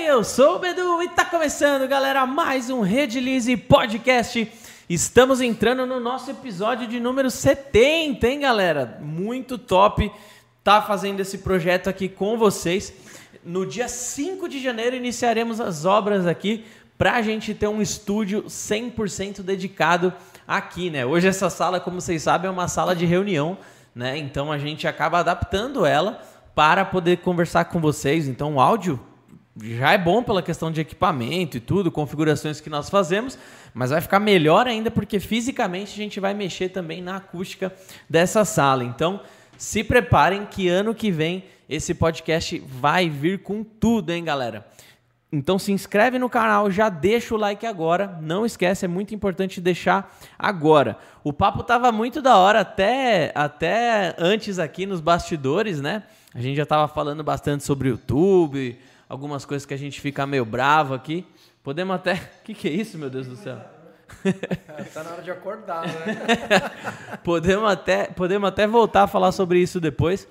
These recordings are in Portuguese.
aí, eu sou o Bedu e tá começando, galera, mais um Redilize Podcast. Estamos entrando no nosso episódio de número 70, hein, galera? Muito top tá fazendo esse projeto aqui com vocês. No dia 5 de janeiro iniciaremos as obras aqui para a gente ter um estúdio 100% dedicado aqui, né? Hoje essa sala, como vocês sabem, é uma sala de reunião, né? Então a gente acaba adaptando ela para poder conversar com vocês. Então o áudio já é bom pela questão de equipamento e tudo, configurações que nós fazemos, mas vai ficar melhor ainda porque fisicamente a gente vai mexer também na acústica dessa sala. Então, se preparem que ano que vem esse podcast vai vir com tudo, hein, galera? Então se inscreve no canal, já deixa o like agora. Não esquece, é muito importante deixar agora. O papo tava muito da hora até até antes aqui nos bastidores, né? A gente já tava falando bastante sobre YouTube, algumas coisas que a gente fica meio bravo aqui. Podemos até, o que que é isso, meu Deus do céu? tá na hora de acordar, né? podemos até podemos até voltar a falar sobre isso depois.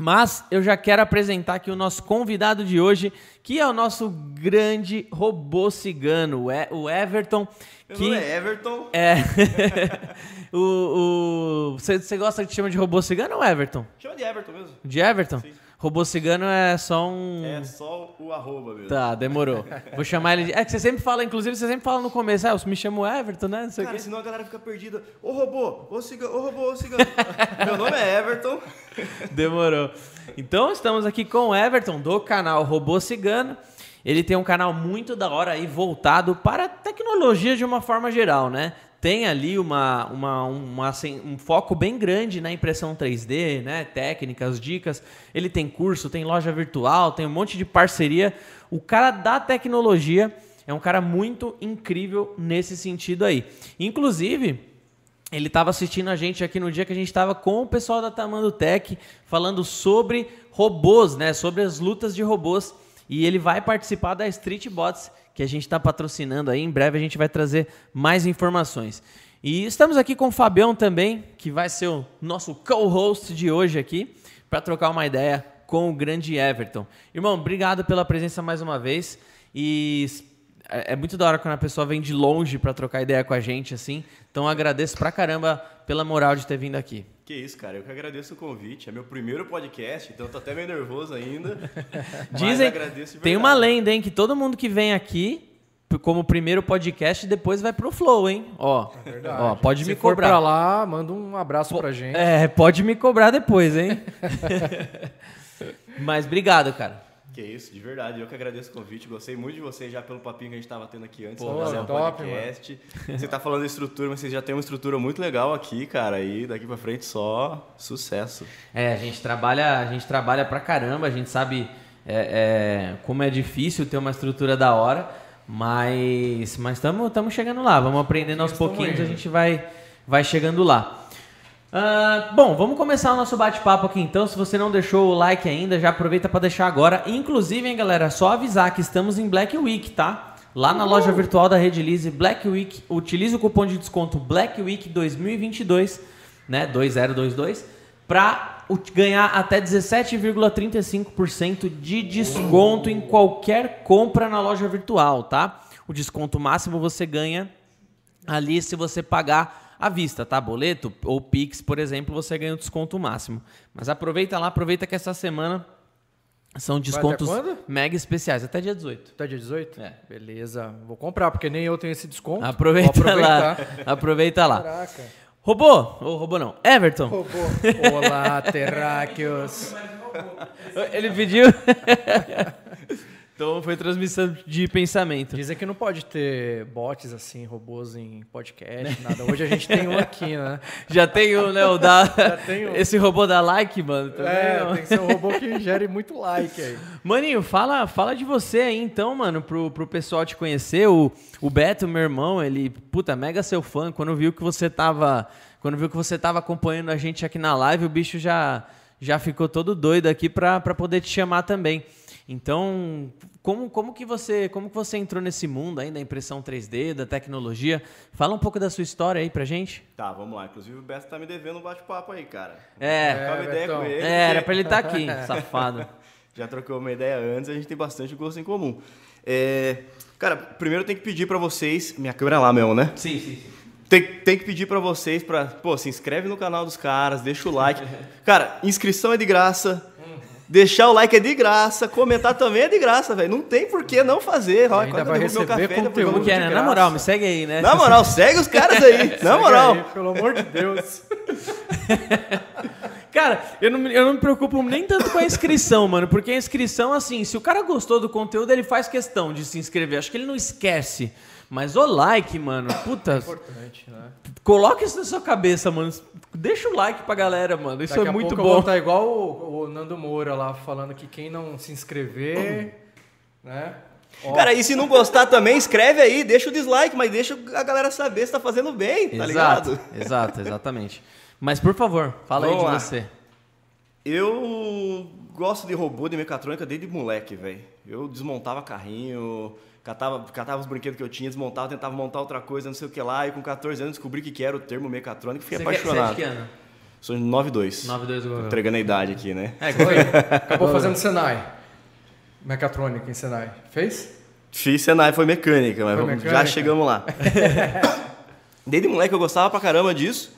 Mas eu já quero apresentar aqui o nosso convidado de hoje, que é o nosso grande robô cigano, o Everton. Que é Everton. É. o, o... Você, você gosta que te chama de robô cigano ou Everton? Chama de Everton mesmo. De Everton? Sim. Robô cigano é só um. É só o arroba mesmo. Tá, demorou. Vou chamar ele de. É que você sempre fala, inclusive, você sempre fala no começo, ah, eu me chamo Everton, né? Não sei Cara, senão a galera fica perdida. Ô robô, ô cigano, ô robô, ô cigano. Meu nome é Everton. Demorou. Então estamos aqui com o Everton do canal Robô Cigano. Ele tem um canal muito da hora aí voltado para tecnologia de uma forma geral, né? Tem ali uma, uma, uma assim, um foco bem grande na impressão 3D, né? técnicas, dicas. Ele tem curso, tem loja virtual, tem um monte de parceria. O cara da tecnologia é um cara muito incrível nesse sentido aí. Inclusive, ele estava assistindo a gente aqui no dia que a gente estava com o pessoal da Tamando Tech falando sobre robôs, né? sobre as lutas de robôs. E ele vai participar da Street Bots que a gente está patrocinando aí. Em breve a gente vai trazer mais informações. E estamos aqui com o Fabião também, que vai ser o nosso co-host de hoje aqui, para trocar uma ideia com o grande Everton. Irmão, obrigado pela presença mais uma vez. E é, é muito da hora quando a pessoa vem de longe para trocar ideia com a gente, assim. Então agradeço pra caramba pela moral de ter vindo aqui. Que isso, cara. Eu que agradeço o convite. É meu primeiro podcast, então eu tô até meio nervoso ainda. Dizem, tem uma lenda, hein, que todo mundo que vem aqui como primeiro podcast depois vai pro Flow, hein? Ó, é ó pode Se me cobrar. Se for pra lá, manda um abraço pra gente. É, pode me cobrar depois, hein? Mas obrigado, cara. Que isso, de verdade. Eu que agradeço o convite. Gostei muito de vocês já pelo papinho que a gente estava tendo aqui antes Pô, fazer um top, podcast. Mano. Você está falando de estrutura, mas vocês já têm uma estrutura muito legal aqui, cara. E daqui para frente só sucesso. É, a gente trabalha, a gente trabalha pra caramba. A gente sabe é, é, como é difícil ter uma estrutura da hora, mas mas estamos chegando lá. Vamos aprendendo aos pouquinhos. A gente vai vai chegando lá. Uh, bom, vamos começar o nosso bate-papo aqui então. Se você não deixou o like ainda, já aproveita para deixar agora. Inclusive, hein, galera, só avisar que estamos em Black Week, tá? Lá na loja virtual da Redilize, Black Week, utilize o cupom de desconto Black Week 2022, né, 2022, para ganhar até 17,35% de desconto em qualquer compra na loja virtual, tá? O desconto máximo você ganha ali se você pagar à vista, tá? Boleto ou Pix, por exemplo, você ganha o um desconto máximo. Mas aproveita lá, aproveita que essa semana são descontos mega especiais, até dia 18. Até dia 18? É. Beleza. Vou comprar, porque nem eu tenho esse desconto. Aproveita lá. Aproveita lá. Caraca. Robô, ou robô não, Everton. Robô. Olá, terráqueos. Ele pediu. Então foi transmissão de pensamento. Dizem que não pode ter bots assim, robôs em podcast, nada. Hoje a gente tem um aqui, né? Já tem um, né? O da... Um. Esse robô dá like, mano. Também, é, tem que ser um robô que gere muito like aí. Maninho, fala, fala de você aí então, mano, pro, pro pessoal te conhecer. O, o Beto, meu irmão, ele, puta, mega seu fã. Quando viu que você tava. Quando viu que você tava acompanhando a gente aqui na live, o bicho já, já ficou todo doido aqui pra, pra poder te chamar também. Então, como, como, que você, como que você entrou nesse mundo aí da impressão 3D, da tecnologia? Fala um pouco da sua história aí pra gente. Tá, vamos lá. Inclusive o Beto tá me devendo um bate-papo aí, cara. É, é, ideia com ele. É, era pra ele estar tá aqui, safado. Já trocou uma ideia antes, a gente tem bastante gosto em comum. É, cara, primeiro eu tenho que pedir pra vocês. Minha câmera é lá mesmo, né? Sim, sim, sim. Tem, tem que pedir pra vocês pra. Pô, se inscreve no canal dos caras, deixa o like. Cara, inscrição é de graça. Deixar o like é de graça, comentar também é de graça, velho. Não tem por que não fazer. Olha, ainda quase vai eu derrubo meu receber café, conteúdo. Como que é, né? Na moral, me segue aí, né? Na moral, segue os caras aí. Na moral. aí, pelo amor de Deus. Cara, eu não, me- eu não me preocupo nem tanto com a inscrição, mano, porque a inscrição, assim, se o cara gostou do conteúdo, ele faz questão de se inscrever. Acho que ele não esquece. Mas o like, mano, puta, Importante, né? coloca isso na sua cabeça, mano. Deixa o like pra galera, mano. Isso Daqui é a muito pouco Eu vou bom. estar igual o, o Nando Moura lá, falando que quem não se inscrever, né? ó, Cara, e se não gostar também, escreve aí, deixa o dislike, mas deixa a galera saber se tá fazendo bem, tá exato, ligado? exato, exatamente. Mas por favor, fala Vamos aí de lá. você. Eu gosto de robô de mecatrônica desde moleque, velho. Eu desmontava carrinho, catava, catava os brinquedos que eu tinha, desmontava, tentava montar outra coisa, não sei o que lá, e com 14 anos descobri que que era o termo mecatrônica e fiquei Você quer- você é de apaixonado. que ano? Sou de 92. 92 igual eu. Entregando a idade aqui, né? É, Oi, acabou fazendo Senai. Mecatrônica em Senai. Fez? Fiz Senai, foi mecânica, mas Foi vamos- já mecânica? chegamos lá. Desde moleque eu gostava pra caramba disso.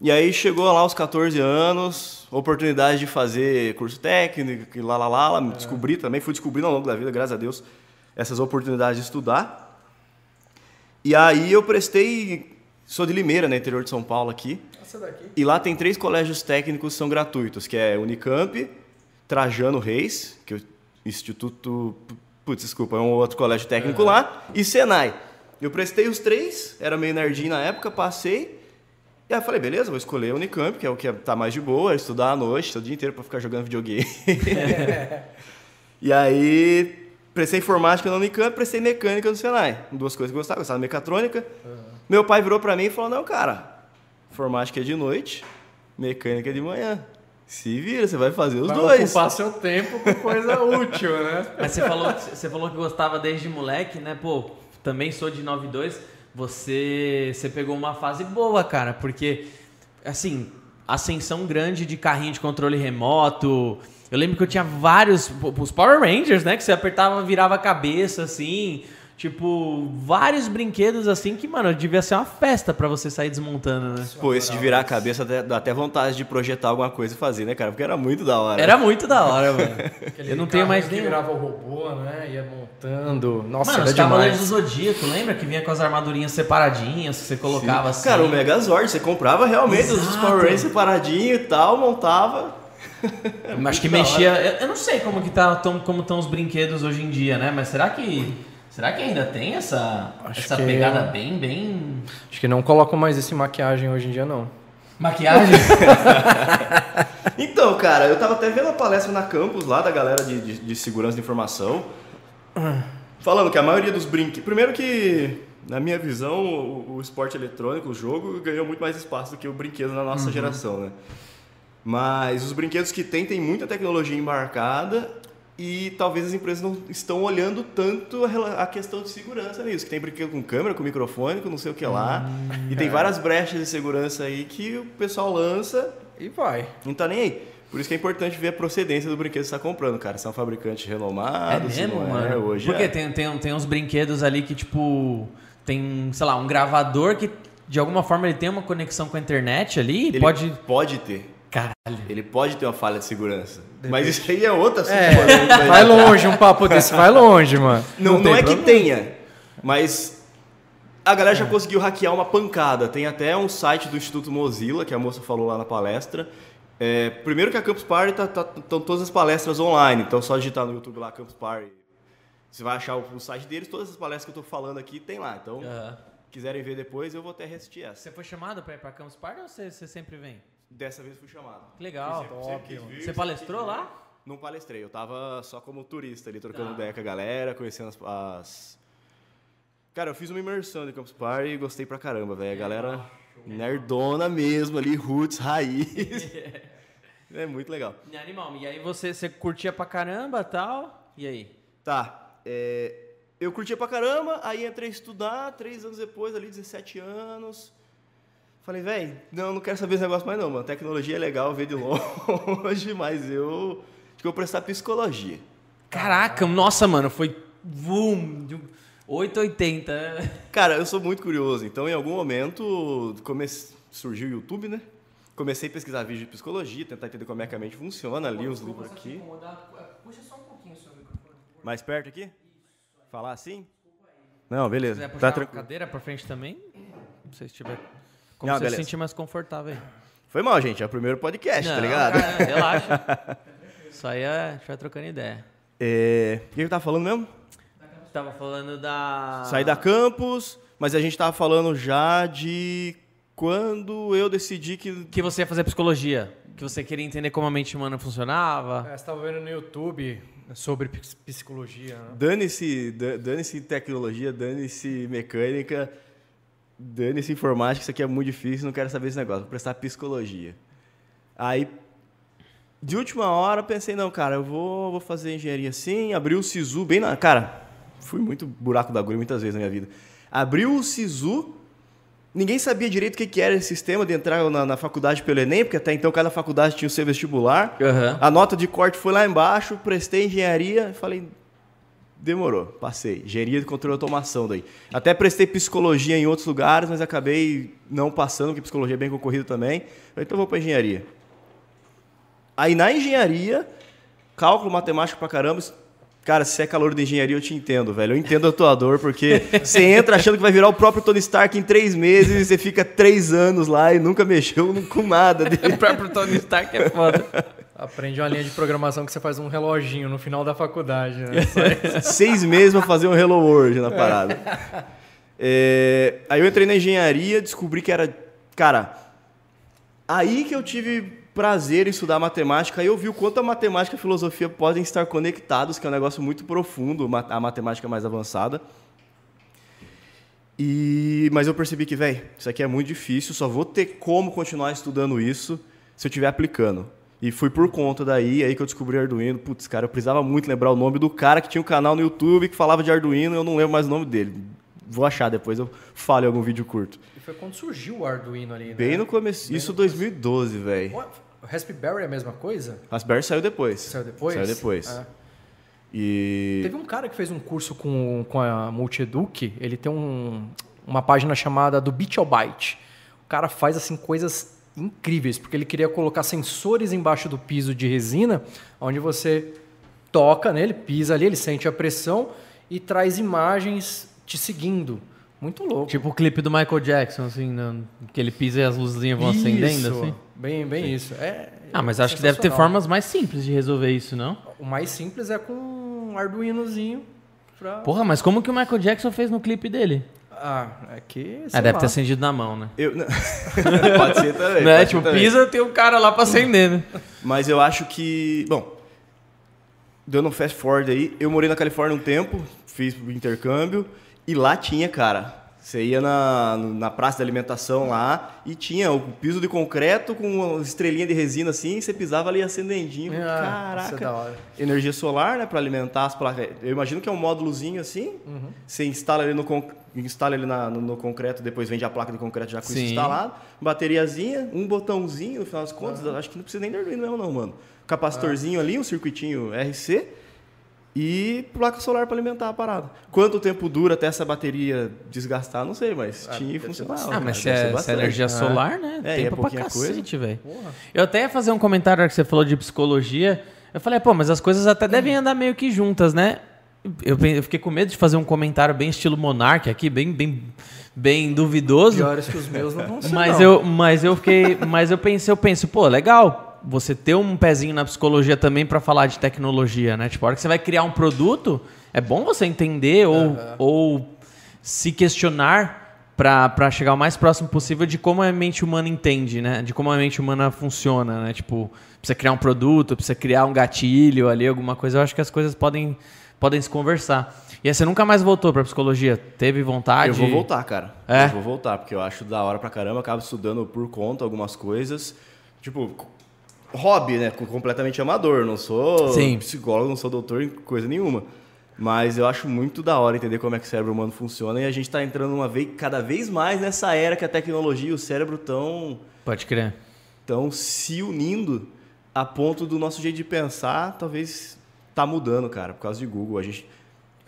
E aí chegou lá aos 14 anos, oportunidade de fazer curso técnico, e lá, lá, lá, lá me descobri também, fui descobrindo ao longo da vida, graças a Deus, essas oportunidades de estudar. E aí eu prestei, sou de Limeira, né, interior de São Paulo aqui, Essa daqui. e lá tem três colégios técnicos que são gratuitos, que é Unicamp, Trajano Reis, que é o Instituto... Putz, desculpa, é um outro colégio técnico lá, e Senai. Eu prestei os três, era meio nerdinho na época, passei, e aí eu falei, beleza, vou escolher a Unicamp, que é o que tá mais de boa, estudar à noite, o dia inteiro pra ficar jogando videogame. e aí, prestei informática na Unicamp, prestei mecânica no Senai. Duas coisas que eu gostava, gostava de mecatrônica. Meu pai virou pra mim e falou, não, cara, informática é de noite, mecânica é de manhã. Se vira, você vai fazer os Vai dois. ocupar seu tempo com coisa útil, né? Mas você falou, você falou que gostava desde moleque, né? Pô, também sou de 92. Você, você pegou uma fase boa, cara, porque, assim, ascensão grande de carrinho de controle remoto. Eu lembro que eu tinha vários, os Power Rangers, né? Que você apertava, virava a cabeça, assim. Tipo, vários brinquedos, assim, que, mano, devia ser uma festa pra você sair desmontando, né? Pô, esse de virar a cabeça dá até vontade de projetar alguma coisa e fazer, né, cara? Porque era muito da hora. Era muito da hora, mano. Aquele Eu não tenho mais que virava o robô, né? Ia montando. Nossa, Mano, era os Cavaleiros do Zodíaco, lembra que vinha com as armadurinhas separadinhas, que você colocava assim? Cara, o Megazord, você comprava realmente os Exato. Power Rangers separadinho e tal, montava. Eu acho que mexia. Eu, eu não sei como que tá, tão, como estão os brinquedos hoje em dia, né? Mas será que. Será que ainda tem essa, Acho essa que- pegada bem, bem. Acho que não colocam mais isso em maquiagem hoje em dia, não. Maquiagem? Então, cara, eu tava até vendo a palestra na campus lá da galera de, de, de segurança de informação. Falando que a maioria dos brinquedos. Primeiro que, na minha visão, o, o esporte eletrônico, o jogo, ganhou muito mais espaço do que o brinquedo na nossa geração, né? Mas os brinquedos que tem, tem muita tecnologia embarcada e talvez as empresas não estão olhando tanto a, questão de segurança nisso. Que tem brinquedo com câmera, com microfone, com não sei o que lá. e tem várias brechas de segurança aí que o pessoal lança E vai. não tá nem aí. Por isso que é importante ver a procedência do brinquedo que você tá comprando, cara. Se é um fabricante é renomado, se mesmo, não é, mano? hoje Porque é. tem, tem, tem uns brinquedos ali que, tipo. Tem, sei lá, um gravador que de alguma forma ele tem uma conexão com a internet ali Ele pode. pode ter. Caralho. Ele pode ter uma falha de segurança. Mas isso aí é outra É, vai longe um papo desse, vai longe, mano. Não, não, tem é que tenha, mas a galera já conseguiu hackear uma pancada. Tem até um site do Instituto Mozilla, que a moça falou lá na palestra. É, primeiro que a Campus Party tá, tá- estão todas as palestras online, então é só digitar no YouTube lá Campus Party. Você vai achar o, o site deles, todas as palestras que eu tô falando aqui tem lá. Então, Aham. quiserem ver depois, eu vou até reassistir essa. Você foi chamado pra ir pra Campus Party ou você, você sempre vem? Dessa vez fui chamado. Que legal. Sempre- sempre quis vir, Você sempre palestrou lá? Não palestrei, eu tava só como turista ali, trocando Tá. ideia com a galera, conhecendo as, as- Cara, eu fiz uma imersão de Campus Party e gostei pra caramba, velho. A galera nerdona mesmo ali, roots, raiz. é muito legal. Animal, e aí você, você curtia pra caramba e tal? E aí? Tá, é, eu curtia pra caramba, aí entrei a estudar, três anos depois, ali, 17 anos. Falei, velho, não, não quero saber esse negócio mais não, mano. Tecnologia é legal ver de longe, mas eu que eu vou prestar psicologia. Caraca, nossa, mano, foi. De 880. Cara, eu sou muito curioso, então em algum momento comece... surgiu o YouTube, né? Comecei a pesquisar vídeo de psicologia, tentar entender como é que a mente funciona, li uns livros aqui. Puxa só um pouquinho o seu microfone. Mais perto aqui? Falar assim? Não, beleza. Se quiser puxar Tá a tranquilo. cadeira pra frente também, se você estiver. Como Não, você se beleza. sentir mais confortável aí. Foi mal, gente. É o primeiro podcast, tá Não, ligado? cara, relaxa. Isso aí é, a gente vai trocando ideia. É... O que eu tava falando mesmo? Tava falando da. Saí da campus, mas a gente tava falando já de quando eu decidi que. Que você ia fazer psicologia. Que você queria entender como a mente humana funcionava. É, você estava vendo no YouTube sobre ps- psicologia, né? Dane-se da- dane-se tecnologia, dane-se mecânica, dane-se informática, isso aqui é muito difícil, não quero saber esse negócio, vou prestar psicologia. Aí, de última hora, pensei, não, cara, eu vou, vou fazer engenharia assim, abri o SISU bem na. Cara, fui muito buraco da agulha muitas vezes na minha vida. Abriu o SISU, ninguém sabia direito o que, que era esse sistema de entrar na, na faculdade pelo Enem, porque até então cada faculdade tinha o seu vestibular. Aham. A nota de corte foi lá embaixo, prestei engenharia e falei, demorou, passei. Engenharia de controle e automação daí. Até prestei psicologia em outros lugares, mas acabei não passando, porque psicologia é bem concorrido também. Então vou para engenharia. Aí na engenharia, cálculo matemático pra caramba. Cara, se é calor de engenharia, eu te entendo, velho. Eu entendo a tua dor, porque você entra achando que vai virar o próprio Tony Stark em três meses e você fica três anos lá e nunca mexeu com nada dele. O próprio Tony Stark é foda. Aprende uma linha de programação que você faz um reloginho no final da faculdade, né? Seis meses pra fazer um Hello World na parada. É, aí eu entrei na engenharia, descobri que era. Cara, aí que eu tive prazer em estudar matemática, aí eu vi o quanto a matemática e a filosofia podem estar conectados, que é um negócio muito profundo, a matemática mais avançada. E, mas eu percebi que, velho, isso aqui é muito difícil, só vou ter como continuar estudando isso se eu estiver aplicando. E fui por conta daí, aí que eu descobri Arduino. Putz, cara, eu precisava muito lembrar o nome do cara que tinha um canal no YouTube que falava de Arduino, eu não lembro mais o nome dele. Vou achar depois, eu falo em algum vídeo curto. E foi quando surgiu o Arduino ali, né? Bem no começo, isso no 2012, velho. O Raspberry é a mesma coisa? Raspberry saiu depois. Saiu depois? Saiu depois. Ah. E Teve um cara que fez um curso com, com a Multieduc, ele tem um- uma página chamada do Bit ao Byte. O cara faz assim coisas incríveis, porque ele queria colocar sensores embaixo do piso de resina, onde você toca nele, pisa ali, ele sente a pressão e traz imagens te seguindo. Muito louco. Tipo o clipe do Michael Jackson, assim, no- que ele pisa e as luzinhas vão acendendo, Isso. assim. Bem, bem isso. É, Ah, mas acho que deve ter formas mais simples de resolver isso, não? O mais simples é com um Arduinozinho. Pra... Porra, mas como que o Michael Jackson fez no clipe dele? Ah, é que. Ah, deve lá. ter acendido na mão, né? eu pode ser também. Né? pode Tipo, também. pisa, tem um cara lá pra acender, né? Mas eu acho que. Bom, dando um fast forward aí, eu morei na Califórnia um tempo, fiz o intercâmbio, e lá tinha, cara. Você ia na, na praça de alimentação lá e tinha o piso de concreto com uma estrelinha de resina assim, e você pisava ali acendendinho. Ah, isso é Caraca. da hora. Energia solar, né, para alimentar as placas. Eu imagino que é um módulozinho assim. Uhum. Você instala ele no, con- instala ele na- no, no concreto, depois vende a placa de concreto já com Sim. isso instalado. Bateriazinha, um botãozinho, no final das contas. Acho que não precisa nem de Arduino mesmo, não, mano. Capacitorzinho ali, um circuitinho RC e placa solar para alimentar a parada. Quanto tempo dura até essa bateria desgastar, não sei, mas Ah, tinha e funcionava. Ah, cara, mas se é, se é energia Ah. solar, né? É, é Tempo pra pouquinha coisa. cacete, velho. Eu até ia fazer um comentário que você falou de psicologia. Eu falei, pô, mas as coisas até devem andar meio que juntas, né? Eu, eu fiquei com medo de fazer um comentário bem estilo Monark aqui, bem, bem, bem duvidoso. Piores que os meus não vão ser. Mas não. eu, mas eu fiquei, mas eu pensei, eu penso, pô, legal você ter um pezinho na psicologia também pra falar de tecnologia, né? Tipo, a hora que você vai criar um produto, é bom você entender ou, ou se questionar pra chegar o mais próximo possível de como a mente humana entende, né? De como a mente humana funciona, né? Tipo, precisa criar um produto, precisa criar um gatilho ali, alguma coisa. Eu acho que as coisas podem podem se conversar. E aí você nunca mais voltou pra psicologia? Teve vontade? Eu vou voltar, cara. É? Eu vou voltar, porque eu acho da hora pra caramba. Acabo estudando por conta algumas coisas. Tipo, hobby, né? Com- Completamente amador. Não sou Sim. psicólogo, não sou doutor em coisa nenhuma. Mas eu acho muito da hora entender como é que o cérebro humano funciona. E a gente tá entrando uma vez, cada vez mais nessa era que a tecnologia e o cérebro estão Pode crer. tão se unindo. a ponto do nosso jeito de pensar, talvez tá mudando, cara, por causa de Google. A gente.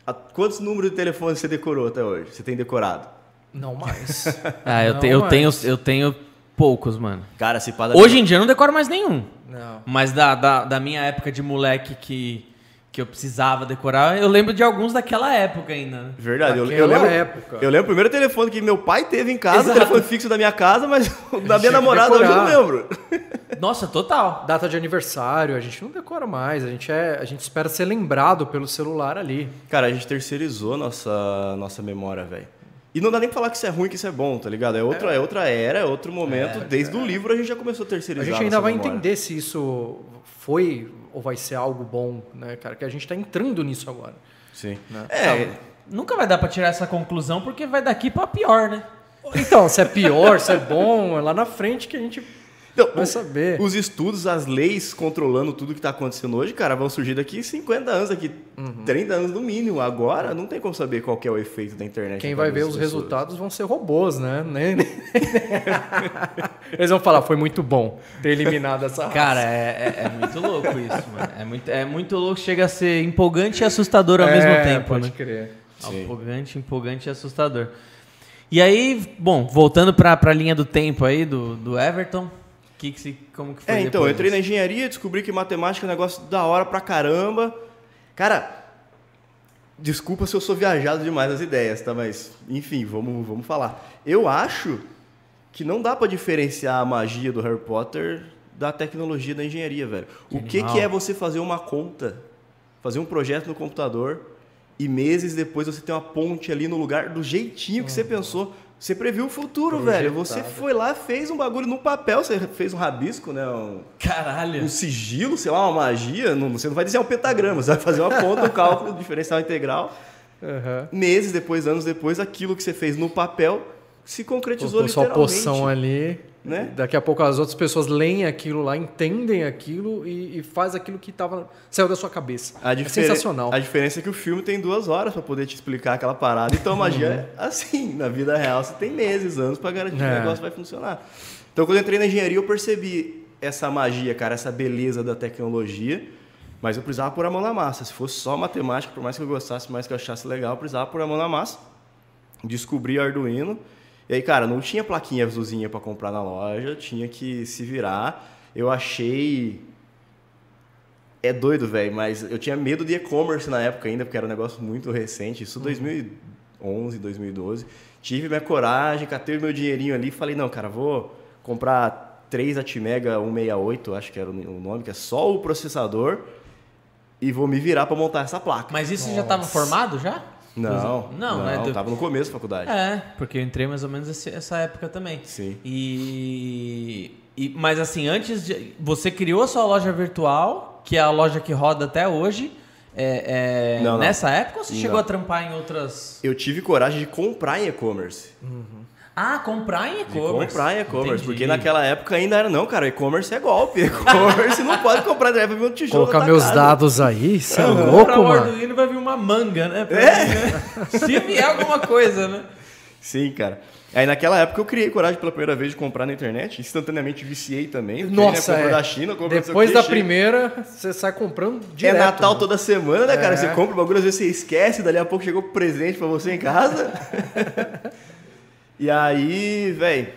a- quantos números de telefone você decorou até hoje? Você tem decorado? Não mais. Ah, eu, Não, te- eu mas- tenho, eu tenho poucos, mano. Cara, se pá, Hoje em dia eu não decoro mais nenhum. Não. Mas da, da, da minha época de moleque que, que eu precisava decorar, eu lembro de alguns daquela época ainda. Verdade, eu, eu lembro. época. Eu lembro o primeiro telefone que meu pai teve em casa, Exato. o telefone fixo da minha casa, mas o da minha namorada hoje eu não lembro. Nossa, total. Data de aniversário, a gente não decora mais. A gente, é, a gente espera ser lembrado pelo celular ali. Cara, a gente terceirizou nossa, nossa memória, velho. E não dá nem pra falar que isso é ruim, que isso é bom, tá ligado? É outra, é. outra era, é outro momento. Desde o livro a gente já começou a A terceirizar. gente ainda vai memória. entender se isso foi ou vai ser algo bom, né, cara? Que a gente tá entrando nisso agora. Sim. Né? É, Nunca vai dar pra tirar essa conclusão porque vai daqui pra pior, né? Então, se é pior, se é bom, é lá na frente que a gente Não, vai saber. Os estudos, as leis controlando tudo que tá acontecendo hoje, cara, vão surgir daqui 50 anos, daqui Uhum. 30 anos no mínimo. Agora não tem como saber qual que é o efeito da internet. Quem vai ver os pessoas. resultados vão ser robôs, né? Nem- nem- Eles vão falar, foi muito bom ter eliminado essa raça. Cara, é, é- é muito louco isso, mano. É muito, é muito louco, chega a ser empolgante e assustador ao É, mesmo tempo, pode né? crer. Sim. Empolgante, empolgante e assustador. E aí, bom, voltando pra, pra linha do tempo aí do, do Everton, que que se, como que foi É, então, eu entrei na engenharia, descobri que matemática é um negócio da hora pra caramba. Cara, desculpa se eu sou viajado demais nas ideias, tá? Mas, enfim, vamos, vamos falar. Eu acho que não dá pra diferenciar a magia do Harry Potter da tecnologia da engenharia, velho. O que, que é você fazer uma conta, fazer um projeto no computador e meses depois você ter uma ponte ali no lugar do jeitinho que você pensou? Você previu o futuro, velho. Você Projetado. foi lá, fez um bagulho no papel, você fez um rabisco, né? Um, Caralho. um sigilo, sei lá, uma magia, não- você não vai desenhar um pentagrama, você vai fazer uma conta, um cálculo diferencial integral. Aham. Meses depois, anos depois, aquilo que você fez no papel se concretizou Colocou sua literalmente. poção ali. né? Daqui a pouco as outras pessoas leem aquilo lá, entendem aquilo e, e faz aquilo que tava, saiu da sua cabeça. A É sensacional. A diferença é que o filme tem duas horas pra poder te explicar aquela parada. Então a magia é assim. Na vida real você tem meses, anos pra garantir que o É. negócio vai funcionar. Então quando eu entrei na engenharia eu percebi essa magia, cara, essa beleza da tecnologia. Mas eu precisava pôr a mão na massa. Se fosse só matemática, por mais que eu gostasse, mais que eu achasse legal, eu precisava pôr a mão na massa. Descobri Arduino. E aí, cara, não tinha plaquinha azulzinha pra comprar na loja, tinha que se virar. Eu achei é doido, velho, mas eu tinha medo de e-commerce na época ainda, porque era um negócio muito recente, isso 2011, 2012. Tive minha coragem, catei o meu dinheirinho ali e falei, não, cara, vou comprar 3 Atmega 168, acho que era o nome, que é só o processador, e vou me virar pra montar essa placa. Mas isso você já tava formado já? Não, Não, não, né, do- tava no começo da faculdade. É, porque eu entrei mais ou menos esse- essa época também. Sim. E, e- mas assim, antes de você criou a sua loja virtual, que é a loja que roda até hoje. é- é, Não, nessa época ou você chegou a trampar em outras? Eu tive coragem de comprar em e-commerce. Ah, comprar em e-commerce. comprar em e-commerce, porque naquela época ainda era, não, cara, e-commerce é golpe. E-commerce não pode comprar direto pra um tijolo. Colocar meus casa. dados aí, você é Comprar louco, o mano. Arduino vai vir uma manga, né? Pra É. mim, né? Se vier alguma coisa, né? Sim, cara. Aí naquela época eu criei coragem pela primeira vez de comprar na internet, instantaneamente viciei também. Nossa, né, é. da China, Depois da primeira, você sai comprando É direto. Natal né? toda semana, né, cara? É. Você compra o bagulho, às vezes você esquece, dali a pouco chegou o presente pra você em casa. e aí, velho,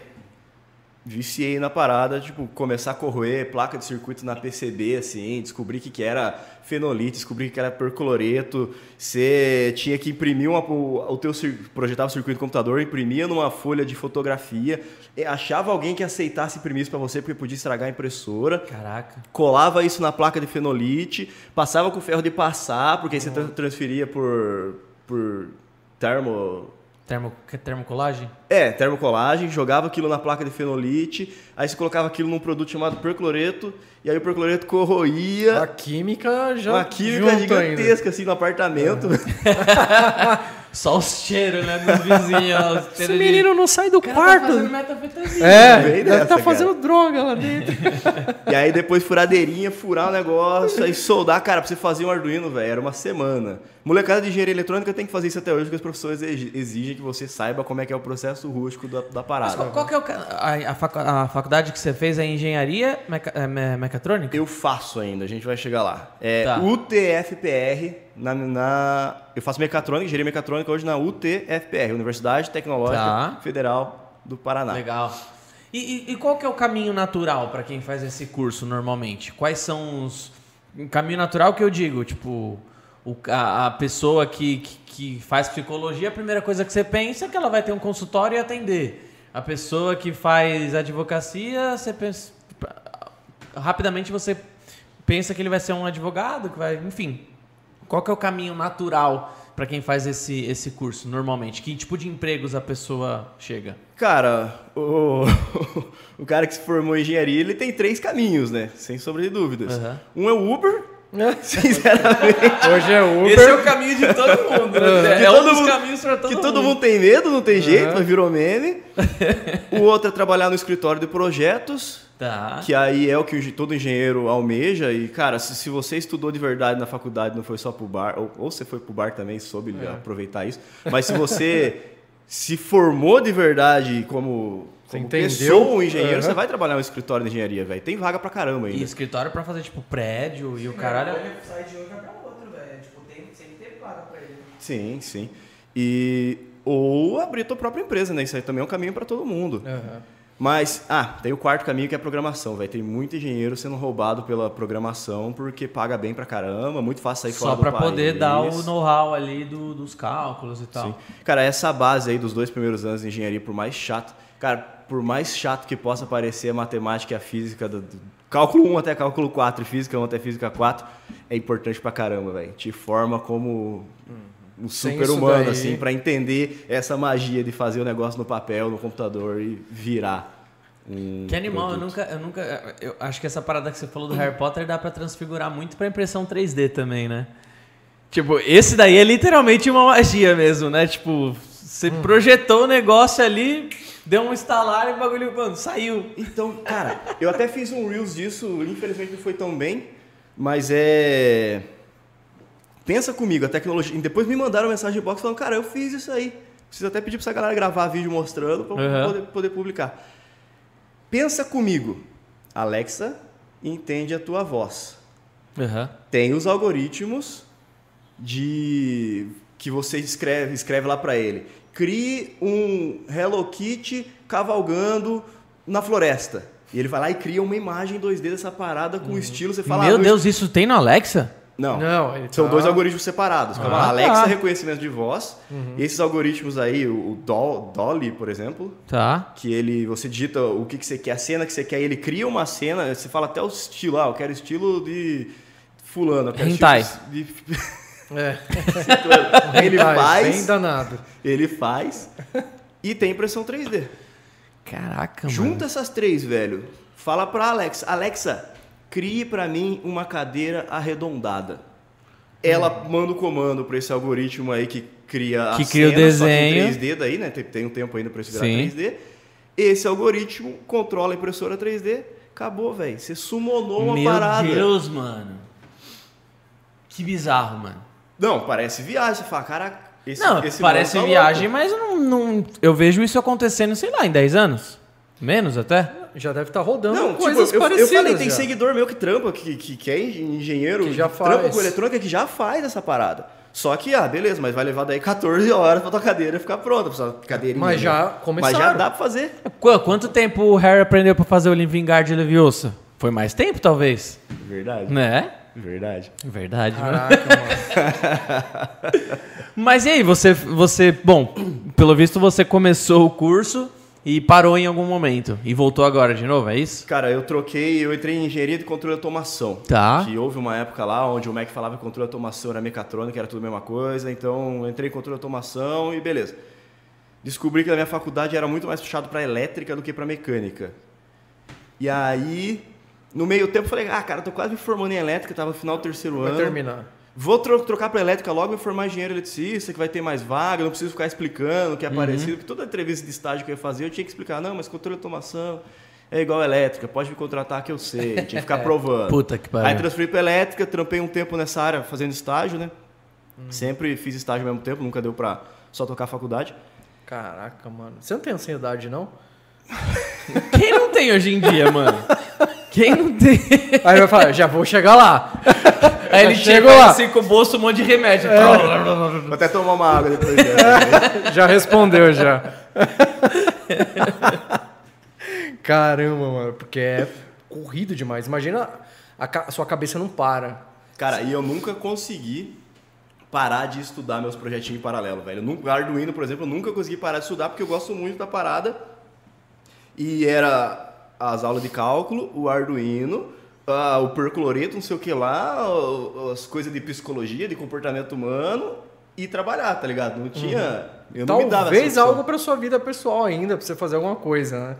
viciei na parada, tipo, começar a corroer placa de circuito na PCB, assim, descobri que, que era fenolite, descobri que era percloreto, você tinha que imprimir uma, o, o teu projetava o circuito no computador, imprimia numa folha de fotografia, e achava alguém que aceitasse imprimir isso pra você porque podia estragar a impressora Caraca. colava isso na placa de fenolite, passava com ferro de passar, porque aí você tra- transferia por, por termo. Termo, termocolagem? É, termocolagem, jogava aquilo na placa de fenolite, aí você colocava aquilo num produto chamado percloreto, e aí o percloreto corroía. A química já Uma química gigantesca assim no apartamento. Só os cheiros, né? Dos vizinhos. Esse de- menino não sai do tá quarto. fazendo metafetamina. é, deve dessa, estar cara. fazendo droga lá dentro. E aí depois furadeirinha, furar o negócio, aí soldar, cara, pra você fazer um Arduino, velho, era uma semana. Molecada de engenharia eletrônica tem que fazer isso até hoje, porque os professores exi- exigem que você saiba como é que é o processo rústico da, da Mas parada. qual, qual que é o a, a facu- a faculdade que você fez é engenharia meca, é, me- mecatrônica? Eu faço ainda, a gente vai chegar lá. É Tá. UTFPR, na, na- eu faço mecatrônica, engenharia mecatrônica hoje na UTFPR, Universidade Tecnológica Tá. Federal do Paraná. Legal. E, e- e qual que é o caminho natural para quem faz esse curso normalmente? Quais são os. Caminho natural que eu digo, tipo, o ca- a, pessoa que, que, que faz psicologia, a primeira coisa que você pensa é que ela vai ter um consultório e atender. A pessoa que faz advocacia, você pensa. Rapidamente você pensa que ele vai ser um advogado, que vai. Enfim. Qual que é o caminho natural para quem faz esse, esse curso normalmente? Que tipo de empregos a pessoa chega? Cara, o, o cara que se formou em engenharia, ele tem três caminhos, né? Sem sombra de dúvidas. Aham. Um é o Uber, sinceramente. Hoje é Uber. Esse é o caminho de todo mundo, né? Que É um todo dos mundo- caminhos pra todo que mundo. todo mundo tem medo, não tem jeito, Aham. mas virou meme. o outro é trabalhar no escritório de projetos, Tá. que aí é o que todo engenheiro almeja. E, cara, se, se você estudou de verdade na faculdade, não foi só pro bar, ou, ou você foi pro bar também, soube É. aproveitar isso. Mas se você se formou de verdade como, Você como entendeu? pessoa, um engenheiro, Aham. você vai trabalhar no escritório de engenharia, velho. Tem vaga pra caramba E ainda. escritório pra fazer, tipo, prédio e o caralho. Sai de um e vai pra outro, velho. Tipo, tem, sempre teve vaga pra ele. Sim, sim. E ou abrir tua própria empresa, né? Isso aí também é um caminho para todo mundo. Aham. Mas, ah, tem o quarto caminho que é a programação, vai Tem muito engenheiro sendo roubado pela programação porque paga bem pra caramba, muito fácil sair fora Só do pra país. poder dar o know-how ali do- dos cálculos e tal. Sim. Cara, essa base aí dos dois primeiros anos de engenharia, por mais chato, cara, por mais chato que possa parecer a matemática e a física, do, do cálculo 1 até cálculo 4 e física 1 até física 4, é importante pra caramba, velho. Te forma como um isso daí- assim, pra entender essa magia de fazer o negócio no papel, no computador e virar um Que animal, eu nunca, eu nunca. Eu acho que essa parada que você falou do Harry Potter dá pra transfigurar muito pra impressão 3D também, né? Tipo, esse daí é literalmente uma magia mesmo, né? Tipo, você projetou o negócio ali, deu um estalar e o bagulho, mano, saiu. Então, cara, eu até fiz um Reels disso, infelizmente não foi tão bem, mas é. Pensa comigo, a tecnologia. E depois me mandaram mensagem box falando, cara, eu fiz isso aí. Preciso até pedir pra essa galera gravar vídeo mostrando pra Uhum. poder, poder publicar. Pensa comigo. Alexa entende a tua voz. Aham. Tem os algoritmos de que você escreve, escreve lá pra ele. Crie um Hello Kitty cavalgando na floresta. E ele vai lá e cria uma imagem 2D dessa parada com estilo. Você fala, Meu ah, Deus, isso tem no Alexa? Não. Não, ele São tá- dois algoritmos separados. Calma Ah, lá, Alexa tá. reconhecimento de voz. E esses algoritmos aí, o o Dol- Dolly, por exemplo, Tá. que ele você digita o que, que você quer, a cena que você quer, ele cria uma cena, você fala até o estilo, ah, eu quero estilo de fulano, eu quero Hentai. estilo de É. ele faz, Bem danado. ele faz e tem impressão 3D. Caraca, Junta mano. essas três, velho. Fala pra Alexa, Alexa, crie pra mim uma cadeira arredondada. Ela manda o comando pra esse algoritmo aí que cria a Que cria o cena, em desenho. 3D daí, né? Tem, tem um tempo ainda pra isso virar Sim. 3D. Esse algoritmo controla a impressora 3D. Acabou, velho. Você sumonou uma Meu parada. Deus, mano. Que bizarro, mano. Não, parece viagem. Você fala, caraca, esse, não, esse parece tá viagem, louco. mas não, não- eu vejo isso acontecendo, sei lá, em 10 anos. Menos até. Já deve estar rodando Não, tipo, coisas eu, eu parecidas. falei, tem já. seguidor meu que trampa, que, que, que é engenheiro, Que já trampa faz. com eletrônica, que já faz essa parada. Só que, ah, beleza, mas vai levar daí 14 horas pra tua cadeira ficar pronta, pra sua cadeirinha. Mas já né? começaram. Mas já dá pra fazer. Qu- Quanto tempo o Harry aprendeu pra fazer o Livingard Leviosa? Foi mais tempo, talvez. Verdade. Né? Verdade. Verdade, né? Caraca, mano. Mas e aí, você, você, bom, pelo visto você começou o curso e parou em algum momento e voltou agora de novo, é isso? Cara, eu troquei, eu entrei em engenharia de controle de automação. Tá. Que houve uma época lá onde o MEC falava que controle de automação era mecatrônica, era tudo a mesma coisa. Então, eu entrei em controle de automação e beleza. Descobri que na minha faculdade era muito mais puxado para elétrica do que para mecânica. E aí, no meio tempo, eu falei, ah, cara, tô quase me formando em elétrica, tava no final do terceiro Vai ano. terminar. Vou tro- trocar para elétrica logo e formar engenheiro eletricista, que vai ter mais vaga, não preciso ficar explicando o que é parecido. Porque toda entrevista de estágio que eu ia fazer, eu tinha que explicar, não, mas controle de automação é igual elétrica, pode me contratar que eu sei. Tinha que ficar provando. Puta que Aí pariu. transferi para elétrica, trampei um tempo nessa área fazendo estágio, né? Sempre fiz estágio ao mesmo tempo, nunca deu pra só tocar a faculdade. Caraca, mano. Você não tem ansiedade, não? Quem não tem hoje em dia, mano? Quem não tem? Aí vai falar, já vou chegar lá. Aí ele chegou lá. assim com o bolso um monte de remédio. Vou até tomar uma água depois dessa. Já respondeu, já. Caramba, mano. Porque é corrido demais. Imagina a, ca- a sua cabeça não para. Cara, e eu nunca consegui parar de estudar meus projetinhos em paralelo, velho. Nunca, Arduino, por exemplo, eu nunca consegui parar de estudar porque eu gosto muito da parada. E era as aulas de cálculo, o Arduino, ah, o percloreto, não sei o que lá, as coisas de psicologia, de comportamento humano e trabalhar, tá ligado? Não tinha. Eu não me dava essa Talvez opção. algo pra sua vida pessoal ainda, pra você fazer alguma coisa, né?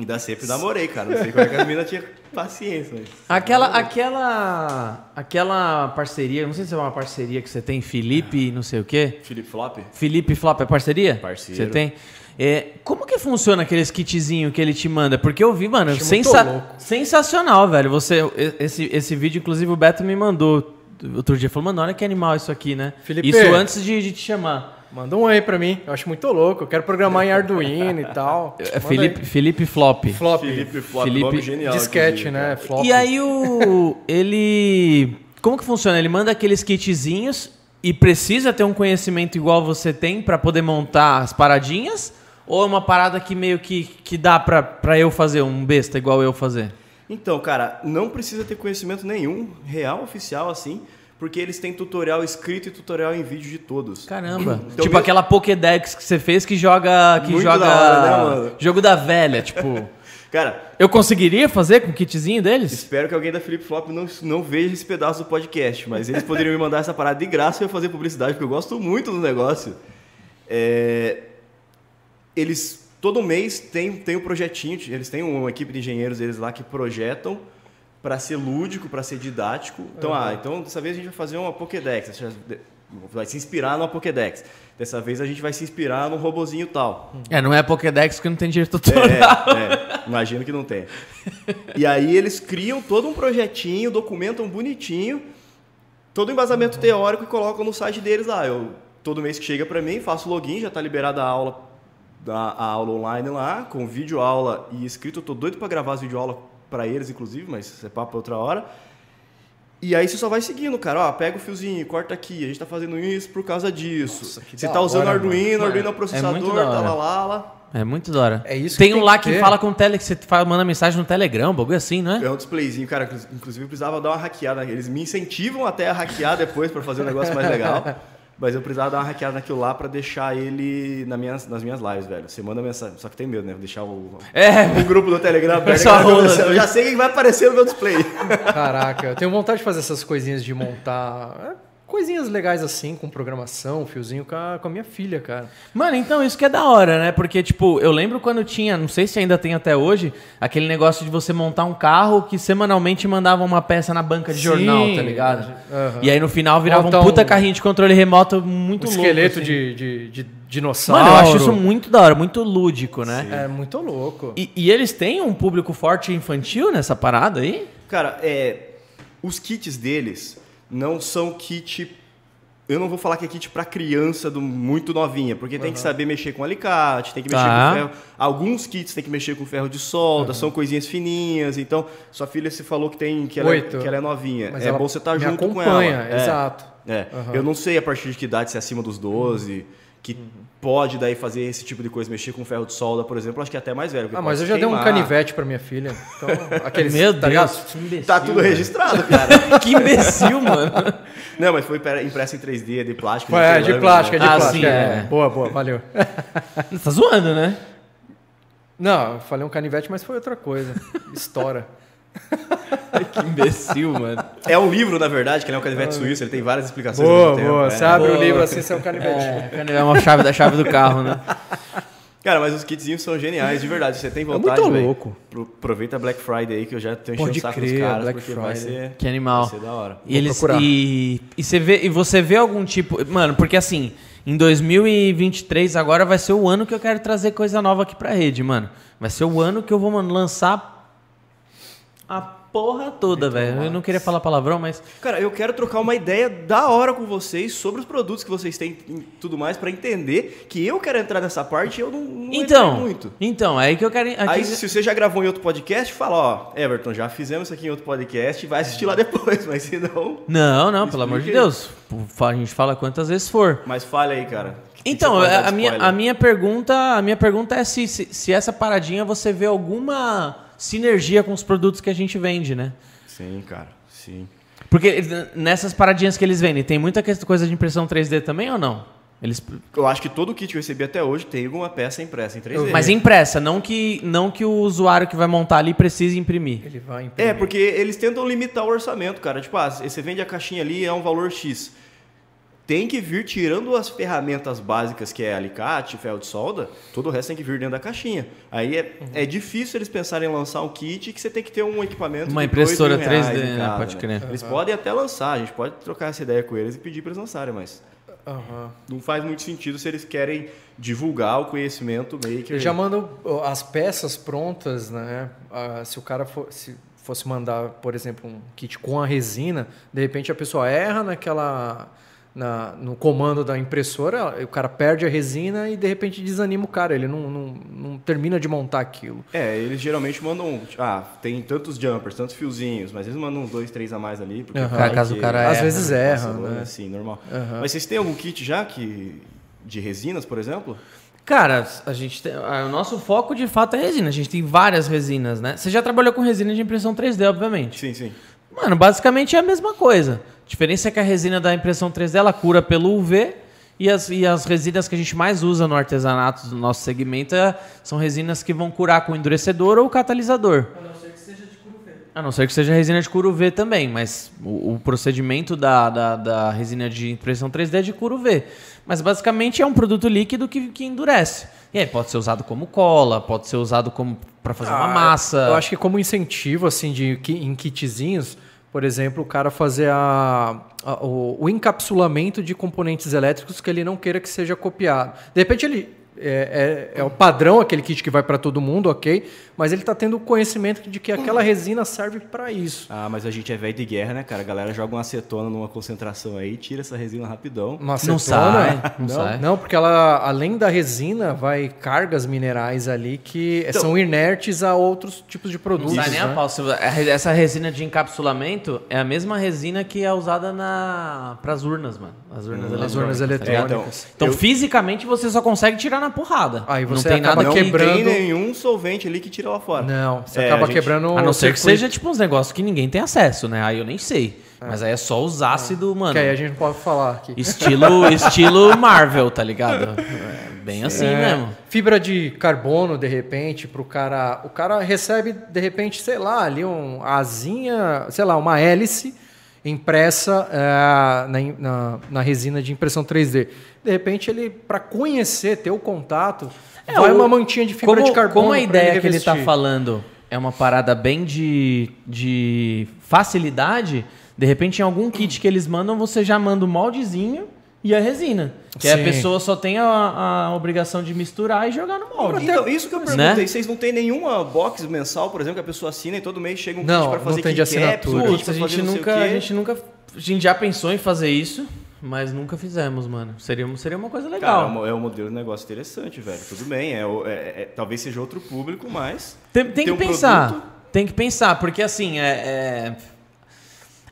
Ainda sempre namorei, cara. Não sei como é que a menina tinha paciência. Mas... Aquela, aquela, aquela parceria, não sei se é uma parceria que você tem, Felipe, não sei o quê. Felipe Flop? Felipe Flop é parceria? Parceiro. Você tem? É, como que funciona aqueles kitzinhos que ele te manda? Porque eu vi, mano, sensa- sensacional, velho. Você, esse, esse vídeo, inclusive, o Beto me mandou outro dia. Falou, mano, olha que animal isso aqui, né? Felipe. Isso antes de, de te chamar. Manda um aí pra mim. Eu acho muito louco. Eu quero programar em Arduino e tal. É Manda Felipe. Felipe Flop. Flop. Felipe Flop, Felipe- nome genial. Disquete, né? Flop. E aí o. ele. Como que funciona? Ele manda aqueles kitzinhos e precisa ter um conhecimento igual você tem pra poder montar as paradinhas? Ou é uma parada que meio que, que dá pra, pra eu fazer, um besta igual eu fazer? Então, cara, não precisa ter conhecimento nenhum, real, oficial, assim, porque eles têm tutorial escrito e tutorial em vídeo de todos. Caramba. Então, tipo mesmo- aquela Pokédex que você fez que joga. Que Muito joga. da hora, né? Jogo da velha, tipo. Cara, Eu conseguiria fazer com o kitzinho deles? espero que alguém da Flip Flop não, não veja esse pedaço do podcast, mas eles poderiam me mandar essa parada de graça e eu fazer publicidade, porque eu gosto muito do negócio. É, eles, todo mês, tem, tem um projetinho, eles têm uma equipe de engenheiros deles lá que projetam para ser lúdico, para ser didático. Então, ah, então dessa vez a gente vai fazer uma Pokédex, vai se inspirar numa Pokédex. Dessa vez a gente vai se inspirar num robozinho tal. É, não é Pokédex que não tem direito tutorial. É, é, imagino que não tem. E aí eles criam todo um projetinho, documentam bonitinho, todo o embasamento teórico e colocam no site deles lá. Eu, todo mês que chega para mim, faço login, já está liberada a aula, a aula online lá, com vídeo aula e escrito. Eu tô doido para gravar as vídeo aula para eles, inclusive, mas isso é papo pra outra hora. E aí você só vai seguindo, cara. Ó, pega o fiozinho, corta aqui. A gente tá fazendo isso por causa disso. Nossa, que você tá usando hora, Arduino, mano. Arduino é o É processador, tá hora. lá, lá, lá. É muito da hora. É isso Tem que um tem lá que que fala com tele, que você fala- manda mensagem no Telegram, um bagulho assim, não é? É um displayzinho, cara. Inclusive eu precisava dar uma hackeada. Eles me incentivam até a hackear depois para fazer um negócio mais legal. Mas eu precisava dar uma hackeada naquilo lá para deixar ele na minhas, nas minhas lives, velho. Você manda mensagem. Só que tem medo, né? Deixar o, É, o grupo do Telegram aberto. Eu já sei quem vai aparecer no meu display. Caraca, eu tenho vontade de fazer essas coisinhas de montar. Coisinhas legais assim, com programação, fiozinho com a, com a minha filha, cara. Mano, então isso que é da hora, né? Porque, tipo, eu lembro quando tinha, não sei se ainda tem até hoje, aquele negócio de você montar um carro que semanalmente mandava uma peça na banca de Sim. jornal, tá ligado? E aí no final virava um puta um- carrinho de controle remoto muito Um louco. esqueleto assim. de, de, de dinossauro. Mano, eu acho isso muito da hora, muito lúdico, né? É muito louco. E, e eles têm um público forte infantil nessa parada aí? Cara, é, os kits deles não são kit. Eu não vou falar que é kit para criança do, muito novinha, porque tem que saber mexer com alicate, tem que mexer Tá. com ferro. Alguns kits tem que mexer com ferro de solda, são coisinhas fininhas. Então, sua filha se falou que tem que ela, é- que ela é novinha. Mas é bom você estar me junto com ela. acompanha, É. exato. É. Aham. Eu não sei a partir de que idade, se é acima dos 12, que pode daí fazer esse tipo de coisa, mexer com ferro de solda, por exemplo, acho que é até mais velho. Ah, mas eu já dei um queimar. canivete pra minha filha. Então, aqueles, Meu tá Deus, ligado? que imbecil. Tá tudo registrado, cara. Que imbecil, mano. Não, mas foi impresso em 3D, de plástico. É, de plástico, é de né? Ah, plástico. sim, é. é. Boa, boa, valeu. Você tá zoando, né? Não, eu falei um canivete, mas foi outra coisa. Estoura. Que imbecil, mano. É um livro, na verdade, que ele é um canivete suíço, ele tem várias explicações. Boa, tempo, boa. é. Você abre o livro assim, você é um canivete. É, é uma chave da chave do carro, né? Cara, mas os kitzinhos são geniais, de verdade. Você tem muito vontade, velho, louco. pro- Aproveita a Black Friday aí, que eu já tenho enchendo o saco crer, dos caras, Black porque vai Friday. ser, Que animal. vai ser da hora. E eles procurar. e, e você vê e você vê algum tipo, mano, porque assim, em 2023 agora vai ser o ano que eu quero trazer coisa nova aqui pra rede, mano. Vai ser o ano que eu vou mano, lançar a porra toda, velho. Eu não queria falar palavrão, mas. Cara, eu quero trocar uma ideia da hora com vocês sobre os produtos que vocês têm e tudo mais pra entender que eu quero entrar nessa parte e eu não, não Então, muito. então, é aí que eu quero. Aqui, Aí, se você já gravou em outro podcast, fala, ó, Everton, já fizemos isso aqui em outro podcast, vai assistir lá depois, mas se não... Não, não, pelo amor de. Deus. A gente fala quantas vezes for. Mas fale aí, cara. Então, a, minha, a minha pergunta, a minha pergunta é se, se, se essa paradinha você vê alguma sinergia com os produtos que a gente vende, né? Sim, cara, sim. Porque nessas paradinhas que eles vendem, tem muita coisa de impressão 3D também ou não? Eles, Eu acho que todo kit que eu recebi até hoje tem alguma peça impressa em 3D. mas impressa, não que, não que o usuário que vai montar ali precise imprimir. Ele vai imprimir. É, porque eles tentam limitar o orçamento, cara. Tipo, ah, você vende a caixinha ali, é um valor X. Tem que vir tirando as ferramentas básicas, que é alicate, ferro de solda, todo o resto tem que vir dentro da caixinha. Aí é, Uhum. é difícil eles pensarem em lançar um kit que você tem que ter um equipamento Uma impressora mil reais 3D, em né? casa, Pode crer. Eles podem até lançar, a gente pode trocar essa ideia com eles e pedir para eles lançarem, mas Aham. não faz muito sentido se eles querem divulgar o conhecimento maker. Eles já mandam as peças prontas, né? Ah, se o cara for- se fosse mandar, por exemplo, um kit com a resina, de repente a pessoa erra naquela na- no comando da impressora, o cara perde a resina e de repente desanima o cara, ele não, não, não termina de montar aquilo. É, eles geralmente mandam. Ah, tem tantos jumpers, tantos fiozinhos, mas eles mandam uns dois, três a mais ali. Porque Aham. vai Caso o que- cara Às erra, vezes Nossa, erra, é né? Assim, normal. Aham. Mas vocês têm algum kit já que. de resinas, por exemplo? Cara, a gente tem, o nosso foco de fato é resina. A gente tem várias resinas, né? Você já trabalhou com resina de impressão 3D, obviamente. Sim, sim. Mano, basicamente é a mesma coisa. A diferença é que a resina da impressão 3D ela cura pelo UV e as, e as resinas que a gente mais usa no artesanato do nosso segmento é- são resinas que vão curar com endurecedor ou catalisador. A não ser que seja de curo verde. A não ser que seja resina de cura UV também, mas o, o procedimento da, da, da resina de impressão 3D é de cura UV. Mas basicamente é um produto líquido que, que endurece. E aí pode ser usado como cola, pode ser usado como para fazer uma Ah, massa. Eu acho que como incentivo, assim, de, em kitzinhos, por exemplo, o cara fazer a, a- o, o encapsulamento de componentes elétricos que ele não queira que seja copiado. De repente ele é, é- é o padrão, aquele kit que vai para todo mundo, ok, mas ele está tendo o conhecimento de que aquela resina serve para isso. Ah, mas a gente é velho de guerra, né, cara? A galera joga uma acetona numa concentração aí, tira essa resina rapidão. Uma Não acetona, sai, não não, sai. não, porque ela, além da resina, vai cargas minerais ali que Então- são inertes a outros tipos de Não produtos. sai nem a né? pau. A re- Essa resina de encapsulamento é a mesma resina que é usada na para as urnas, mano. As urnas As eletrônicas. urnas tá eletrônicas. Então, Eu- fisicamente, você só consegue tirar na porrada. Aí você não tem nada não que... quebrando- tem nenhum solvente ali que tira lá fora. Não, você É, acaba gente- quebrando A não ser que seja tipo uns negócios que ninguém tem acesso, né? Aí eu nem sei. Mas aí é só os ácidos, mano. Que aí a gente não pode falar aqui. Estilo, estilo Marvel, tá ligado? É bem assim É, mesmo. Fibra de carbono, de repente, pro cara. O cara recebe, de repente, sei lá, ali um asinha, sei lá, uma hélice impressa é, na, na, na resina de impressão 3D. De repente, ele, para conhecer, ter o contato, vai É, o- uma mantinha de fibra como, de carbono. Como a ideia que ele tá revestir. falando é uma parada bem de, de facilidade, de repente em algum kit que eles mandam, você já manda o moldezinho e a resina. Que aí a Sim. pessoa só tem a, a obrigação de misturar e jogar no molde. Então, isso que eu Né? perguntei. Vocês não tem nenhuma box mensal, por exemplo, que a pessoa assina e todo mês chega um Não, kit pra não fazer tem kit de assinatura. caps, um pra a gente não nunca, a gente nunca. A gente já pensou em fazer isso, mas nunca fizemos, mano. Seria, seria uma coisa legal. Cara, é um- é um modelo de negócio interessante, velho. Tudo bem, é, é- é- talvez seja outro público, mas. Tem, tem que um pensar. produto- Tem que pensar, porque assim, é, é-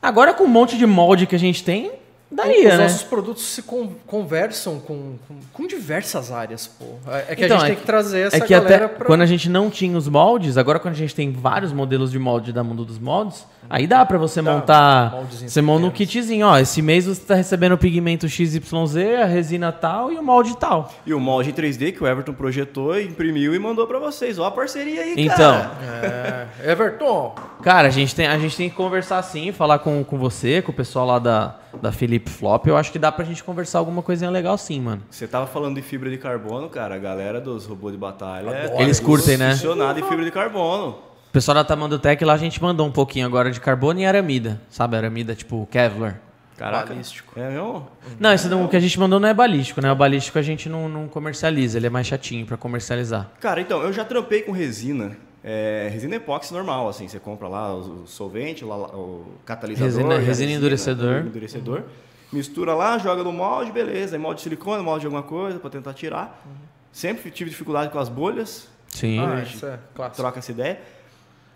Agora com um monte de molde que a gente tem, daria, Os né? nossos produtos se con- conversam com, com, com diversas áreas, pô. É é que Então, a gente é tem que- que trazer essa É que galera até pra... quando a gente não tinha os moldes, agora quando a gente tem vários modelos de molde da Mundo dos Moldes, aí dá pra você Dá, montar. Você monta um kitzinho, ó. Esse mês você tá recebendo o pigmento XYZ, a resina tal e o molde tal. E o molde em 3D que o Everton projetou, imprimiu e mandou pra vocês. Ó a parceria aí, Então, cara. É, Everton, Cara, a gente tem, a gente tem que conversar sim, falar com, com você, com o pessoal lá da, da Felipe Flop. Eu acho que dá pra gente conversar alguma coisinha legal sim, mano. Você tava falando de fibra de carbono, cara. A galera dos robôs de batalha é Eles curtem, né? Funcionado em fibra de carbono. O pessoal da Tamandu Tech lá a gente mandou um pouquinho agora de carbono e aramida. Sabe, aramida tipo Kevlar. Caraca. Balístico. É mesmo? Não, esse não, o que a gente mandou não é balístico, né? O balístico a gente não, não comercializa, ele é mais chatinho pra comercializar. Cara, então, eu já trampei com resina é, resina epóxi normal, assim, você compra lá o, solvente, o, la- o catalisador, Resina- e a resina endurecedor. endurecedor, mistura lá, joga no molde, beleza, aí molde de silicone, molde de alguma coisa para tentar tirar. Sempre tive dificuldade com as bolhas, Sim. Ah, isso é clássico. troca essa ideia.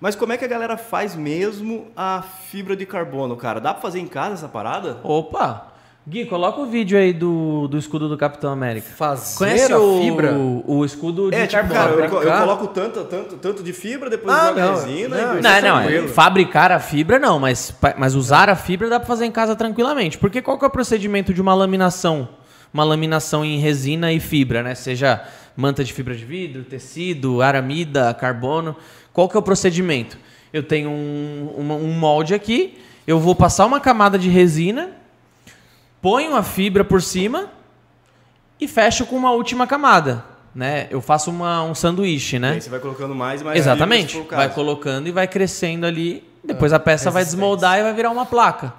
Mas como é que a galera faz mesmo a fibra de carbono, cara? Dá pra fazer em casa essa parada? Opa! Gui, coloca o vídeo aí do, do escudo do Capitão América. Fazer Conhece a o, fibra? o escudo de É, tipo, carbono? cara, eu, eu coloco tanto, tanto, tanto de fibra, depois Ah, jogo não, resina. não, e Não, não, é, fabricar a fibra não, mas, mas usar a fibra dá pra fazer em casa tranquilamente. Porque qual que é o procedimento de uma laminação? Uma laminação em resina e fibra, né? Seja manta de fibra de vidro, tecido, aramida, carbono. Qual que é o procedimento? Eu tenho um, uma- um molde aqui, eu vou passar uma camada de resina, ponho a fibra por cima e fecho com uma última camada, né? Eu faço uma- um sanduíche, E né? aí você vai colocando mais e mais Exatamente. fibra, se for o Vai colocando e vai crescendo ali. Depois a peça vai desmoldar e vai virar uma placa.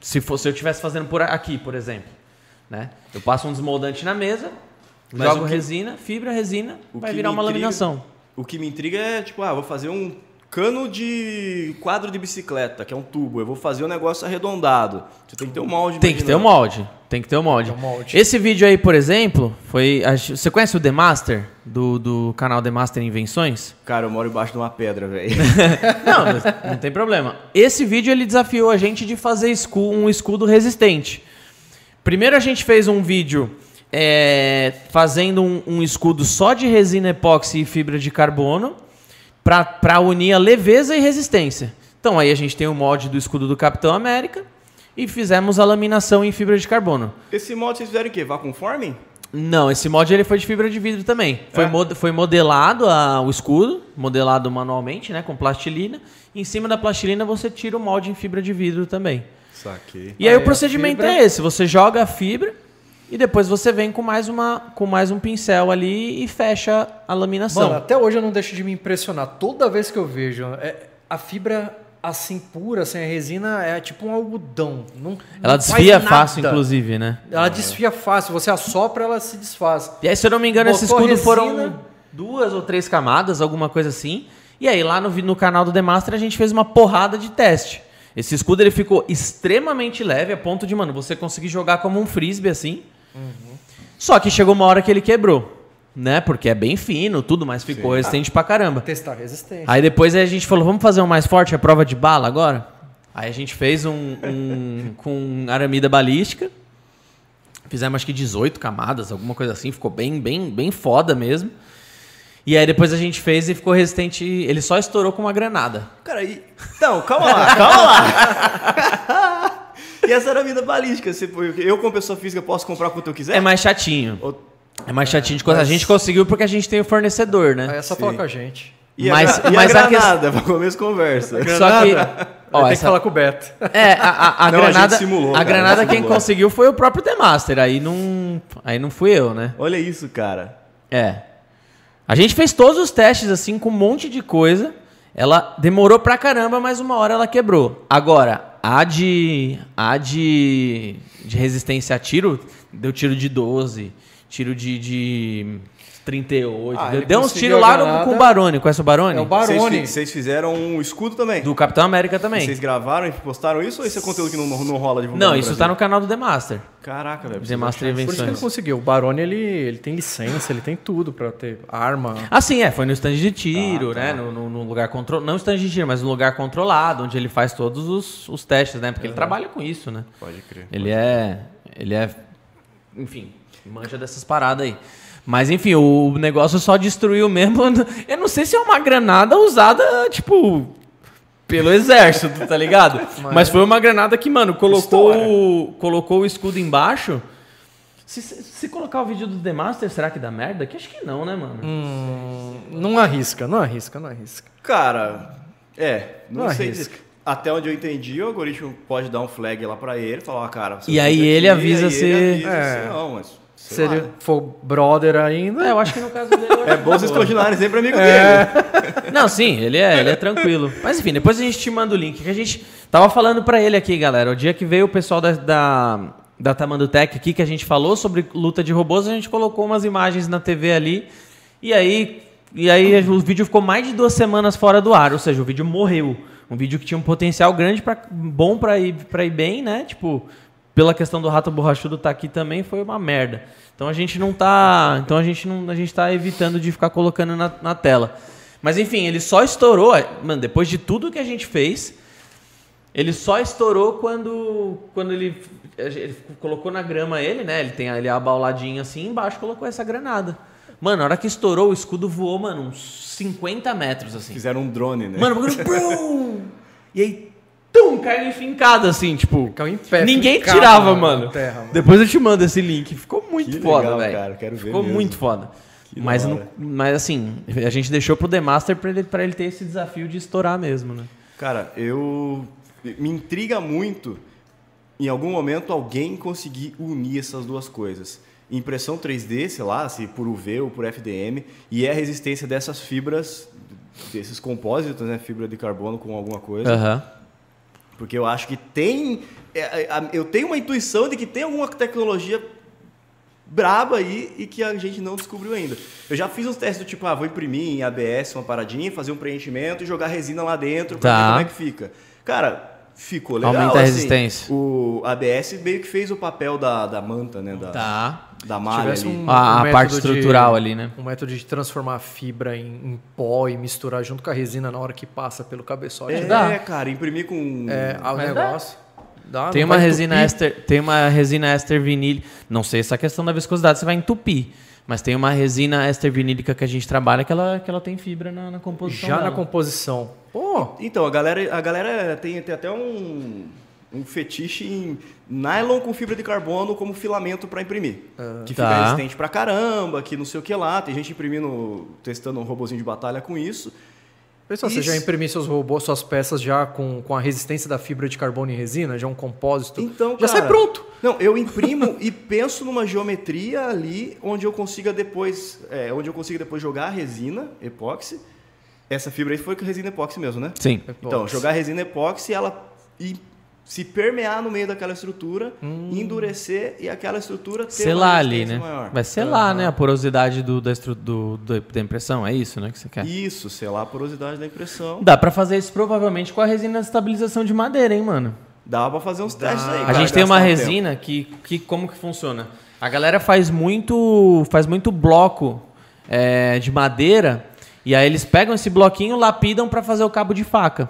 Se fosse eu estivesse fazendo por aqui, por exemplo, né? Eu passo um desmoldante na mesa, Mas jogo que- resina, fibra, resina, O vai virar uma intriga- laminação. O que me intriga é, tipo, ah, vou fazer um cano de quadro de bicicleta, que é um tubo. Eu vou fazer um negócio arredondado. Você tem que ter um molde. Tem que ter o imaginando. molde. Tem que ter o molde. Tem o molde. Esse vídeo aí, por exemplo, foi. Você conhece o The Master? Do, do canal The Master Invenções? Cara, eu moro embaixo de uma pedra, velho. Não, mas não tem problema. Esse vídeo ele desafiou a gente de fazer um escudo resistente. Primeiro a gente fez um vídeo é, fazendo um, um escudo só de resina epóxi e fibra de carbono para unir a leveza e resistência. Então aí a gente tem o molde do escudo do Capitão América e fizemos a laminação em fibra de carbono. Esse molde vocês fizeram o quê? Vacuumforming? Não, esse molde ele foi de fibra de vidro também. Foi, É? mod- foi modelado a- o escudo, modelado manualmente, né, com plastilina. Em cima da plastilina você tira o molde em fibra de vidro também. Saquei. E aí, Aí o a procedimento fibra- é esse: você joga a fibra e depois você vem com mais uma, com mais um pincel ali e fecha a laminação. Mano, até hoje eu não deixo de me impressionar. Toda vez que eu vejo é, a fibra assim pura, sem a resina, é tipo um algodão. Não, Ela não desfia fácil, inclusive, né? Ela desfia fácil. Você assopra, ela se desfaz. E aí, se eu não me engano, esse Botou escudo resina. foram duas ou três camadas, alguma coisa assim. E aí, lá no, vi- no canal do The Master, a gente fez uma porrada de teste. Esse escudo ele ficou extremamente leve, a ponto de, mano, você conseguir jogar como um frisbee assim. Só que chegou uma hora que ele quebrou, né? Porque é bem fino, tudo, mas ficou resistente pra caramba. Testar resistência. Aí depois a gente falou, vamos fazer um mais forte, a prova de bala agora? Aí a gente fez um, um com aramida balística. Fizemos acho que 18 camadas, alguma coisa assim, ficou bem, bem, bem foda mesmo. E aí depois a gente fez e ficou resistente, ele só estourou com uma granada. Cara, e... Então, calma lá, calma lá. e essa era a vida balística. Eu, como pessoa física, posso comprar quanto eu quiser? É mais chatinho. Ou- É mais chatinho de coisa. A gente conseguiu porque a gente tem o fornecedor, né? Aí é só falar com a gente. E Mas- a, e mas a a granada, pra começo conversa. Só que. Ó, essa- que falar com o Beto. É, a, a, a Não, a gente granada. simulou, a cara, granada a gente quem simulou. conseguiu foi o próprio The Master. Aí não. Aí não fui eu, né? Olha isso, cara. É. A gente fez todos os testes assim com um monte de coisa. Ela demorou pra caramba, mas uma hora ela quebrou. Agora, a de a de, de resistência a tiro? Deu tiro de 12, tiro de, de 38. Ah, deu, uns tiros lá no- com o Barone. Conhece o Barone? É o Barone. vocês fizeram um escudo também? Do Capitão América também. Vocês gravaram e postaram isso ou isso é conteúdo que não, não rola divulgado Não, isso Brasil? tá no canal do The Master. Caraca, velho. The Master isso. Por isso que ele Invenções. conseguiu. O Barone, ele, ele tem licença, ele tem tudo pra ter arma. Ah, sim, é. Foi no stand de Ah, tiro, tá. né? No, no- no lugar controlado. Não stand de tiro, mas no lugar controlado, onde ele faz todos os, os testes, né? Porque ele trabalha com isso, né? Pode crer. Ele é. Ele é. Enfim, manja dessas paradas aí. Mas enfim, o negócio só destruiu mesmo. Eu não sei se é uma granada usada, tipo. Pelo exército, tá ligado? Mas, foi uma granada que, mano, colocou, o, colocou o escudo embaixo. Se, se, colocar o vídeo do The Master, será que dá merda? Que acho que não, né, mano? Hum, não arrisca, não arrisca, não arrisca. Cara, é, não, Não sei. arrisca. se- Até onde eu entendi, o algoritmo pode dar um flag lá pra ele, falar, ó, cara... você E aí ele aqui, avisa aí se- Ele avisa É. se não, mas... sei Se lá, ele for brother ainda. É, eu acho que no caso dele. É bom vocês continuarem sempre amigo É. dele. Não, sim, ele é, ele é tranquilo. Mas enfim, depois a gente te manda o link. Que a gente tava falando pra ele aqui, galera. O dia que veio o pessoal da, da, da Tamando Tech aqui, que a gente falou sobre luta de robôs, a gente colocou umas imagens na TV ali. E aí, e aí o vídeo ficou mais de duas semanas fora do ar, ou seja, o vídeo morreu. Um vídeo que tinha um potencial grande, pra, bom pra ir, pra ir bem, né? Tipo, pela questão do rato borrachudo tá aqui também, foi uma merda. Então a gente não tá. Então a gente não. A gente tá evitando de ficar colocando na, na tela. Mas enfim, ele só estourou. Mano, depois de tudo que a gente fez, ele só estourou quando, quando ele, ele colocou na grama ele, né? Ele tem ali abauladinho assim, embaixo colocou essa granada. Mano, na hora que estourou, o escudo voou, mano, uns 50 metros, assim. Fizeram um drone, né? Mano, o bagulho! E aí, tum, caiu enfincado, assim, tipo... Caiu em pé, Ninguém fincado tirava, mano. terra, mano. Depois eu te mando esse link. Ficou muito Que foda, velho. Ficou mesmo. muito foda. Que Mas, não- mas assim, a gente deixou pro The Master pra ele, pra ele ter esse desafio de estourar mesmo, né? Cara, eu. Me intriga muito em algum momento alguém conseguir unir essas duas coisas. Impressão 3D, sei lá, se por UV ou por FDM, e é a resistência dessas fibras, desses compósitos, né? Fibra de carbono com alguma coisa. Aham. Porque eu acho que tem. é, é, Eu tenho uma intuição de que tem alguma tecnologia braba aí e que a gente não descobriu ainda. Eu já fiz uns testes do tipo, ah, vou imprimir em ABS uma paradinha, fazer um preenchimento e jogar resina lá dentro pra Tá. ver como é que fica. Cara, ficou legal. Aumenta a assim. resistência. O ABS meio que fez o papel da, da manta, né? Da, Tá. da malha ali. um- A- a método parte de- estrutural ali, né? Um método de transformar a fibra em, em pó e misturar junto com a resina na hora que passa pelo cabeçote. É, dá. cara, imprimir com. É, o negócio. Dá, Tem uma resina entupir. éster, tem uma resina éster vinílica. Não sei se a questão da viscosidade você vai entupir, mas tem uma resina éster vinílica que a gente trabalha que ela, que ela tem fibra na, na composição. Já na dela. composição. Pô, Então, a galera, a galera tem, tem até um, um fetiche em nylon com fibra de carbono como filamento para imprimir. que fica Tá. resistente pra caramba, que não sei o que lá. Tem gente imprimindo, testando um robozinho de batalha com isso. Pessoal, você Isso. já imprimiu seus robôs, suas peças já com, com a resistência da fibra de carbono e resina, já um compósito. Então, já cara, sai pronto. Não, eu imprimo e penso numa geometria ali onde eu consiga depois, é, onde eu consiga depois jogar a resina epóxi. Essa fibra aí foi com resina epóxi mesmo, né? Sim. Então, jogar resina epóxi e ela e se permear no meio daquela estrutura, endurecer e aquela estrutura ter Selar uma ali, né? maior. Vai selar, né? A porosidade do, da, estru- do- do- da impressão. É isso, né? Que você quer. Isso, selar a porosidade da impressão. Dá pra fazer isso provavelmente com a resina de estabilização de madeira, hein, mano? Dá pra fazer uns testes aí. A cara, gente tem uma um tempo. resina que, que como que funciona? A galera faz muito faz muito bloco é, de madeira e aí eles pegam esse bloquinho, lapidam para fazer o cabo de faca.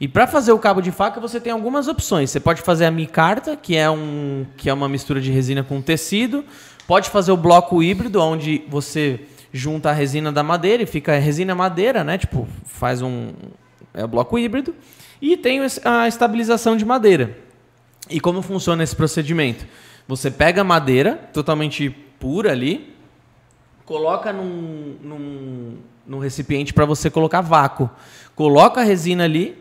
E para fazer o cabo de faca você tem algumas opções. Você pode fazer a micarta, que é um que é uma mistura de resina com tecido. Pode fazer o bloco híbrido, onde você junta a resina da madeira e fica resina madeira, né? Tipo, faz um é o bloco híbrido. E tem a estabilização de madeira. E como funciona esse procedimento? Você pega a madeira, totalmente pura ali, coloca num, num, num recipiente para você colocar vácuo. Coloca a resina ali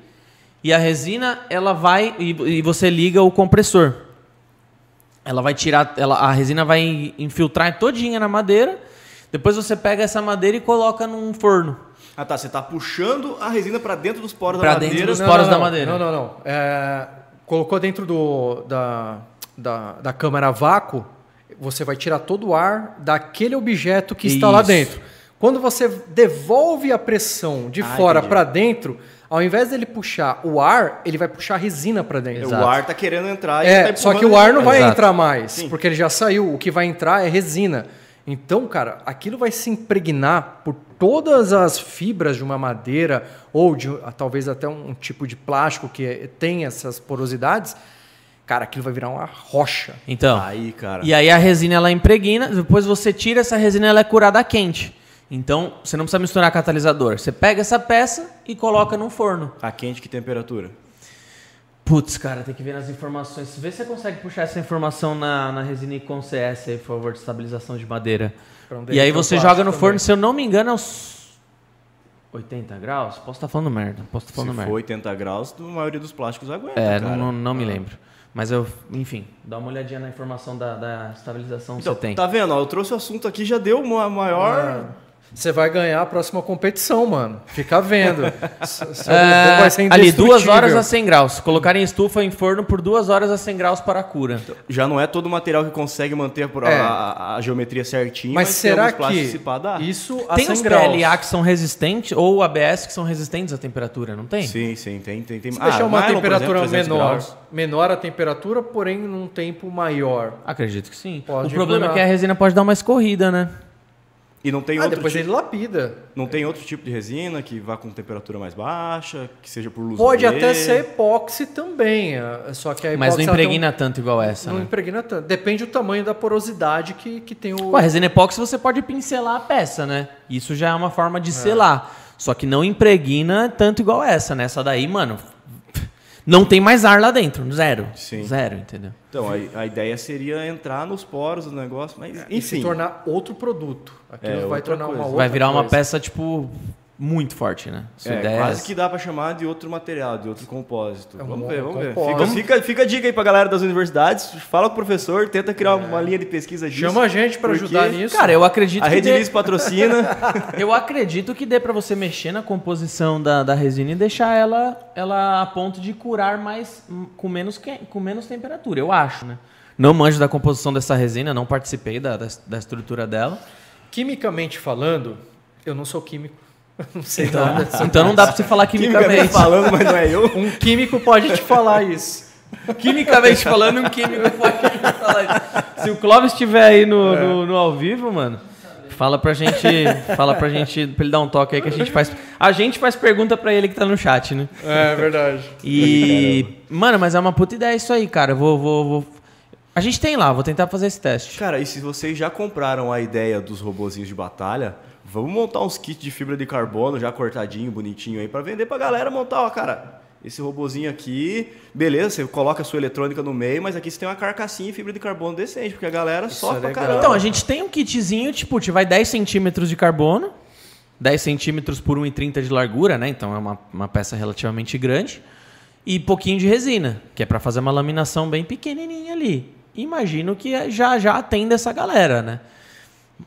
e a resina ela vai e, e você liga o compressor. Ela vai tirar, ela, a resina vai infiltrar todinha na madeira. Depois você pega essa madeira e coloca num forno. Ah tá, você tá puxando a resina pra dentro dos poros Pra da dentro madeira. dos poros da não, madeira. Não, não, não. É, colocou dentro do, da, da, da câmara vácuo, você vai tirar todo o ar daquele objeto que está lá Isso. dentro. Quando você devolve a pressão de Ah, fora para dentro, ao invés dele puxar o ar, ele vai puxar a resina para dentro. Exato. O ar tá querendo entrar e É, tá só que o ar não vai Exato. entrar mais, Sim. porque ele já saiu. O que vai entrar é resina. Então, cara, aquilo vai se impregnar por todas as fibras de uma madeira ou de ah, talvez até um tipo de plástico que tem essas porosidades. Cara, aquilo vai virar uma rocha. Então, Aí, cara. E aí a resina ela impregna, depois você tira essa resina ela é curada quente. Então, você não precisa misturar catalisador. Você pega essa peça e coloca num forno. A quente que temperatura? Putz, cara, tem que ver nas informações. Vê se você consegue puxar essa informação na, na resina com CS aí, por favor, de estabilização de madeira. E aí você joga no também. forno, se eu não me engano, aos 80 graus. Posso estar falando merda. Posso estar Se falando for merda. 80 graus, a maioria dos plásticos aguenta, É, cara. não, não, não me Ah. lembro. Mas eu, enfim, dá uma olhadinha na informação da, da estabilização que Então, você tem. tá vendo? ó, eu trouxe o assunto aqui, já deu uma maior... Você vai ganhar a próxima competição, mano. Fica vendo. É, robô vai ser ali, duas horas a 100 graus. Colocar em estufa em forno por duas horas a 100 graus para a cura. Já não é todo material que consegue manter a, É. a- a geometria certinha, Mas tem será que se pá, dá. isso a Tem 100 os graus? PLA que são resistentes ou ABS que são resistentes à temperatura, não tem? Sim, sim, tem. tem, tem. Se deixar uma nylon, temperatura exemplo, 300 menor, graus. menor a temperatura, porém num tempo maior. Acredito que sim. Pode o problema curar. é que a resina pode dar uma escorrida, né? E não tem Ah, outro depois tipo, ele lapida. não tem outro tipo de resina que vá com temperatura mais baixa, que seja por luz Pode UV. até ser epóxi também, é, só que a Mas não tem um- impregna tanto igual essa, Não né? impregna tanto. Depende do tamanho da porosidade que, que tem o. Com a resina epóxi você pode pincelar a peça, né? Isso já é uma forma de selar. Só que não impregna tanto igual essa, né? Essa daí, mano, não tem mais ar lá dentro. Zero. Sim. Zero, entendeu? Então, a, a ideia seria entrar nos poros do negócio, mas e se enfim. tornar outro produto. Aquilo É, vai tornar coisa. uma outra Vai virar uma coisa. peça, tipo, muito forte, né? Sua É, ideia quase é que dá pra chamar de outro material, de outro compósito. É um vamos ver, vamos ver. compósito. Fica, fica, fica a dica aí pra galera das universidades, fala com o professor, tenta criar uma linha de pesquisa disso. Chama a gente pra porque ajudar nisso. Cara, eu acredito A que Rede dê, Liz patrocina. eu acredito que dê para você mexer na composição da, da resina e deixar ela, ela a ponto de curar mais com menos, que- com menos temperatura, eu acho, né? Não manjo da composição dessa resina, não participei da, da, da estrutura dela. Quimicamente falando, eu não sou químico. Não sei Então, nada. então não dá pra você falar Quimicamente quimicamente. falando, mas não é eu. Um químico pode te falar isso. Quimicamente falando, um químico pode falar isso. Se o Clóvis estiver aí no, no, no ao vivo, mano, fala pra gente. Fala pra gente, pra ele dar um toque aí que a gente faz. A gente faz pergunta pra ele que tá no chat, né? É verdade. E. Mano, mas é uma puta ideia isso aí, cara. Eu Vou, vou, vou. A gente tem lá, vou tentar fazer esse teste. Cara, e se vocês já compraram a ideia dos robozinhos de batalha, vamos montar uns kits de fibra de carbono já cortadinho, bonitinho aí, pra vender pra galera montar, ó, cara. Esse robozinho aqui, beleza, você coloca a sua eletrônica no meio, mas aqui você tem uma carcassinha de fibra de carbono decente, porque a galera sofre é pra caramba. Então, a gente tem um kitzinho, tipo, te vai 10 centímetros de carbono, 10 centímetros por 1,30 de largura, né? Então é uma, uma peça relativamente grande. E pouquinho de resina, que é pra fazer uma laminação bem pequenininha ali. Imagino que já já atende essa galera, né?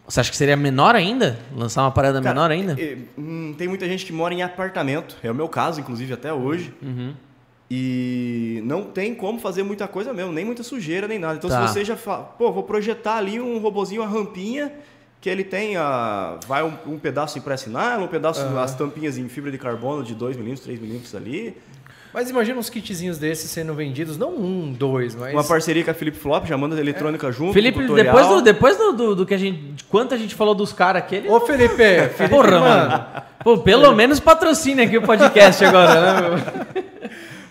Você acha que seria menor ainda? Lançar uma parada Cara, menor ainda? é, hum, tem muita gente que mora em apartamento, é o meu caso, inclusive, até hoje. Uhum. E não tem como fazer muita coisa mesmo, nem muita sujeira, nem nada. Então, Tá. se você já fala, pô, vou projetar ali um robozinho, uma rampinha, que ele tem a, vai um, um pedaço em nylon, um pedaço, as tampinhas em fibra de carbono de 2 milímetros, 3 milímetros ali. Mas imagina uns kitzinhos desses sendo vendidos, não um, dois, mas. Uma parceria com a Flip Flop, já manda a eletrônica junto, Felipe, depois, do, depois do, do, do que a gente. De quanto a gente falou dos caras aqui, ele. Ô, Felipe, Felipe, Porra, mano. mano. Pô, pelo menos patrocine aqui o podcast agora, né, meu?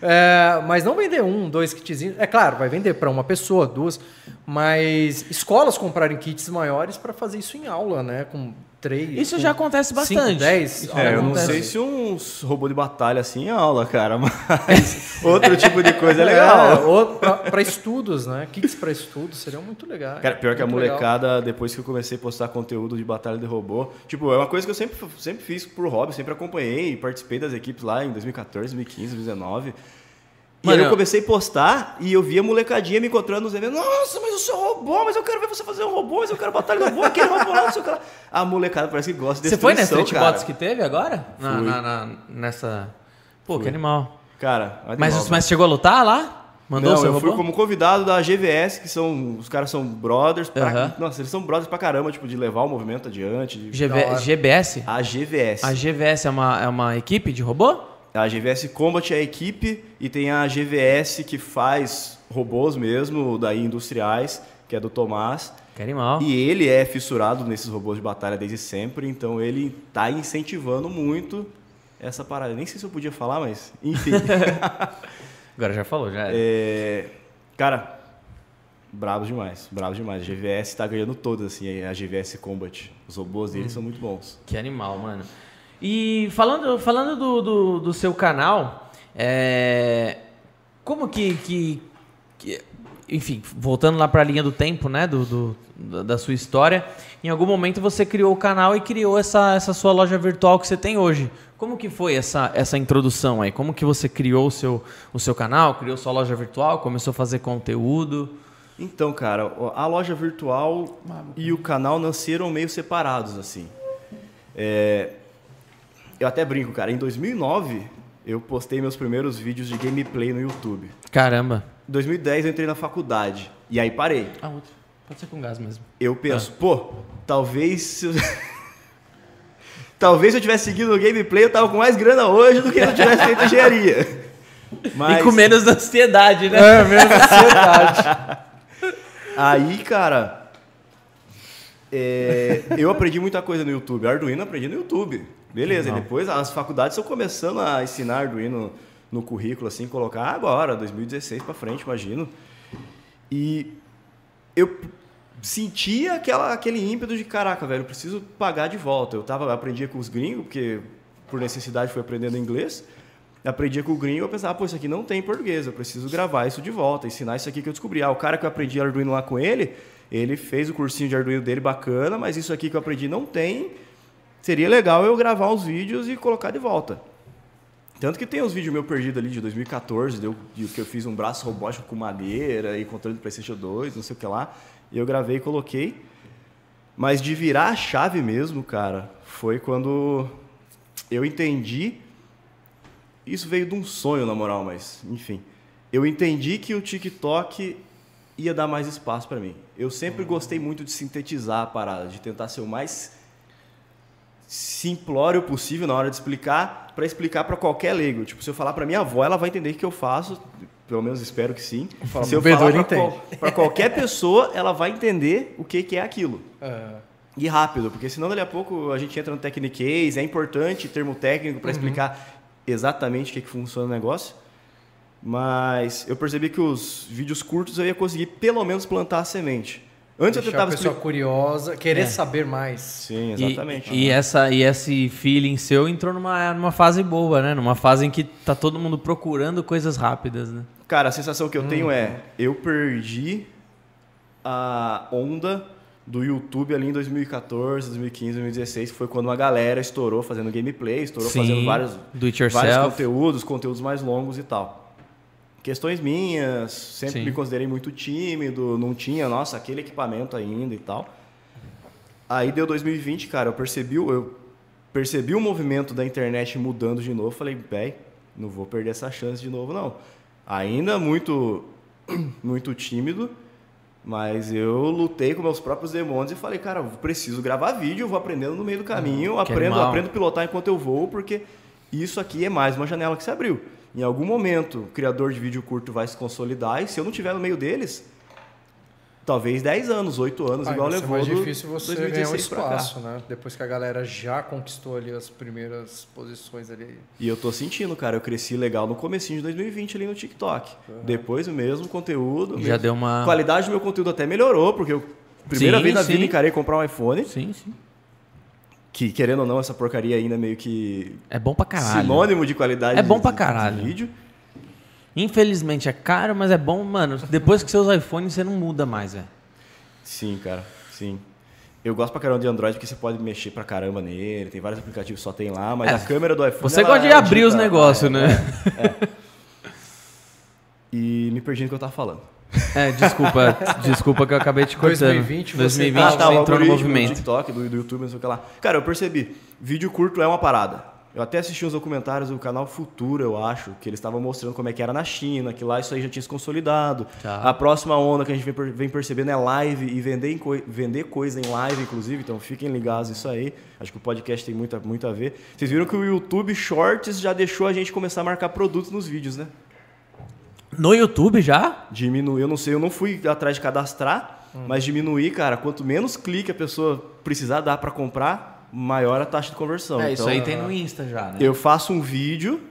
É, mas não vender um, dois kitzinhos. É claro, vai vender para uma pessoa, duas. Mas escolas comprarem kits maiores para fazer isso em aula, né? Com três. Isso com já acontece bastante. dez. É, eu não sei se uns robô de batalha assim é aula, cara, mas outro tipo de coisa é legal. para estudos, né? Kits para estudos seriam muito legais. Cara, pior que a Muito legal. molecada, depois que eu comecei a postar conteúdo de batalha de robô, tipo, é uma coisa que eu sempre, sempre fiz por hobby, sempre acompanhei e participei das equipes lá em 2014, 2015, 2019. E Mano, aí eu comecei a postar e eu via a molecadinha me encontrando nos eventos. Nossa, mas o seu robô, mas eu quero ver você fazer um robô, mas eu quero batalha de robô, aquele robô lá, não sei o que lá. A molecada parece que gosta desse Você foi nessa cara. Street Bots que teve agora? Na, na- na- nessa. Pô, que animal. Cara, animal, Mas, mas chegou a lutar lá? Mandou não, seu eu robô? fui como convidado da GVS, que são. Os caras são brothers. pra- Aham. Nossa, eles são brothers pra caramba, tipo, de levar o movimento adiante. de- GV. GBS? A GVS. A GVS é uma, é uma equipe de robô? A GVS Combat é a equipe e tem a GVS que faz robôs mesmo, daí industriais, que é do Tomás. Que animal. E ele é fissurado nesses robôs de batalha desde sempre, então ele tá incentivando muito essa parada. Nem sei se eu podia falar, mas enfim. Agora já falou, já. É, cara, bravo demais, bravo demais. A GVS tá ganhando todas, assim, a GVS Combat. Os robôs deles são muito bons. Que animal, mano. E falando, falando do, do, do seu canal, é, como que, que, que- Enfim, voltando lá para a linha do tempo, né? Do, do- da- sua história, em algum momento você criou o canal e criou essa, essa sua loja virtual que você tem hoje. Como que foi essa, essa introdução aí? Como que você criou o seu, o seu canal, criou sua loja virtual, começou a fazer conteúdo? Então, cara, a loja virtual e o canal nasceram meio separados, assim. É, eu até brinco, cara. Em 2009, eu postei meus primeiros vídeos de gameplay no YouTube. Caramba. Em 2010, eu entrei na faculdade. E aí parei. A outra. Pode ser com gás mesmo. Eu penso, pô, talvez se eu... talvez se eu tivesse seguido no gameplay, eu tava com mais grana hoje do que se eu tivesse feito engenharia. Mas E com menos ansiedade, né? É, mesmo ansiedade. aí, cara, é, eu aprendi muita coisa no YouTube. Arduino aprendi no YouTube. Beleza, e depois as faculdades estão começando a ensinar Arduino no currículo, assim, colocar agora, 2016 pra frente, imagino. E eu sentia aquela, aquele ímpeto de caraca, velho, eu preciso pagar de volta. Eu tava, aprendia com os gringos, porque por necessidade fui aprendendo inglês. Aprendia com o gringo, eu pensava, pô, isso aqui não tem em português, eu preciso gravar isso de volta, ensinar isso aqui que eu descobri. Ah, o cara que eu aprendi Arduino lá com ele, ele fez o cursinho de Arduino dele bacana, mas isso aqui que eu aprendi não tem. Seria legal eu gravar os vídeos e colocar de volta. Tanto que tem uns vídeos meu perdido ali de 2014, deu, de que eu fiz um braço robótico com madeira e controle do PlayStation 2, não sei o que lá. Eu gravei e coloquei. Mas de virar a chave mesmo, cara, foi quando eu entendi. Isso veio de um sonho, na moral, mas enfim. Eu entendi que o TikTok ia dar mais espaço para mim. Eu sempre gostei muito de sintetizar a parada, de tentar ser o mais simplório possível na hora de explicar, para explicar para qualquer leigo. Tipo, se eu falar para minha avó, ela vai entender o que eu faço, pelo menos espero que sim. Fala, se eu "Bebedouro falar para entende." qualquer pessoa, ela vai entender o que, que é aquilo. É. E rápido, porque senão dali a pouco a gente entra no Techniquez, é importante termo técnico para explicar exatamente o que, que funciona o negócio. Mas eu percebi que os vídeos curtos eu ia conseguir pelo menos plantar a semente. Antes eu Deixar a tentava pessoa explicar. curiosa, querer É. saber mais. Sim, E- exatamente. E, essa, e esse feeling seu entrou numa, numa fase boa, né? Numa fase em que tá todo mundo procurando coisas rápidas, né? Cara, a sensação que eu tenho é, eu perdi a onda do YouTube ali em 2014, 2015, 2016, que foi quando uma galera estourou fazendo gameplay, estourou Sim, fazendo vários, vários conteúdos, conteúdos mais longos e tal. Questões minhas, sempre Sim. me considerei muito tímido, não tinha, nossa, aquele equipamento ainda e tal. Aí deu 2020, cara, eu percebi, eu percebi o movimento da internet mudando de novo, falei, véi, não vou perder essa chance de novo, não. Ainda muito, muito tímido, mas eu lutei com meus próprios demônios e falei, cara, preciso gravar vídeo, vou aprendendo no meio do caminho, que aprendo, aprendo a pilotar enquanto eu vou, porque isso aqui é mais uma janela que se abriu. Em algum momento, o criador de vídeo curto vai se consolidar e se eu não estiver no meio deles, talvez 10 anos, 8 anos, Ah, igual levou mais do difícil você ganhar um 2016 pra cá. espaço, né? Depois que a galera já conquistou ali as primeiras posições ali. E eu tô sentindo, cara, eu cresci legal no comecinho de 2020 ali no TikTok. Depois o mesmo conteúdo, Já mesmo- deu uma. a qualidade do meu conteúdo até melhorou, porque eu primeira Sim, vez na sim. vida encarei comprar um iPhone, Sim, sim. Que querendo ou não, essa porcaria ainda é meio que É bom pra caralho. sinônimo de qualidade É bom pra caralho. de vídeo. Infelizmente é caro, mas é bom, mano. Depois que você usa iPhone, você não muda mais, velho. Sim, cara, sim. Eu gosto pra caramba de Android porque você pode mexer pra caramba nele, tem vários aplicativos que só tem lá, mas É, a câmera do iPhone. Você gosta de é abrir os negócios, é, né? E me perdi no que eu tava falando. É, desculpa. desculpa que eu acabei te cortando. 2020 você 2020 tá- você Ah, o entrou no movimento. Do TikTok, do, do YouTube, não sei o que lá. Cara, eu percebi. Vídeo curto é uma parada. Eu até assisti uns documentários do canal Futuro, eu acho, que eles estavam mostrando como é que era na China, que lá isso aí já tinha se consolidado. Tá. A próxima onda que a gente vem, per- vem percebendo é live e vender, vender coisa em live, inclusive, então fiquem ligados nisso aí. Acho que o podcast tem muito, a- muito a ver. Vocês viram que o YouTube Shorts já deixou a gente começar a marcar produtos nos vídeos, né? No YouTube já? Diminuir, eu não sei, eu não fui atrás de cadastrar, Hum. mas diminuir, cara, quanto menos clique a pessoa precisar dar para comprar, maior a taxa de conversão. É, isso Então, aí tem no Insta já, né? Eu faço um vídeo,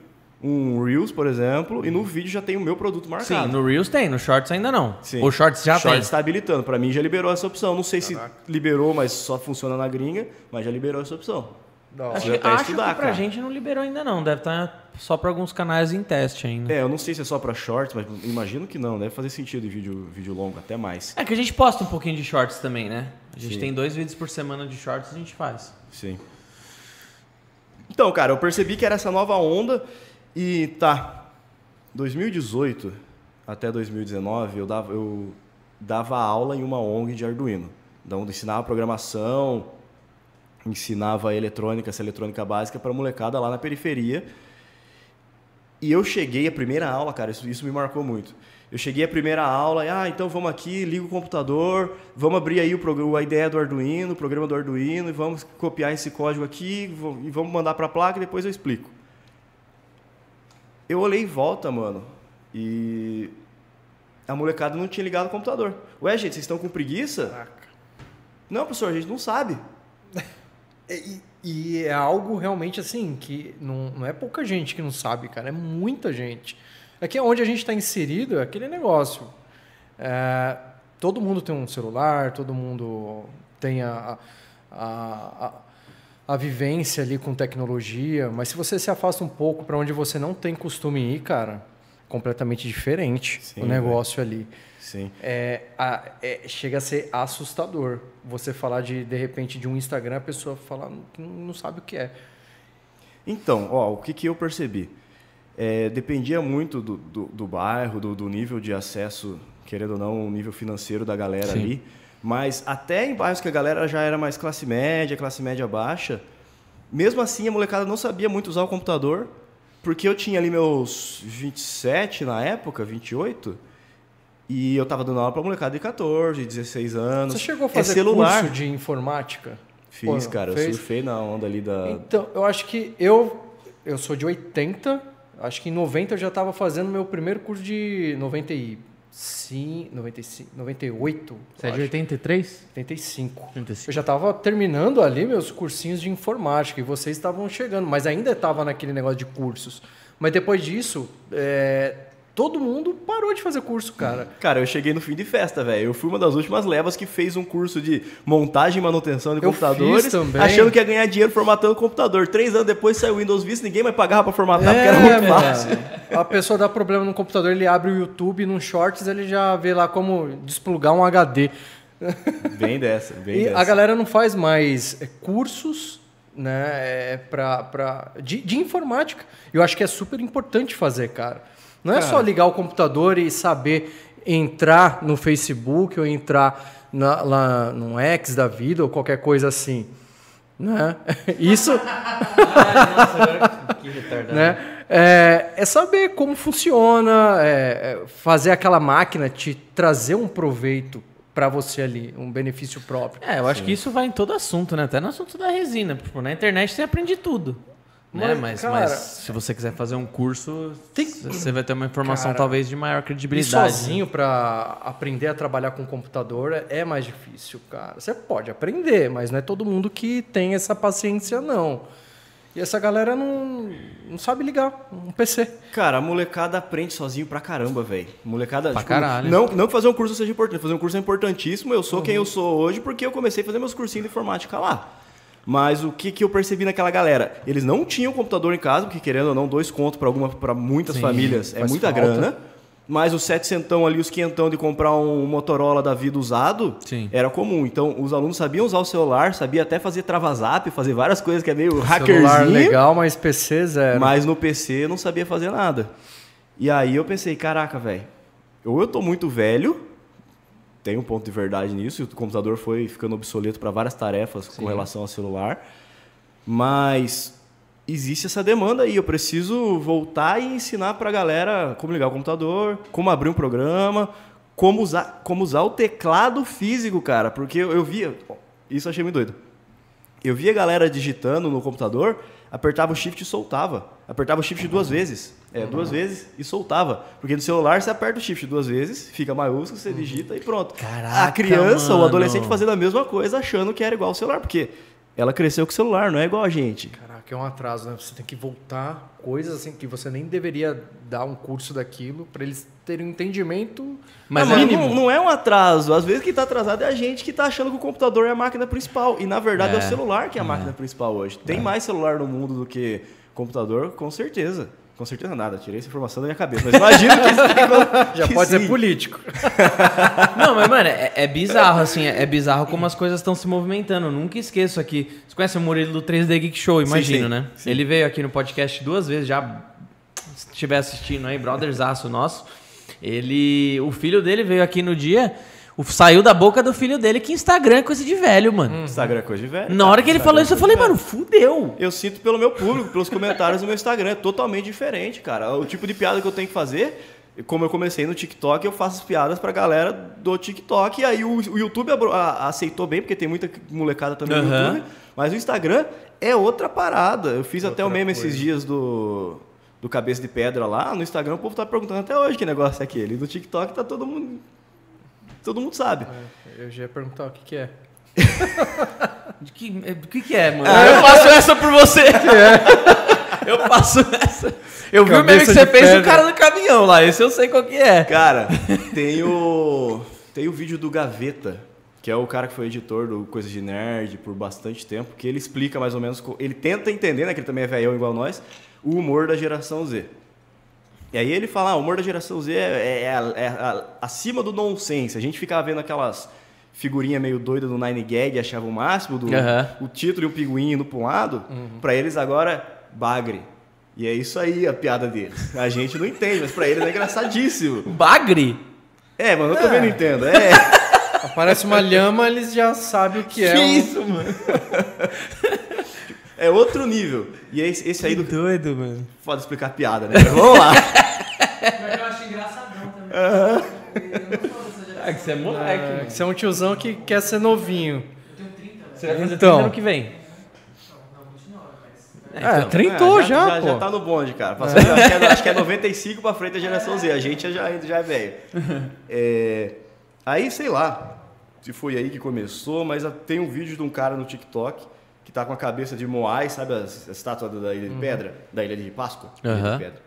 um Reels, por exemplo, e no vídeo já tem o meu produto Sim, marcado. no Reels tem, no Shorts ainda não. Sim. O Shorts já Shorts tem. está habilitando. Para mim já liberou essa opção. Não sei se liberou, mas só funciona na gringa, mas já liberou essa opção. Da hora. Acho, que, acho estudar, que pra cara. gente não liberou ainda não. Deve estar só pra alguns canais em teste ainda. É, eu não sei se é só para shorts, mas imagino que não. Deve fazer sentido em vídeo, vídeo longo, até mais. É que a gente posta um pouquinho de Shorts também, né? A gente Sim. tem dois vídeos por semana de Shorts a gente faz. Sim. Então, cara, eu percebi que era essa nova onda e tá. 2018 até 2019 eu dava, eu dava aula em uma ONG de Arduino. Então, eu ensinava programação ensinava eletrônica, essa eletrônica básica para molecada lá na periferia. E eu cheguei a primeira aula, cara, isso, isso me marcou muito. Eu cheguei a primeira aula, e, ah, então vamos aqui, liga o computador, vamos abrir aí o programa, a ideia do Arduino, o programa do Arduino, e vamos copiar esse código aqui e vamos mandar para a placa e depois eu explico. Eu olhei em volta, mano, e a molecada não tinha ligado o computador. Ué, gente, vocês estão com preguiça? Caraca. Não, professor, a gente não sabe. E, e é algo realmente assim, que não, não é pouca gente que não sabe, cara, é muita gente. Aqui onde a gente está inserido é aquele negócio. É, todo mundo tem um celular, todo mundo tem a, a, a, a vivência ali com tecnologia, mas se você se afasta um pouco para onde você não tem costume ir, cara, completamente diferente Sim, o negócio ali. Sim. É, a- é- chega a ser assustador você falar de de repente de um Instagram a pessoa falar que não, sabe o que é. Então, ó, o que, que eu percebi? É, dependia muito do, do, do bairro, do, do nível de acesso, querendo ou não, o nível financeiro da galera Sim. ali. Mas até em bairros que a galera já era mais classe média, classe média baixa, mesmo assim a molecada não sabia muito usar o computador, porque eu tinha ali meus 27 na época, 28, e eu tava dando aula pra molecada de 14, 16 anos. Você chegou a É fazer celular. curso de informática? Fiz, Ou- cara. Eu fez? surfei na onda ali da. Então, eu acho que eu eu sou de 80, acho que em 90 eu já estava fazendo meu primeiro curso de 95, 95 98, Você é eu de acho. 83? 85. 85. Eu já estava terminando ali meus cursinhos de informática e vocês estavam chegando, mas ainda estava naquele negócio de cursos. Mas depois disso, é, todo mundo parou de fazer curso, cara. Cara, eu cheguei no fim de festa, velho. Eu fui uma das últimas levas que fez um curso de montagem e manutenção de Eu computadores, achando que ia ganhar dinheiro formatando o computador. Três anos depois saiu o Windows Vista, ninguém mais pagava pra formatar, porque era muito É, fácil. mano. A pessoa dá problema no computador, ele abre o YouTube num shorts, ele já vê lá como desplugar um HD. Bem dessa, bem E dessa. a galera não faz mais é, cursos né, é, pra, pra, de, de informática. Eu acho que é super importante fazer, cara. Não é Cara. só ligar o computador e saber entrar no Facebook ou entrar na, lá no X da vida ou qualquer coisa assim. Né? Isso que retardado. né? É, é saber como funciona, é, é fazer aquela máquina te trazer um proveito para você ali, um benefício próprio. É, eu acho que isso vai em todo assunto, né? Até no assunto da resina. Tipo, na internet você aprende tudo. Né? Mas, Mas, cara- mas se você quiser fazer um curso, Tem- você vai ter uma informação Cara, talvez de maior E credibilidade. sozinho para aprender a trabalhar com computador é- é mais difícil, cara. Você pode aprender, mas não é todo mundo que tem essa paciência, não. E essa galera não, não sabe ligar um PC. Cara, a molecada aprende sozinho pra caramba, velho. Molecada. Pra tipo, caralho. Não, não que fazer um curso seja importante, fazer um curso é importantíssimo. Eu sou Uhum. quem eu sou hoje porque eu comecei a fazer meus cursinhos de informática lá. Mas o que, que eu percebi naquela galera? Eles não tinham computador em casa, porque querendo ou não, dois contos alguma para muitas Sim, famílias é muita falta. grana. Mas os setecentão ali, os quinhentão de comprar um Motorola da vida usado, Sim. era comum. Então, os alunos sabiam usar o celular, sabia até fazer trava-zap, fazer várias coisas que é meio Celular hackerzinho. legal, mas PC zero. Mas no PC não sabia fazer nada. E aí eu pensei, caraca, velho, ou eu tô muito velho, tem um ponto de verdade nisso, e o computador foi ficando obsoleto para várias tarefas com relação ao celular, mas existe essa demanda aí, eu preciso voltar e ensinar pra galera como ligar o computador, como abrir um programa, como usar, como usar o teclado físico, cara, porque eu, eu via, isso eu achei muito doido. Eu via a galera digitando no computador, apertava o shift e soltava. Apertava o shift duas vezes. É, duas vezes e soltava. Porque no celular você aperta o shift duas vezes, fica maiúsculo, você digita e pronto. Caraca, a criança, mano. o adolescente fazendo a mesma coisa, achando que era igual ao celular, porque ela cresceu com o celular, não é igual a gente. Caraca, é um atraso, né? Você tem que voltar coisas assim que você nem deveria dar um curso daquilo para eles terem um entendimento Mas é- não, não é um atraso. Às vezes quem está atrasado é a gente que está achando que o computador é a máquina principal. E na verdade é, É. o celular que é a máquina principal hoje. Tem mais celular no mundo do que computador, com certeza. Com certeza nada, tirei essa informação da minha cabeça. Mas imagino que isso tem- já que pode sim. ser político. Não, mas, mano, é, é bizarro, assim, é, é bizarro como as coisas estão se movimentando. Eu nunca esqueço aqui. Você conhece o Murilo do 3D Geek Show, imagino, sim, né? sim. Ele veio aqui no podcast duas vezes, já se estiver assistindo aí, brotherzaço nosso. Ele. O filho dele veio aqui no dia. O- Saiu da boca do filho dele que Instagram é coisa de velho, mano. Instagram é coisa de velho. Na hora que ele Instagram falou é isso, eu coisa falei, mano, fudeu. Eu sinto pelo meu público, pelos comentários do meu Instagram. É totalmente diferente, cara. O tipo de piada que eu tenho que fazer, como eu comecei no TikTok, eu faço as piadas pra galera do TikTok. E aí o, o YouTube aceitou bem, porque tem muita molecada também no Aham. YouTube. Mas o Instagram é outra parada. Eu fiz até o meme esses dias do, do Cabeça de Pedra lá. No Instagram o povo tá perguntando até hoje que negócio é aquele. E no TikTok tá todo mundo. Todo mundo sabe. Eu já ia perguntar o que, que é. O que, o que, que é, mano? eu passo essa por você. eu passo essa. Eu vi o meme que Cabeça você fez do pedra. cara do caminhão lá. Esse eu sei qual que é. Cara, tem o. Tem o vídeo do Gaveta, que é o cara que foi editor do Coisas de Nerd por bastante tempo, que ele explica mais ou menos. Ele tenta entender, né? Que ele também é velhão igual nós, o humor da geração Z. E aí ele fala, ah, o humor da geração Z é, é- é é acima do nonsense. A gente ficava vendo aquelas figurinhas meio doidas do Nine Gag e achava o máximo, do, Aham. o título e o pinguim indo pra um lado. Pra eles agora, bagre. E é isso aí a piada deles. A gente não entende, mas pra eles é engraçadíssimo. Bagre? É, mano, eu também não entendo. É. Aparece uma lhama, eles já sabem o que é. Que um- isso, mano? É outro nível. E esse, esse aí do. doido, mano. Foda explicar piada, né? Vamos lá. Mas eu acho engraçadão também. Eu não sou dessa geração. É que você é moleque, É, mano. você é um tiozão que quer ser novinho. Eu tenho 30, velho. Você vai fazer Então. 30 ano que vem. Não, 29, mas... É, então. trintou É, já, já, pô. já tá no bonde, cara. Passou, acho, que é, acho que é 95 pra frente a geração Z. A gente já, ainda já é velho. É, aí, sei lá, se foi aí que começou, mas tem um vídeo de um cara no TikTok que tá com a cabeça de Moai, sabe as, a estátua da Ilha de Pedra? Da Ilha de Páscoa? Ilha Aham. de Pedra.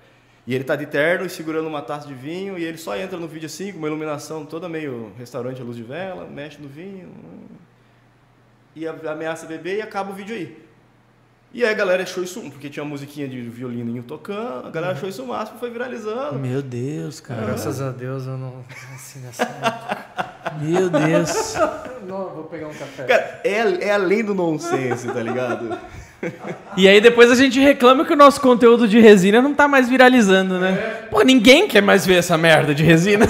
E ele tá de terno e segurando uma taça de vinho e ele só entra no vídeo assim, com uma iluminação toda meio restaurante à luz de vela, mexe no vinho e a- ameaça beber e acaba o vídeo aí. E aí a galera achou isso, porque tinha uma musiquinha de violininho tocando, a galera achou isso o máximo, foi viralizando. Meu Deus, cara. Graças a Deus eu não. Assim, nessa... Meu Deus. não, vou pegar um café. Cara, é, é além do nonsense, tá ligado? E aí depois a gente reclama que o nosso conteúdo de resina não tá mais viralizando, né? Pô, ninguém quer mais ver essa merda de resina.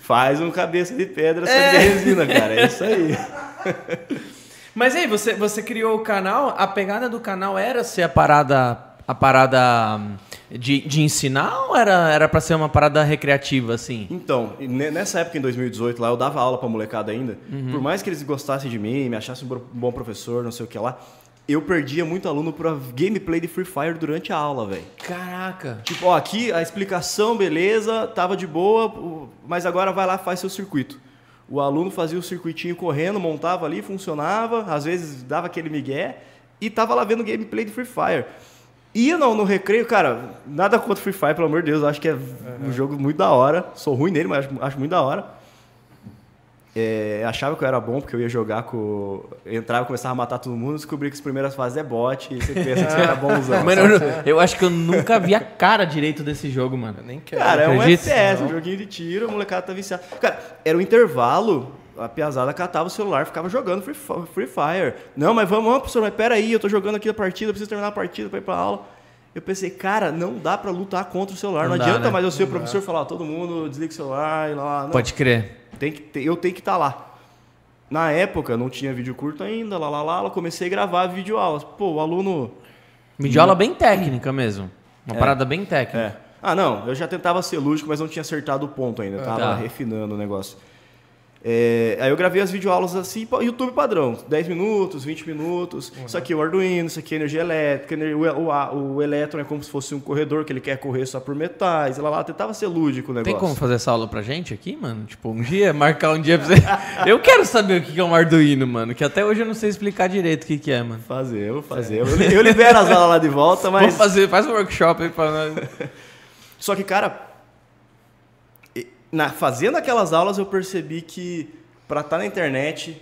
Faz um cabeça de pedra só de resina, cara. É isso aí. Mas aí, você, você criou o canal, a pegada do canal era ser a parada. A parada hum, de, de ensinar ou era, era pra ser uma parada recreativa, assim? Então, ne- nessa época, em 2018, lá, eu dava aula pra molecada ainda. Por mais que eles gostassem de mim, me achassem um bom professor, não sei o que lá, eu perdia muito aluno pra gameplay de Free Fire durante a aula, velho. Caraca. Tipo, ó, aqui a explicação, beleza, tava de boa, mas agora vai lá faz seu circuito. O aluno fazia o circuitinho correndo, montava ali, funcionava, às vezes dava aquele migué e tava lá vendo gameplay de Free Fire. Ia no, no recreio, cara, nada contra Free Fire, pelo amor de Deus, eu acho que é um jogo muito da hora. Sou ruim nele, mas acho, acho muito da hora. É, achava que eu era bom porque eu ia jogar com. Entrava, começava a matar todo mundo, descobri que as primeiras fases é bot e você pensa que você era bonzão. Mano, eu, eu acho que eu nunca vi a cara direito desse jogo, mano. Eu nem quero. Cara, é um? FPS, um joguinho de tiro, a molecada tá viciada. Cara, era um intervalo, a piazada catava o celular, ficava jogando Free, Free Fire. Não, mas vamos, vamos, professor, mas peraí, eu tô jogando aqui a partida, preciso terminar a partida pra ir pra aula. Eu pensei, cara, não dá pra lutar contra o celular. Não, Não dá, adianta né? mais eu ser o professor e falar, todo mundo desliga o celular e lá. Não, Pode crer. tem que ter- eu tenho que estar lá. Na época, não tinha vídeo curto ainda, lá, lá, lá, eu comecei a gravar videoaulas. Pô, o aluno... Videoaula bem técnica mesmo. Uma parada bem técnica. É. Ah, não, eu já tentava ser lúdico, mas não tinha acertado o ponto ainda. Eu tava Tá. refinando o negócio. É, aí eu gravei as videoaulas assim, YouTube padrão, 10 minutos, 20 minutos. Isso aqui é o Arduino, isso aqui é energia elétrica, o, o, o elétron é como se fosse um corredor que ele quer correr só por metais, lá, lá, tentava ser lúdico o negócio. Tem como fazer essa aula pra gente aqui, mano? Tipo, um dia, marcar um dia pra você. Eu quero saber o que é um Arduino, mano. Que até hoje eu não sei explicar direito o que que é, mano. Fazer, eu vou fazer. Eu, eu libero as aulas lá de volta, mas... Vamos fazer, faz um workshop aí pra nós. Só que, cara, na, fazendo aquelas aulas eu percebi que pra estar na internet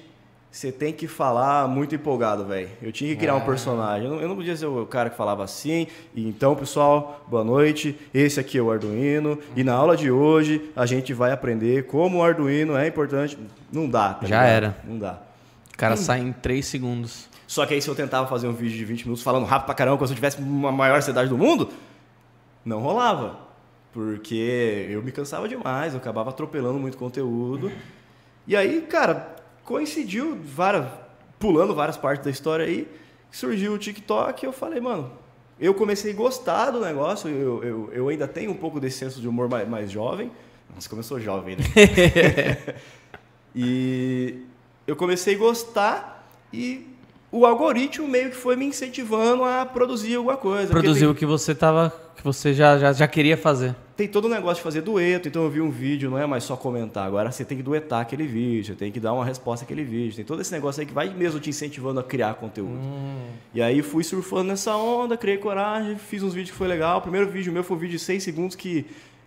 você tem que falar muito empolgado, velho. Eu tinha que criar um personagem. Eu não, eu não podia ser o cara que falava assim. E então, pessoal, boa noite. Esse aqui é o Arduino. E na aula de hoje a gente vai aprender como o Arduino é importante. Não dá. tá Já ligado? era. Não dá. O cara sai em 3 segundos. Só que aí se eu tentava fazer um vídeo de 20 minutos falando rápido pra caramba, como se eu tivesse uma maior cidade do mundo, não rolava. Porque eu me cansava demais, eu acabava atropelando muito conteúdo. E aí, cara, coincidiu, várias, pulando várias partes da história aí, surgiu o TikTok e eu falei, mano, eu comecei a gostar do negócio, eu, eu, eu ainda tenho um pouco desse senso de humor mais, mais jovem. Nossa, sou jovem, né? e eu comecei a gostar e o algoritmo meio que foi me incentivando a produzir alguma coisa. porque Produziu o que você tava. que você já, já, já queria fazer. tem todo o negócio de fazer dueto, então eu vi um vídeo, não é mais só comentar, agora você tem que duetar aquele vídeo, tem que dar uma resposta àquele vídeo, tem todo esse negócio aí que vai mesmo te incentivando a criar conteúdo. E aí fui surfando nessa onda, criei coragem, fiz uns vídeos que foi legal. O primeiro vídeo meu foi um vídeo de 6 segundos que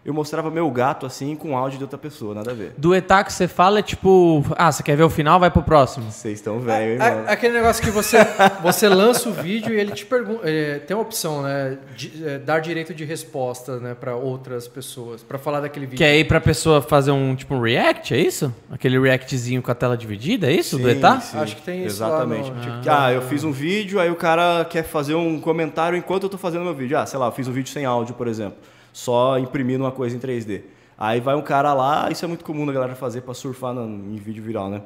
eu mostrava meu gato assim com áudio de outra pessoa, nada a ver. Do etá que você fala é tipo. Ah, você quer ver o final? Vai pro próximo. Vocês estão velho, hein, A- mano? aquele negócio que você, você lança o vídeo e ele te pergunta. é, tem uma opção, né? De, é, dar direito de resposta né, para outras pessoas, para falar daquele vídeo. Que é aí pra pessoa fazer um tipo um react, é isso? Aquele reactzinho com a tela dividida, é isso? do Sim, etá? sim, Acho que tem isso lá Exatamente. no TikTok. Ah, eu fiz um vídeo, aí o cara quer fazer um comentário enquanto eu tô fazendo meu vídeo. Ah, sei lá, eu fiz um vídeo sem áudio, por exemplo. Só imprimindo uma coisa em 3D. Aí vai um cara lá, isso é muito comum da galera fazer pra surfar no- em vídeo viral, né?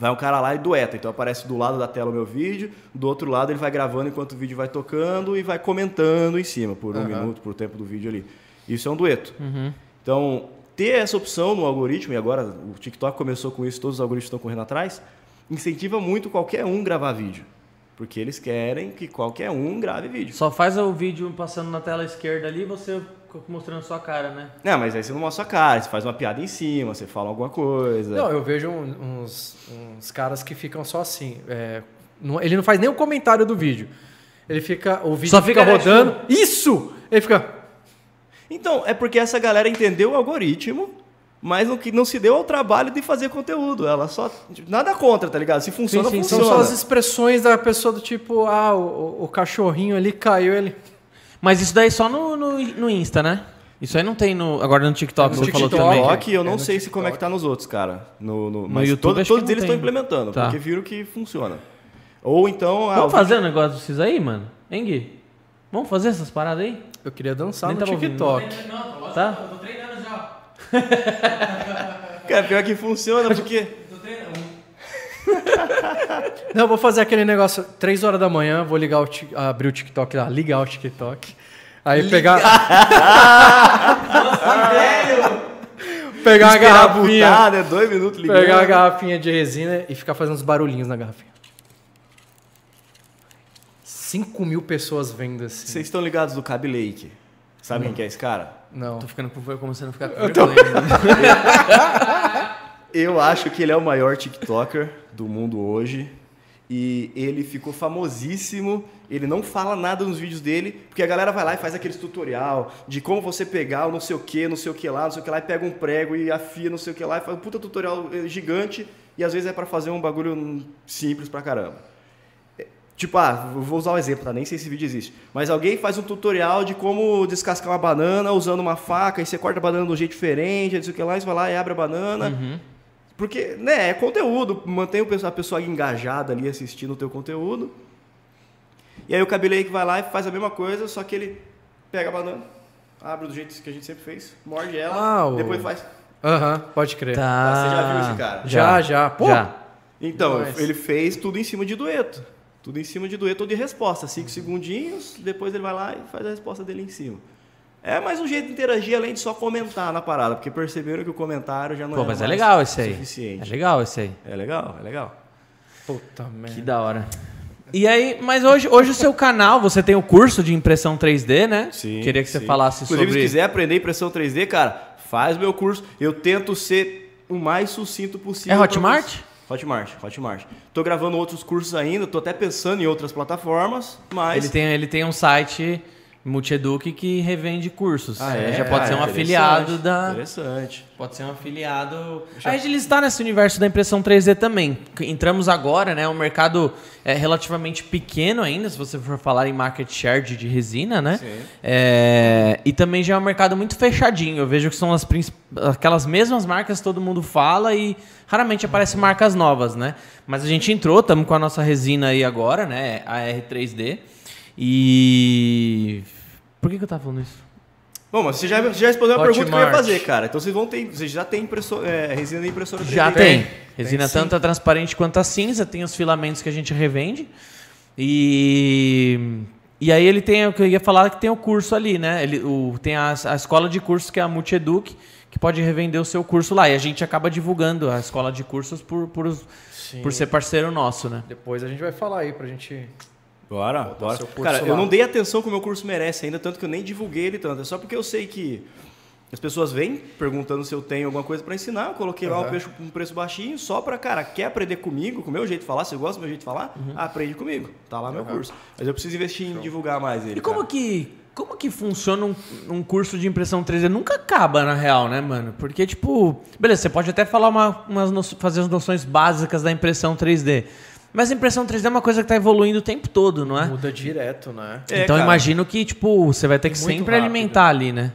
Vai um cara lá e dueta. Então aparece do lado da tela o meu vídeo, do outro lado ele vai gravando enquanto o vídeo vai tocando e vai comentando em cima, por um Aham. minuto, por tempo do vídeo ali. Isso é um dueto. Então, ter essa opção no algoritmo, e agora o TikTok começou com isso, todos os algoritmos estão correndo atrás, incentiva muito qualquer um gravar vídeo. Porque eles querem que qualquer um grave vídeo. Só faz o vídeo passando na tela esquerda ali e você mostrando sua cara, né? Não, mas aí você não mostra a cara, você faz uma piada em cima, você fala alguma coisa. Não, eu vejo uns, uns caras que ficam só assim. é, não- ele não faz nem o comentário do vídeo. Ele fica. O vídeo Só fica fica rodando. Isso! Ele fica. Então, é porque essa galera entendeu o algoritmo, mas não, que não se deu ao trabalho de fazer conteúdo. Ela só. Nada contra, tá ligado? Se funciona, sim, São funciona. só as expressões da pessoa do tipo, ah, o, o cachorrinho ali caiu, ele. Mas isso daí só no, no, no Insta, né? Isso aí não tem no. Agora no TikTok, No você falou TikTok, também. TikTok, eu É, não no sei se TikTok. como é que tá nos outros, cara. No, no, mas YouTube, todo- acho que todos não eles estão implementando, Tá. porque viram que funciona. Ou então. ah, o Vamos fazer um negócio desses aí, mano? Hein, Gui? Vamos fazer essas paradas aí? Eu queria dançar Nem no tava ouvindo. TikTok. Não, tô, Tá. eu tô treinando já. Cara, pior que funciona, porque. Tô treinando. Não, vou fazer aquele negócio, 3 horas da manhã, vou ligar o abrir o TikTok lá, ligar o TikTok. Aí pegar. pegar a garrafinha. Né? Dois minutos ligando. Pegar a garrafinha de resina e ficar fazendo uns barulhinhos na garrafinha. 5 mil pessoas vendo assim. Vocês estão ligados do Cabe Lake? Sabe quem que é esse cara? Não. Tô ficando com começando a ficar com Eu tô-. Eu acho que ele é o maior TikToker do mundo hoje. E ele ficou famosíssimo. Ele não fala nada nos vídeos dele, porque a galera vai lá e faz aqueles tutorial de como você pegar o não sei o que, não sei o que lá, não sei o que lá, e pega um prego e afia não sei o que lá, e faz um puta tutorial eh, gigante, e às vezes é pra fazer um bagulho simples pra caramba. Tipo, ah, vou usar um exemplo, tá? Nem sei se esse vídeo existe. Mas alguém faz um tutorial de como descascar uma banana usando uma faca, e você corta a banana de um jeito diferente, não sei o que lá, e você vai lá e abre a banana. Porque, né, é conteúdo, mantém a pessoa engajada ali assistindo o teu conteúdo. E aí o cabeleiro que vai lá e faz a mesma coisa, só que ele pega a banana, abre do jeito que a gente sempre fez, morde ela, depois faz. Aham, pode crer. Tá. Você já viu esse cara? Já, já. Pô, Já. Então, Nice. ele fez tudo em cima de dueto. Tudo em cima de dueto ou de resposta. Cinco segundinhos, depois ele vai lá e faz a resposta dele em cima. É mais um jeito de interagir além de só comentar na parada, porque perceberam que o comentário já não Pô, é mas é legal esse aí. É legal esse aí. É legal, é legal. Puta merda. Que da hora. E aí, mas hoje, hoje o seu canal, você tem o curso de impressão 3D, né? Queria que você sim. falasse Inclusive, sobre. se quiser aprender impressão 3D, cara, faz meu curso. Eu tento ser o mais sucinto possível. É Hotmart? Hotmart, Hotmart. Tô gravando outros cursos ainda, tô até pensando em outras plataformas, mas Ele tem, ele tem um site Multieduc que revende cursos. Ah, é? Já pode Ah, ser um interessante, afiliado da. Interessante. Pode ser um afiliado. A Regilis está nesse universo da impressão 3D também. Entramos agora, né? Um mercado é, relativamente pequeno ainda, se você for falar em market share de, de resina, né? Sim. É, e também já é um mercado muito fechadinho. Eu vejo que são as princip- aquelas mesmas marcas que todo mundo fala e raramente aparecem marcas novas, né? Mas a gente entrou, estamos com a nossa resina aí agora, né? A R3D. E. Por que, que eu tava falando isso? Bom, mas você já, já respondeu a pergunta que eu ia fazer, cara. Então vocês vão ter. Vocês já têm impressor, é, resina de impressora 3D. Já Tem, tem. Resina tem tanto a transparente quanto a cinza, tem os filamentos que a gente revende. E e aí ele tem o que eu ia falar que tem o curso ali, né? Ele o, tem a, a escola de cursos que é a Multieduc, que pode revender o seu curso lá. E a gente acaba divulgando a escola de cursos por, por, os- por ser parceiro nosso, né? Depois a gente vai falar aí pra gente. Bora, Botar bora. seu curso Cara, lá. eu não dei atenção que o meu curso merece ainda, tanto que eu nem divulguei ele tanto. É só porque eu sei que as pessoas vêm perguntando se eu tenho alguma coisa pra ensinar. Eu coloquei lá um preço, um preço baixinho, só pra, cara, quer aprender comigo, com o meu jeito de falar? Você gosta do meu jeito de falar? Aprende comigo. Tá lá meu curso. Mas eu preciso investir em divulgar mais ele. E como cara. que, como que funciona um, um curso de impressão 3D? Nunca acaba, na real, né, mano? Porque, tipo, beleza, você pode até falar uma, umas no- fazer as noções básicas da impressão 3D. Mas a impressão 3D é uma coisa que tá evoluindo o tempo todo, não é? Muda direto, né? É, então cara. imagino que, tipo, você vai ter que Muito sempre rápido. alimentar ali, né?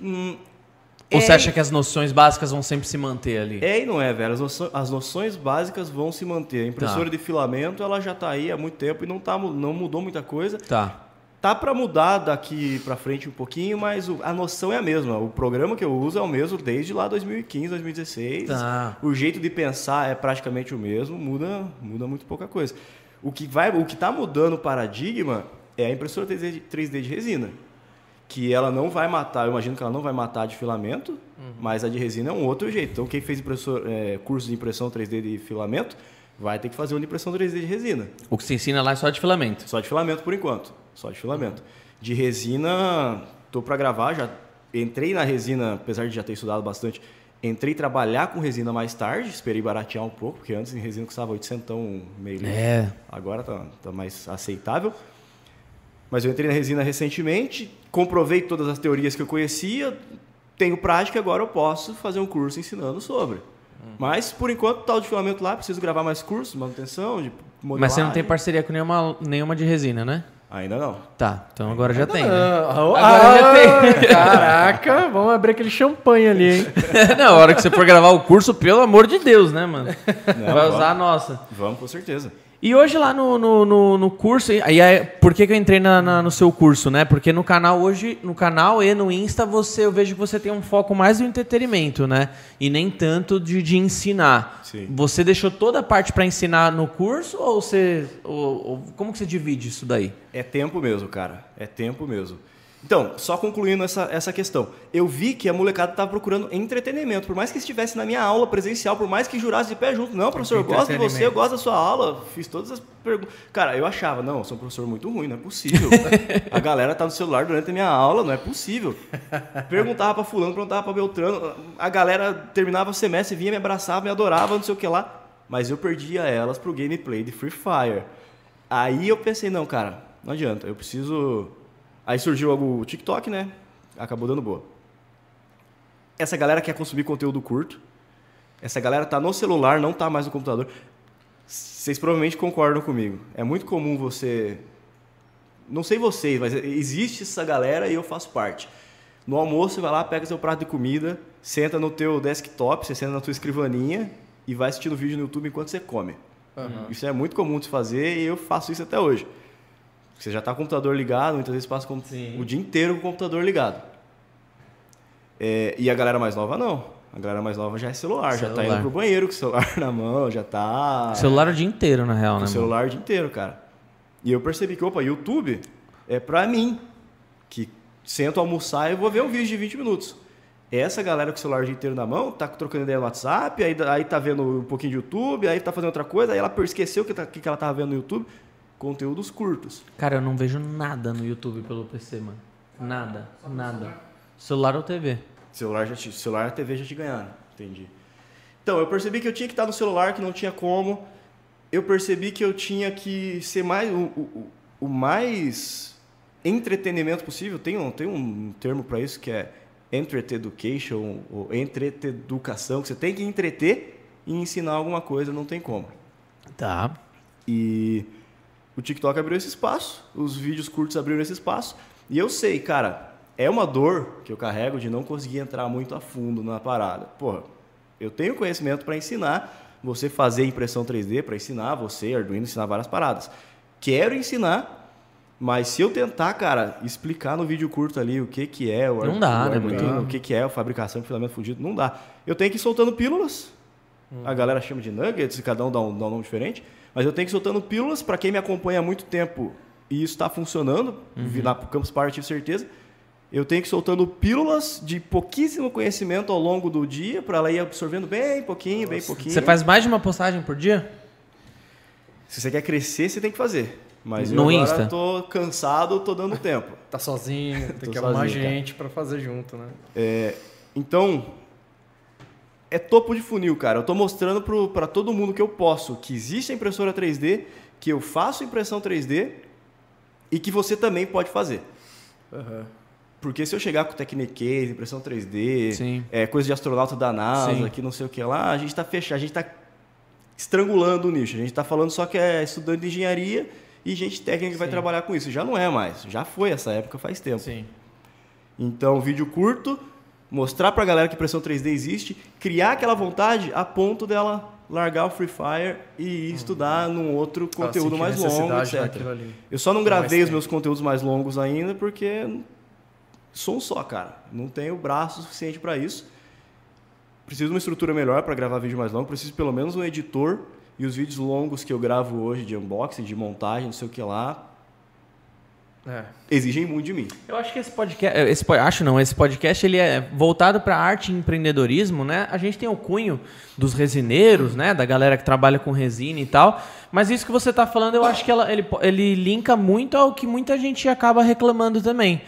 Hum, Ou É. você acha que as noções básicas vão sempre se manter ali? É e não é, velho. As, noções, as noções básicas vão se manter. A impressora Tá. de filamento, ela já tá aí há muito tempo e não, tá, não mudou muita coisa. Tá. Tá para mudar daqui para frente um pouquinho, mas o- a noção é a mesma. O programa que eu uso é o mesmo desde lá 2015, 2016. Tá. O jeito de pensar é praticamente o mesmo, muda, muda muito pouca coisa. O que vai, o que tá mudando o paradigma é a impressora 3D de, 3D de resina, que ela não vai matar, eu imagino que ela não vai matar de filamento, mas a de resina é um outro jeito. Então quem fez impressor, é, curso de impressão 3D de filamento vai ter que fazer um de impressão 3D de resina. O que você ensina lá é só de filamento. Só de filamento por enquanto. Só de filamento. De resina, tô para gravar, já entrei na resina, apesar de já ter estudado bastante, entrei trabalhar com resina mais tarde, esperei baratear um pouco, porque antes em resina custava 800 meio litro. É. Agora tá, tá mais aceitável. Mas eu entrei na resina recentemente, comprovei todas as teorias que eu conhecia, tenho prática, agora eu posso fazer um curso ensinando sobre. Mas, por enquanto, tal de filamento lá, preciso gravar mais cursos, manutenção, de modelagem. Mas você não tem parceria com nenhuma, nenhuma de resina, né? Ainda não. Tá, então agora já tem. Né? Ah, Agora já tem. Caraca, vamos abrir aquele champanhe ali, hein? Na hora que você for gravar o curso, pelo amor de Deus, né, mano? Não, Vai vamos. usar a nossa. Vamos, com certeza. E hoje lá no, no, no, no curso, aí é, por que, que eu entrei na, na- no seu curso, né? Porque no canal hoje, no canal e no Insta, você, eu vejo que você tem um foco mais do entretenimento, né? E nem tanto de, de ensinar. Sim. Você deixou toda a parte para ensinar no curso ou você. Ou, ou- como que você divide isso daí? É tempo mesmo, cara. É tempo mesmo. Então, só concluindo essa, essa questão. Eu vi que a molecada estava procurando entretenimento. Por mais que estivesse na minha aula presencial, por mais que jurasse de pé junto. Não, professor, eu gosto de você, eu gosto da sua aula. Fiz todas as perguntas. Cara, eu achava, não, eu sou um professor muito ruim, não é possível. a galera tá no celular durante a minha aula, não é possível. Perguntava pra fulano, perguntava pra Beltrano. A galera terminava o semestre, vinha, me abraçava, me adorava, não sei o que lá. Mas eu perdia elas pro gameplay de Free Fire. Aí eu pensei, não, cara, não adianta, eu preciso. Aí surgiu o TikTok, né? Acabou dando boa. Essa galera quer consumir conteúdo curto. Essa galera tá no celular, não tá mais no computador. Vocês provavelmente concordam comigo. É muito comum você. Não sei vocês, mas existe essa galera e eu faço parte. No almoço, você vai lá, pega seu prato de comida, senta no teu desktop, você senta na tua escrivaninha e vai assistindo vídeo no YouTube enquanto você come. Isso é muito comum de se fazer e eu faço isso até hoje. Você já está com o computador ligado, muitas vezes passa Sim. o dia inteiro com o computador ligado. É, e a galera mais nova não. A galera mais nova já é celular, já está Celular. indo pro banheiro com o celular na mão, já tá Celular o dia inteiro, na real, com né? o mano? celular o dia inteiro, cara. E eu percebi que, opa, YouTube é pra mim, que sento almoçar e vou ver um vídeo de 20 minutos. Essa galera com o celular o dia inteiro na mão, tá trocando ideia no WhatsApp, aí, aí tá vendo um pouquinho de YouTube, aí tá fazendo outra coisa, aí ela esqueceu o que, tá- que que ela tava vendo no YouTube. Conteúdos curtos. Cara, eu não vejo nada no YouTube pelo PC, mano. Nada, nada. Celular ou TV. Celular, já te, celular e TV já te ganharam. Entendi. Então, eu percebi que eu tinha que estar no celular, que não tinha como. Eu percebi que eu tinha que ser mais o, o, o mais entretenimento possível. Tem um, tem um termo para isso que é entreteducation, ou entreteducação, que você tem que entreter e ensinar alguma coisa, não tem como. Tá. E o TikTok abriu esse espaço, os vídeos curtos abriram esse espaço. E eu sei, cara, é uma dor que eu carrego de não conseguir entrar muito a fundo na parada. Porra, eu tenho conhecimento para ensinar você fazer impressão 3D, para ensinar você, Arduino, ensinar várias paradas. Quero ensinar, Mas se eu tentar, cara, explicar no vídeo curto ali o que que é o Não dá, o né, muito- o que que é a fabricação de filamento fundido, não dá. Eu tenho que ir soltando pílulas. A galera chama de nuggets, e cada um dá um, dá um nome diferente, mas eu tenho que ir soltando pílulas para quem me acompanha há muito tempo e isso está funcionando, vi lá pro Campus Party, tive certeza. Eu tenho que ir soltando pílulas de pouquíssimo conhecimento ao longo do dia para ela ir absorvendo bem pouquinho, bem pouquinho. Você faz mais de uma postagem por dia? Se você quer crescer, você tem que fazer. Mas No eu agora Insta? tô cansado, tô dando tempo. Tá sozinho, tem que arrumar sozinho, cara. gente pra fazer junto, né? Então, é topo de funil, cara. Eu tô mostrando pra todo mundo que eu posso, que existe a impressora 3D, que eu faço impressão 3D e que você também pode fazer. Porque se eu chegar com Technique, impressão 3D, Sim. é, coisa de astronauta da NASA, Sim. que não sei o que lá, a gente tá fechado, a gente tá estrangulando o nicho. A gente tá falando só que é estudante de engenharia e gente técnica que vai trabalhar com isso. Já não é mais, já foi essa época faz tempo. Sim. Então, vídeo curto, mostrar pra galera que impressão 3D existe, criar aquela vontade a ponto dela largar o Free Fire e ir estudar num outro conteúdo mais longo, etc. Eu só não gravei os meus conteúdos mais longos ainda porque sou um só, cara. Não tenho braço suficiente para isso. Preciso de uma estrutura melhor para gravar vídeo mais longo. Preciso pelo menos um editor. E os vídeos longos que eu gravo hoje de unboxing, de montagem, não sei o que lá, É. exigem muito de mim. Eu acho que esse podcast, esse, po- acho não, esse podcast ele é voltado para arte e empreendedorismo, né? A gente tem o cunho dos resineiros, né? Da galera que trabalha com resina e tal. Mas isso que você está falando, eu acho que ela- ele, ele linka muito ao que muita gente acaba reclamando também.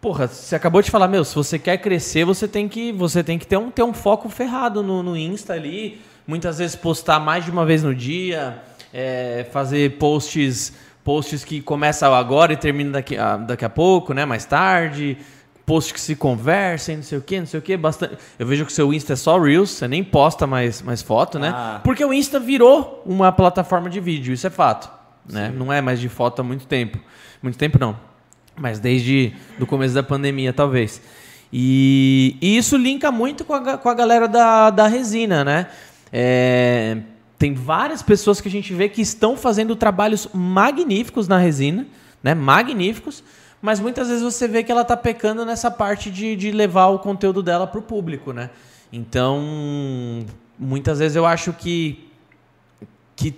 Porra, você acabou de falar, meu, se você quer crescer, você tem que, você tem que ter, um, ter um foco ferrado no, no Insta ali. Muitas vezes postar mais de uma vez no dia, é, fazer posts, posts que começam agora e terminam daqui a, daqui a pouco, né? Mais tarde. Posts que se conversem, não sei o que, não sei o que. Bastante. Eu vejo que o seu Insta é só Reels, você nem posta mais, mais foto, né? Ah. Porque o Insta virou uma plataforma de vídeo, isso é fato. Né? Não é mais de foto há muito tempo. Muito tempo não. Mas desde o começo da pandemia, talvez. E, e isso linka muito com a, com a galera da, da resina, né? É, tem várias pessoas que a gente vê que estão fazendo trabalhos magníficos na resina, né? Magníficos. Mas muitas vezes você vê que ela tá pecando nessa parte de, de levar o conteúdo dela para o público, né? Então, muitas vezes eu acho que que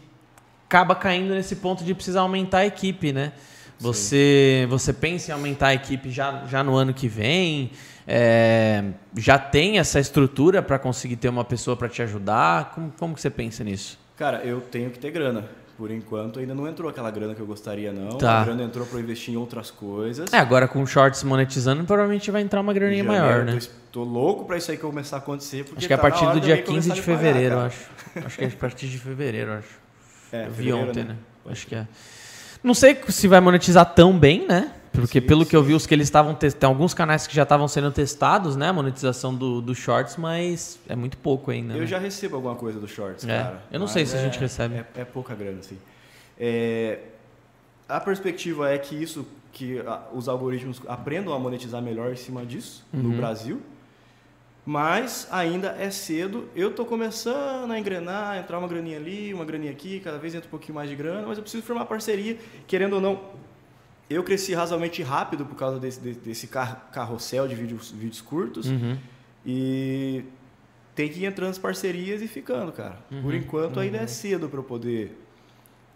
acaba caindo nesse ponto de precisar aumentar a equipe, né? Você, você pensa em aumentar a equipe já, já no ano que vem? É, já tem essa estrutura para conseguir ter uma pessoa para te ajudar? Como, como que você pensa nisso? Cara, eu tenho que ter grana. Por enquanto ainda não entrou aquela grana que eu gostaria, não. Tá. A grana entrou para investir em outras coisas. É, agora com shorts monetizando, provavelmente vai entrar uma graninha maior, janeiro, né? Tô, tô louco para isso aí começar a acontecer. Porque Acho que é a tá na partir do dia também 15 começar de a pagar, fevereiro, cara. acho. Acho que é a partir de fevereiro, acho. É, eu vi ontem, né? né? Acho que é. Não sei se vai monetizar tão bem, né? Porque Sim, pelo que eu vi, os que eles estavam testando, tem alguns canais que já estavam sendo testados, né? A monetização do, do shorts, mas é muito pouco ainda. Eu né? já recebo alguma coisa do Shorts, É, cara. eu não sei se a é- gente recebe. É, é pouca grana, assim. É, a perspectiva é que isso, que a- os algoritmos aprendam a monetizar melhor em cima disso Uhum. no Brasil. Mas ainda é cedo. Eu tô começando a engrenar, entrar uma graninha ali, uma graninha aqui, cada vez entra um pouquinho mais de grana, mas eu preciso formar parceria, querendo ou não. Eu cresci razoavelmente rápido por causa desse, desse, desse car- carrossel de vídeos, vídeos curtos. Uhum. E tem que ir entrando as parcerias e ficando, cara. Uhum, Por enquanto ainda é cedo para eu poder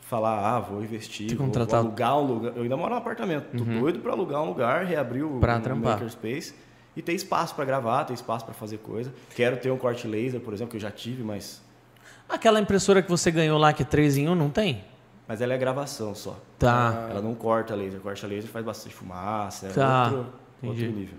falar, ah, vou investir, vou, vou alugar um lugar. Eu ainda moro num apartamento, tô Uhum. doido para alugar um lugar, reabrir o, Pra o. Makerspace e ter espaço para gravar, ter espaço para fazer coisa. Quero ter um corte laser, por exemplo, que eu já tive, mas Aquela impressora que você ganhou lá, que é 3 em 1, não tem? Mas ela é gravação só. Tá. Ela não corta laser, corta laser faz bastante fumaça, é Tá, outro, outro nível.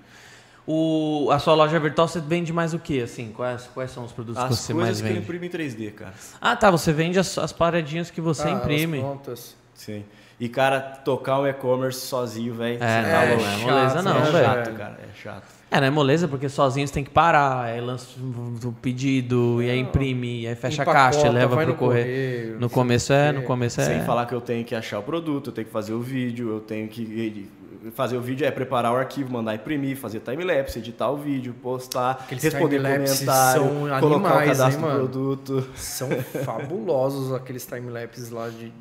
O, a sua loja virtual você vende mais o que, assim? Quais, quais são os produtos que As você coisas mais que eu vende? imprimo em 3D, cara. Ah, tá. Você vende as, as paradinhas que você Ah, imprime. prontas. Sim. E, cara, tocar um e-commerce sozinho, velho. É, tá não, é moleza não, é velho. chato, cara. É chato. É, não é moleza, porque sozinho você tem que parar, aí lança o pedido, e aí imprime, e aí fecha a caixa, leva pro no correio. correio, No começo é, no começo é. Sem falar que eu tenho que achar o produto, eu tenho que fazer o vídeo, eu tenho que fazer o vídeo é preparar o arquivo, mandar imprimir, fazer timelapse, editar o vídeo, postar, Aqueles responder comentário, são colocar o cadastro hein, do produto. São fabulosos aqueles timelapses lá de, de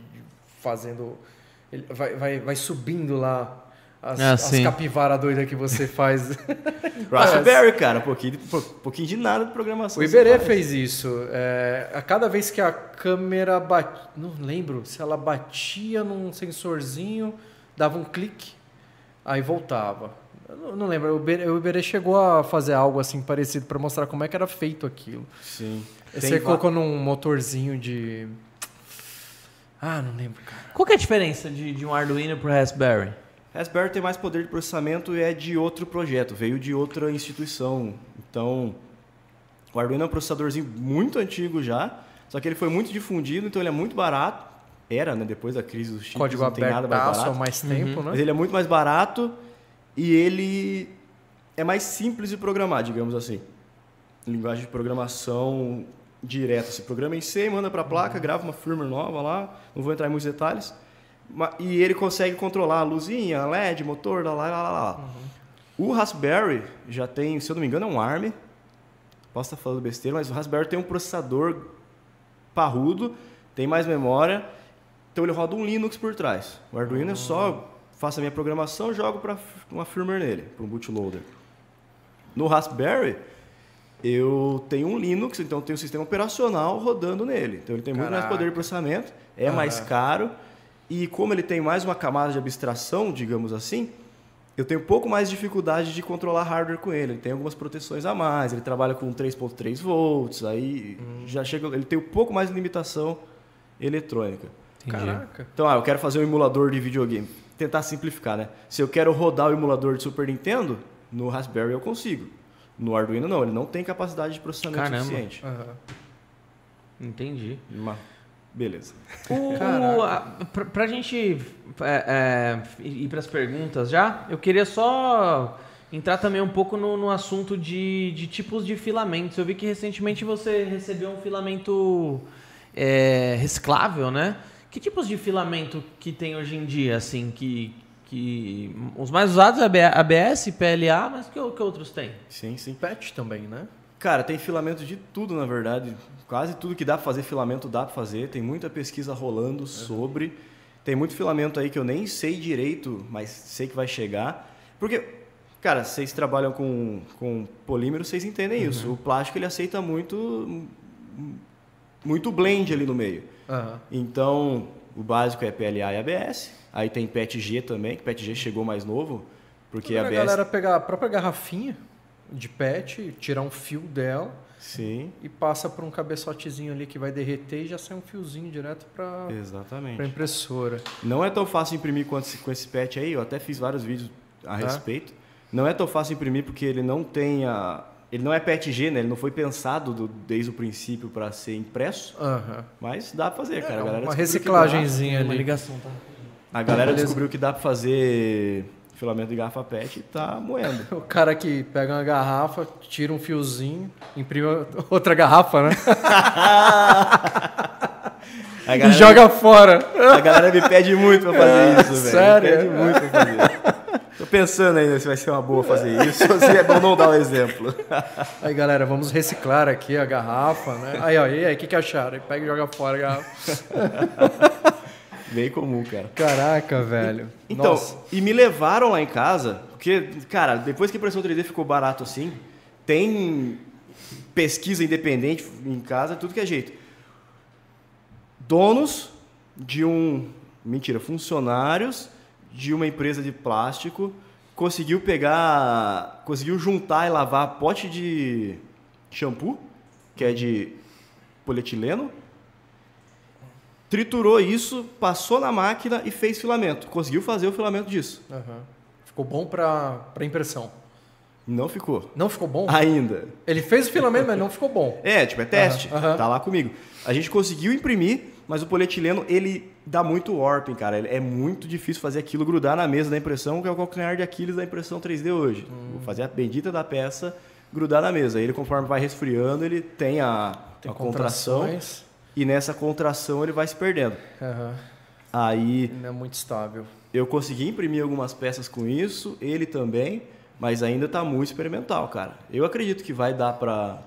fazendo vai, vai, vai subindo lá as, Ah, as capivara doida que você faz. Raspberry, cara, um pouquinho, de- um pouquinho de nada de programação. O você Iberê fez isso. É, a cada vez que a câmera batia. Não lembro se ela batia num sensorzinho, dava um clique, aí voltava. Eu não, não lembro. O Iberê, o Iberê chegou a fazer algo assim parecido para mostrar como é que era feito aquilo. Sim. Você Tem colocou num motorzinho de. Ah, não lembro, cara. Qual que é a diferença de, de um Arduino pro Raspberry? Raspberry tem mais poder de processamento e é de outro projeto, veio de outra instituição. Então, o Arduino é um processadorzinho muito antigo já, só que ele foi muito difundido, então ele é muito barato. Era, né? Depois da crise dos chips, Código não tem nada mais há barato. mais tempo, Mas né? ele é muito mais barato e ele é mais simples de programar, digamos assim. Linguagem de programação direta. Você programa em C, manda para a placa, grava uma firmware nova lá, não vou entrar em muitos detalhes. E ele consegue controlar a luzinha, a LED, motor, lá, lá, lá, lá, lá. O Raspberry já tem, se eu não me engano, é um ARM. Posso estar falando besteira, mas o Raspberry tem um processador parrudo, tem mais memória, então ele roda um Linux por trás. O Arduino é só faço a minha programação, jogo para uma firmware nele, para um bootloader. No Raspberry, eu tenho um Linux, então eu tenho um sistema operacional rodando nele. Então ele tem muito mais Caraca. poder de processamento, é mais Aham. caro e como ele tem mais uma camada de abstração, digamos assim, eu tenho um pouco mais de dificuldade de controlar hardware com ele. Ele tem algumas proteções a mais, ele trabalha com 3.3 volts, aí já chega, ele tem um pouco mais de limitação eletrônica. Caraca. Então, ah, eu quero fazer um emulador de videogame. Tentar simplificar, né? Se eu quero rodar o emulador de Super Nintendo, no Raspberry eu consigo. No Arduino não, ele não tem capacidade de processamento Caramba. suficiente. Aham. Entendi. Mas, beleza. O, Caraca. a, pra, pra gente é, é, ir para as perguntas já, eu queria só entrar também um pouco no, no assunto de, de tipos de filamentos. Eu vi que recentemente você recebeu um filamento é, reciclável, né? Que tipos de filamento que tem hoje em dia, assim, que, que os mais usados é ABS, PLA, mas que, que outros tem? Sim, sim. Patch também, né? Cara, tem filamento de tudo, na verdade. Quase tudo que dá pra fazer filamento dá pra fazer. Tem muita pesquisa rolando sobre. Tem muito filamento aí que eu nem sei direito, mas sei que vai chegar. Porque, cara, vocês trabalham com, com polímero, vocês entendem isso. O plástico ele aceita muito muito blend ali no meio. Aham. Então, o básico é PLA e ABS. Aí tem PETG também, que PETG chegou mais novo, porque a ABS galera pegar a própria garrafinha de PET, tirar um fio dela Sim, e passa por um cabeçotezinho ali que vai derreter e já sai um fiozinho direto para exatamente. para impressora. Não é tão fácil imprimir quanto esse- com esse patch aí, eu até fiz vários vídeos a respeito. Não é tão fácil imprimir porque ele não tem a. Ele não é PETG, né? Ele não foi pensado do- desde o princípio para ser impresso, Aham. mas dá pra fazer, cara. A galera É, uma que reciclagenzinha Uma ali. ligação, tá? A galera Beleza. descobriu que dá pra fazer filamento de garrafa PET e tá moendo. O cara que pega uma garrafa, tira um fiozinho, imprime outra garrafa, né? A e galera, joga fora. a galera me pede muito pra fazer isso, velho. sério? Me pede muito pra fazer. Tô pensando ainda se vai ser uma boa fazer isso ou se é bom não dar o exemplo. Aí, galera, vamos reciclar aqui a garrafa, né? Aí, ó, e aí, o que, que acharam? Aí pega e joga fora a garrafa. Bem comum, cara. Caraca, velho. Então, Nossa. e me levaram lá em casa, porque, cara, depois que a impressão 3D ficou barato assim, tem pesquisa independente em casa, tudo que é jeito. Donos de um. Mentira, funcionários de uma empresa de plástico conseguiu pegar. conseguiu juntar e lavar pote de shampoo, que é de polietileno, triturou isso, passou na máquina e fez filamento. Conseguiu fazer o filamento disso. Aham. Ficou bom pra impressão. Não ficou. Não ficou bom? Ainda. Ele fez o filamento, mas não ficou bom. É, tipo, é teste. Aham. Tá lá comigo. A gente conseguiu imprimir, mas o polietileno, ele dá muito warping, cara. É muito difícil fazer aquilo grudar na mesa da impressão, que é o calcanhar de Aquiles da impressão 3D hoje. Hum. Vou fazer a bendita da peça grudar na mesa. Ele, conforme vai resfriando, ele tem a, Tem a contração. E nessa contração ele vai se perdendo. Aham. Aí Não é muito estável. Eu consegui imprimir algumas peças com isso, ele também, mas ainda está muito experimental, cara. Eu acredito que vai dar para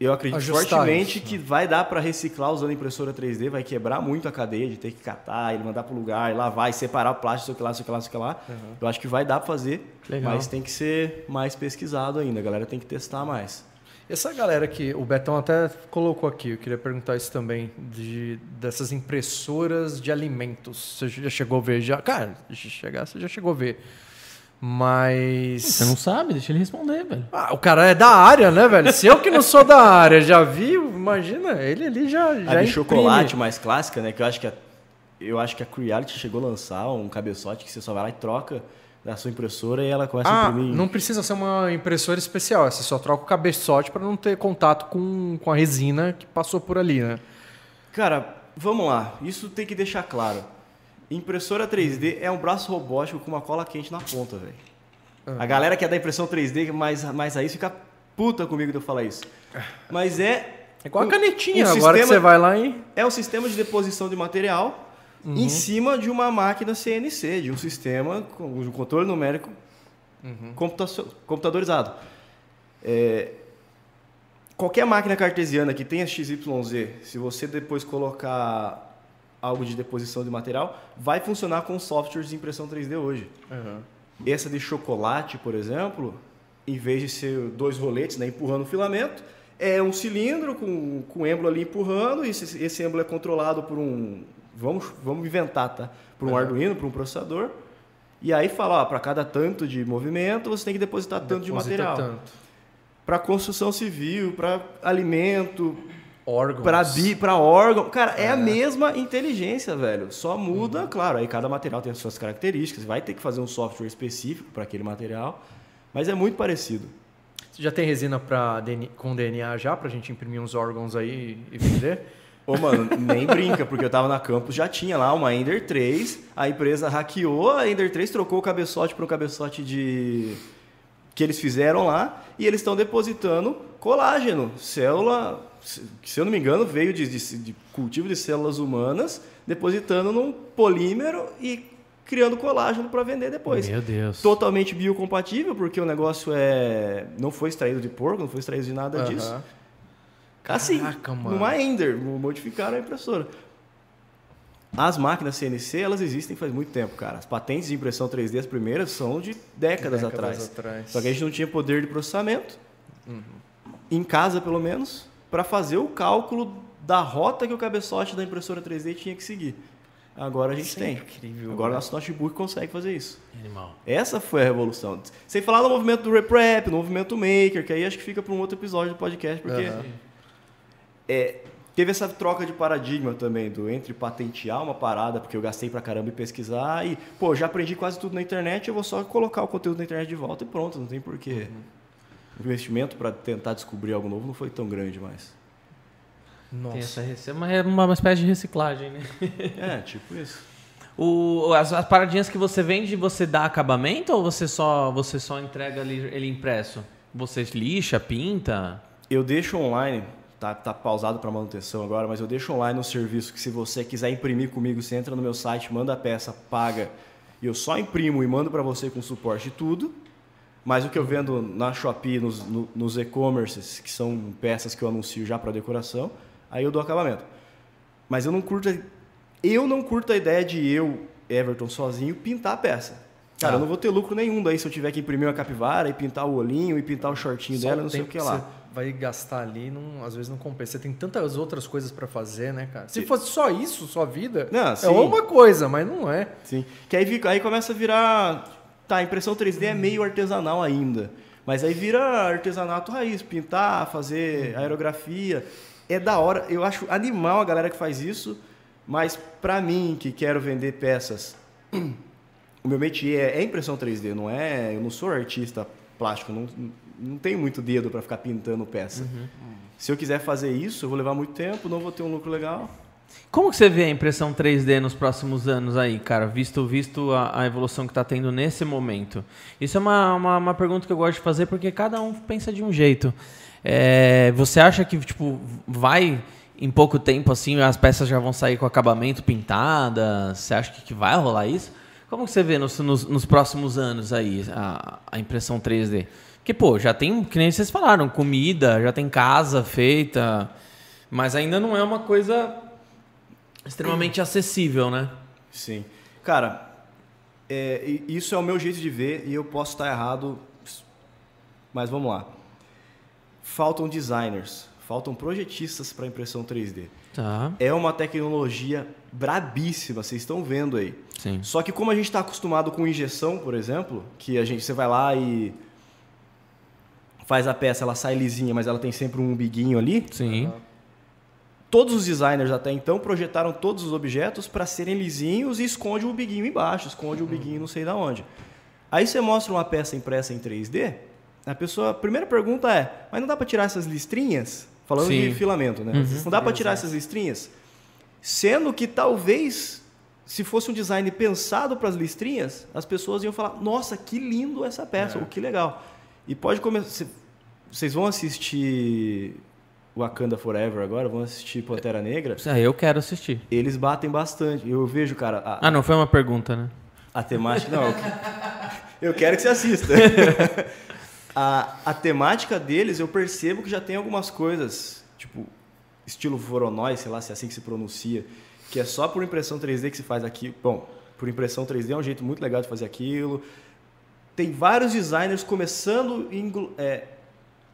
Eu acredito Ajustar fortemente isso, que vai dar para reciclar usando impressora 3D, vai quebrar muito a cadeia de ter que catar, ele mandar para o lugar, lavar e separar o plástico, sei o que lá, sei o que lá, sei o que lá. Eu acho que vai dar para fazer, Legal. mas tem que ser mais pesquisado ainda, a galera tem que testar mais. Essa galera que o Betão até colocou aqui, eu queria perguntar isso também, de, dessas impressoras de alimentos. Você já chegou a ver? Já, cara, se chegar, você já chegou a ver. Mas. Você não sabe? Deixa ele responder, velho. Ah, o cara é da área, né, velho? Se eu que não sou da área já vi, imagina, ele ali já. já a de imprime. chocolate mais clássica, né, que eu acho que a, eu acho que a Creality chegou a lançar um cabeçote que você só vai lá e troca da sua impressora e ela começa a Ah, imprimir. não precisa ser uma impressora especial, você só troca o cabeçote para não ter contato com, com a resina que passou por ali, né? Cara, vamos lá. Isso tem que deixar claro. Impressora 3D é um braço robótico com uma cola quente na ponta, velho. A galera que é da impressão 3D, mais, mais aí fica puta comigo de eu falar isso. Mas é. É igual a canetinha, um agora que sistema- você vai lá e. É um sistema de deposição de material Uhum. em cima de uma máquina CNC, de um sistema com de um controle numérico Uhum. computadorizado. É, qualquer máquina cartesiana que tenha XYZ, se você depois colocar algo de deposição de material, vai funcionar com softwares de impressão 3D hoje. Essa de chocolate, por exemplo, em vez de ser dois roletes né, empurrando o filamento, é um cilindro com, com êmbolo ali empurrando, e esse, esse êmbolo é controlado por um. Vamos, vamos inventar, tá? Por um Arduino, por um processador. E aí fala, ó, para cada tanto de movimento, você tem que depositar tanto de material. Para construção civil, para alimento, Órgãos. para bi, para órgão. Cara, é. a mesma inteligência, velho. Só muda, claro, aí cada material tem as suas características, vai ter que fazer um software específico para aquele material, mas é muito parecido. Você já tem resina pra DNA com DNA já, pra gente imprimir uns órgãos aí e vender? Ô, mano, nem brinca, porque eu tava na campus, já tinha lá uma Ender 3, a empresa hackeou, a Ender 3 trocou o cabeçote para um cabeçote de que eles fizeram lá e eles estão depositando colágeno, célula, se eu não me engano, veio de, de- de cultivo de células humanas, depositando num polímero e criando colágeno para vender depois. Meu Deus. Totalmente biocompatível, porque o negócio é não foi extraído de porco, não foi extraído de nada disso. Assim, Caraca, mano. numa Ender, modificaram a impressora. As máquinas CNC, elas existem faz muito tempo, cara. As patentes de impressão 3D, as primeiras, são de décadas, Décadas atrás. atrás. Só que a gente não tinha poder de processamento, Uhum. em casa pelo menos, para fazer o cálculo da rota que o cabeçote da impressora 3D tinha que seguir. Agora a gente Isso é tem. incrível, Agora né? nosso notebook consegue fazer isso. Animal. Essa foi a revolução. Sem falar no movimento do Reprep, no movimento Maker, que aí acho que fica para um outro episódio do podcast, porque Aham. É, teve essa troca de paradigma também, do entre patentear uma parada, porque eu gastei pra caramba em pesquisar, e, pô, já aprendi quase tudo na internet, eu vou só colocar o conteúdo na internet de volta e pronto, não tem porquê. O investimento para tentar descobrir algo novo não foi tão grande mais. Tem essa rece- é uma, é uma, espécie de reciclagem, né? É, tipo isso. O, as, as paradinhas que você vende, você dá acabamento ou você só, você só entrega ali, ele impresso? Você lixa, pinta? Eu deixo online, tá, tá pausado para manutenção agora, mas eu deixo online um serviço que se você quiser imprimir comigo, você entra no meu site, manda a peça, paga, e eu só imprimo e mando para você com suporte e tudo. Mas o que eu vendo na Shopee, nos, no- nos e-commerces, que são peças que eu anuncio já para decoração, aí eu dou acabamento. Mas eu não curto, a- eu não curto a ideia de eu, Everton, sozinho, pintar a peça. Cara, Ah. eu não vou ter lucro nenhum daí se eu tiver que imprimir uma capivara e pintar o olhinho e pintar o shortinho Só dela, não sei o tempo que lá. Você vai gastar ali, não, às vezes não compensa. Você tem tantas outras coisas pra fazer, né, cara? Se fosse só isso, sua vida, Não, é sim. uma coisa, mas não é. Sim. Que aí, aí começa a virar. Tá, a impressão 3D é meio artesanal ainda. Mas aí vira artesanato raiz, pintar, fazer aerografia. É da hora. Eu acho animal a galera que faz isso. Mas pra mim, que quero vender peças, o meu métier é, é impressão 3D, não é. Eu não sou artista plástico, não, não tenho muito dedo para ficar pintando peça. Se eu quiser fazer isso, eu vou levar muito tempo, não vou ter um lucro legal. Como que você vê a impressão 3D nos próximos anos aí, cara? Visto, visto a, a evolução que está tendo nesse momento. Isso é uma, uma, uma pergunta que eu gosto de fazer porque cada um pensa de um jeito. É, você acha que tipo vai em pouco tempo assim as peças já vão sair com acabamento pintada? Você acha que, que vai rolar isso? Como que você vê nos, nos, nos próximos anos aí a, a impressão 3D? Porque, pô, já tem, que nem vocês falaram, comida, já tem casa feita, mas ainda não é uma coisa extremamente acessível, né? Sim. Cara, é, isso é o meu jeito de ver e eu posso estar errado, mas vamos lá. Faltam designers, faltam projetistas para impressão 3D. Tá. É uma tecnologia brabíssima, vocês estão vendo aí. Sim. Só que como a gente está acostumado com injeção, por exemplo, que a gente você vai lá e faz a peça, ela sai lisinha, mas ela tem sempre um umbiguinho ali. Sim. Todos os designers até então projetaram todos os objetos para serem lisinhos e esconde o umbiguinho embaixo, esconde o umbiguinho não sei da onde. Aí você mostra uma peça impressa em 3D, a pessoa, a primeira pergunta é: "Mas não dá para tirar essas listrinhas?" Falando Sim. de filamento, né? Não dá para tirar essas listrinhas? Sendo que talvez se fosse um design pensado para as listrinhas, as pessoas iam falar: "Nossa, que lindo essa peça, ou que legal". E pode começar vocês vão assistir Wakanda Forever agora, vão assistir Pantera Negra, Ah, eu quero assistir. eles batem bastante. Eu vejo, cara, a, Ah, não foi uma pergunta, né? a temática. Não, eu, quero que você assista. a, a temática deles, eu percebo que já tem algumas coisas, tipo, estilo Voronoi, sei lá se é assim que se pronuncia, que é só por impressão 3D que se faz aqui. Bom, por impressão 3D é um jeito muito legal de fazer aquilo. Tem vários designers começando a englo- é,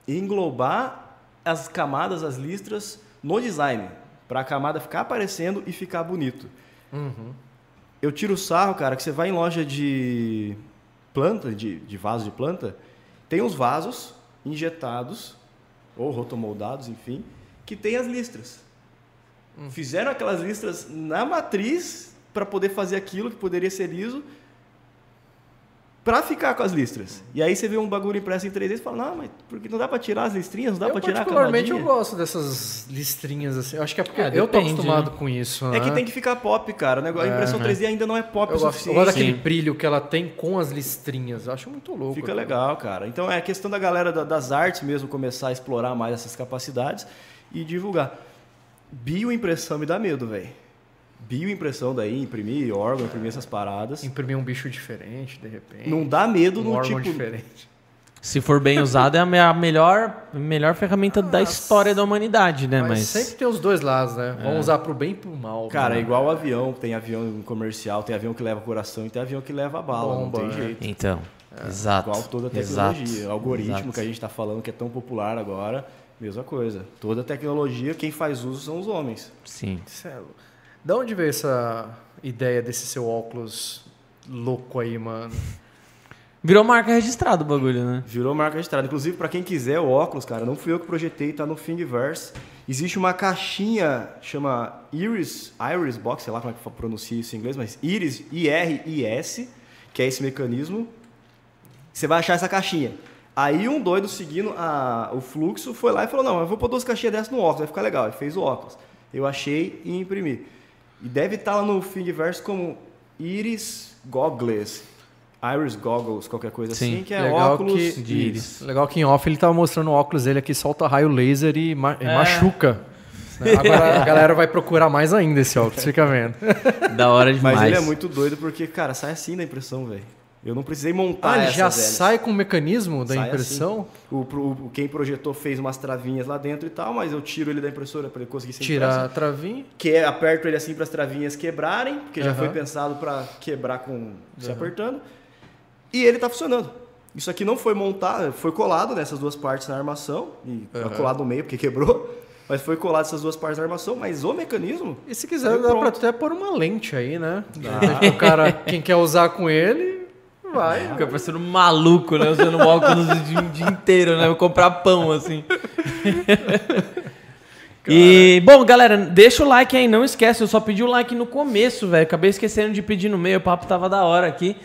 englobar as camadas, as listras no design, para a camada ficar aparecendo e ficar bonito. Eu tiro sarro, cara, que você vai em loja de planta, de, de vaso de planta, tem uns vasos injetados, ou rotomoldados, enfim, que tem as listras. Fizeram aquelas listras na matriz para poder fazer aquilo que poderia ser liso para ficar com as listras. E aí você vê um bagulho impresso em 3D e fala, não, mas porque não dá para tirar as listrinhas, não dá para tirar a particularmente eu gosto dessas listrinhas assim. Eu acho que é porque Ah, eu tô acostumado né? com isso. É que né? tem que ficar pop, cara. A impressão 3D ainda não é pop Eu o gosto, eu suficiente. gosto daquele Sim. brilho que ela tem com as listrinhas. Eu acho muito louco. Fica aquilo. legal, cara. Então é questão da galera da- das artes mesmo começar a explorar mais essas capacidades e divulgar. Bioimpressão me dá medo, velho. Bioimpressão daí, imprimir órgão, imprimir essas paradas. Imprimir um bicho diferente, de repente. Não dá medo um no órgão tipo. diferente. Se for bem usado, é a me- a melhor, melhor ferramenta da história da humanidade, né? Mas, Mas, sempre tem os dois lados, né? Vão usar pro bem e pro mal. Cara, é né? igual o avião. Tem avião comercial, tem avião que leva coração e tem avião que leva bala. Bomba, não tem né? jeito. Então, exato. Igual toda exato, tecnologia. O algoritmo exato. que a gente está falando que é tão popular agora, mesma coisa. Toda tecnologia, quem faz uso são os homens. Sim. Da onde veio essa ideia desse seu óculos louco aí, mano? Virou marca registrada o bagulho, né? Virou marca registrada. Inclusive, para quem quiser o óculos, cara, não fui eu que projetei, tá no Thingiverse. Existe uma caixinha, chama Iris, Iris Box, sei lá como é que pronuncia isso em inglês, mas Iris, I-R-I-S, que é esse mecanismo. Você vai achar essa caixinha. Aí um doido seguindo a- o fluxo foi lá e falou, não, eu vou pôr duas caixinhas dessas no óculos, vai ficar legal. Ele fez o óculos. Eu achei e imprimi. E deve estar lá no Thingiverse como Iris Goggles. Iris Goggles, qualquer coisa Sim. assim, que é Legal óculos que- de íris. Legal que em off ele tava mostrando o óculos dele aqui, solta raio laser e, ma- e É. machuca. né? Agora a galera vai procurar mais ainda esse óculos, fica vendo. Da hora demais. Mas ele é muito doido porque, cara, sai assim da impressão, velho. Eu não precisei montar Ah, ele já sai com o mecanismo da Sai impressão? assim. O, o- quem projetou fez umas travinhas lá dentro e tal, mas eu tiro ele da impressora para ele conseguir ser Tira a impresso. travinha. Que é, aperto ele assim para as travinhas quebrarem, porque já foi pensado para quebrar com se apertando. E ele tá funcionando. Isso aqui não foi montado, foi colado nessas duas partes na armação, e Aham. colado no meio porque quebrou, mas foi colado essas duas partes na armação, mas o mecanismo E se quiser, dá pra pronto. até pôr uma lente aí, né? Repente, o cara, quem quer usar com ele, vai. Fica parecendo um maluco, né? Usando óculos o dia, o dia inteiro, né? Vou comprar pão, assim. e, bom, galera, deixa o like aí, não esquece. Eu só pedi o like no começo, velho. Acabei esquecendo de pedir no meio, o papo tava da hora aqui.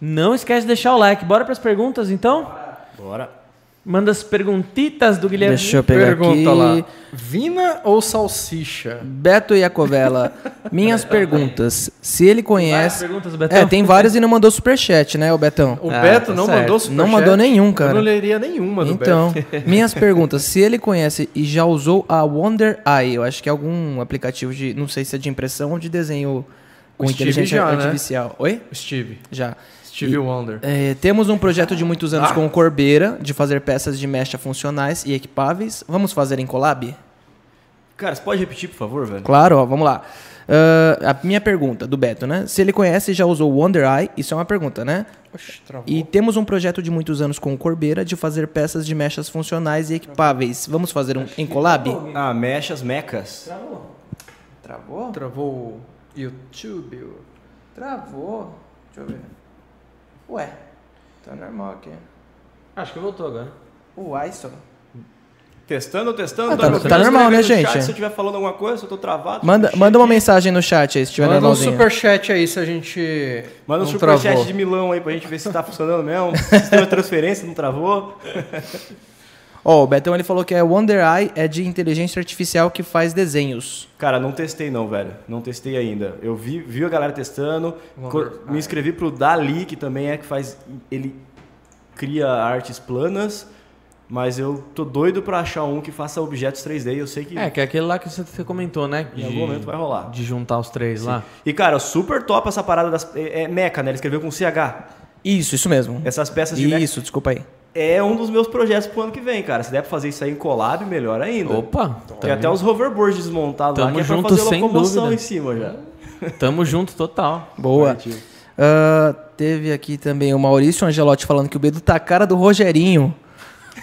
Não esquece de deixar o like. Bora pras perguntas, então? Bora. Manda as perguntitas do Guilherme. Deixa eu pegar Pergunta aqui. lá. Vina ou salsicha? Beto Iacovella, minhas perguntas. Se ele Várias conhece. perguntas, Betão? É, tem várias e não mandou superchat, né, o Betão? O Ah, Beto tá não certo. mandou superchat. Não mandou nenhum, Eu cara. não leria nenhuma do Então, Beto. minhas perguntas. Se ele conhece e já usou a Wonder Eye, eu acho que é algum aplicativo de. Não sei se é de impressão ou de desenho com O Steve inteligência já, né? artificial. Oi? Steve. Já. Stevie Wonder. É, temos um projeto de muitos Ah. anos com o Corbeira de fazer peças de mecha funcionais e equipáveis. Vamos fazer em collab? Cara, você pode repetir, por favor, velho? Claro, ó, vamos lá. Ah, a minha pergunta, do Beto, né? Se ele conhece e já usou o Wonder Eye, isso é uma pergunta, né? Oxe, travou. E temos um projeto de muitos anos com o Corbeira de fazer peças de mechas funcionais e equipáveis. Vamos fazer um em collab? Ah, mechas, mecas. Travou? Travou o YouTube. Travou. Deixa eu ver. Ué, tá normal aqui. Acho que voltou agora. Uai, só. Testando, testando. Ah, tá- tá dá- normal, né, gente? chat Se eu estiver falando alguma coisa, se eu tô travado. Manda, manda uma mensagem no chat aí, se tiver Manda um superchat aí se a gente. Manda um superchat de Milão aí pra gente ver se tá funcionando mesmo. Se tem uma transferência, não travou. Ó, o Betão ele falou que é Wonder Eye é de inteligência artificial que faz desenhos. Cara, não testei não, velho. Não testei ainda. Eu vi, vi a galera testando. Wonder co- me inscrevi pro Dali, que também é que faz. Ele cria artes planas. Mas eu tô doido pra achar um que faça objetos 3D. e Eu sei que É, que é aquele lá que você comentou, né? em algum momento vai rolar. De juntar os três lá. E, cara, super top essa parada das. É, é meca, né? Ele escreveu com CH. Isso, isso mesmo. Essas peças de mecha. Isso, desculpa aí. É um dos meus projetos pro ano que vem, cara. Se der pra fazer isso aí em collab, melhor ainda. Opa! Tem até os hoverboards desmontados lá, Tamo que é pra junto, fazer sem locomoção dúvida. em cima já. Tamo junto total. Boa. Ah, teve aqui também o Maurício Angelotti falando que o Bedu tá a cara do Rogerinho.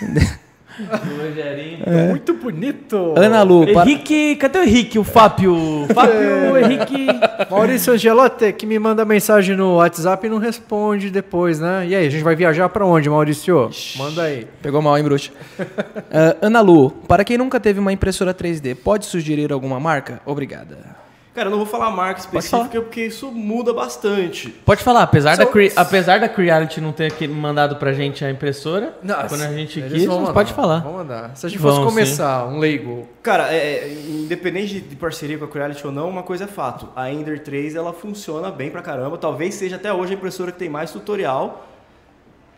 Rogerinho. Muito bonito. Ana Lu, para... Henrique, cadê o Henrique? O Fábio? Fábio, Henrique. Maurício Angelotti, que me manda mensagem no WhatsApp e não responde depois, né? E aí, a gente vai viajar pra onde, Maurício? Manda aí. Pegou mal, hein, bruxa? Ah, Ana Lu, para quem nunca teve uma impressora 3D, pode sugerir alguma marca? Obrigada. Cara, eu não vou falar marca específica porque isso muda bastante. Pode falar, apesar, da, Cre- apesar da Creality não ter aqui mandado pra gente a impressora, Não, quando a gente quis, a mandar, pode falar. Vamos mandar. Se a gente Vão, fosse começar, um leigo. Cara, é, é, independente de parceria com a Creality ou não, uma coisa é fato. A Ender 3 ela funciona bem pra caramba. Talvez seja até hoje a impressora que tem mais tutorial.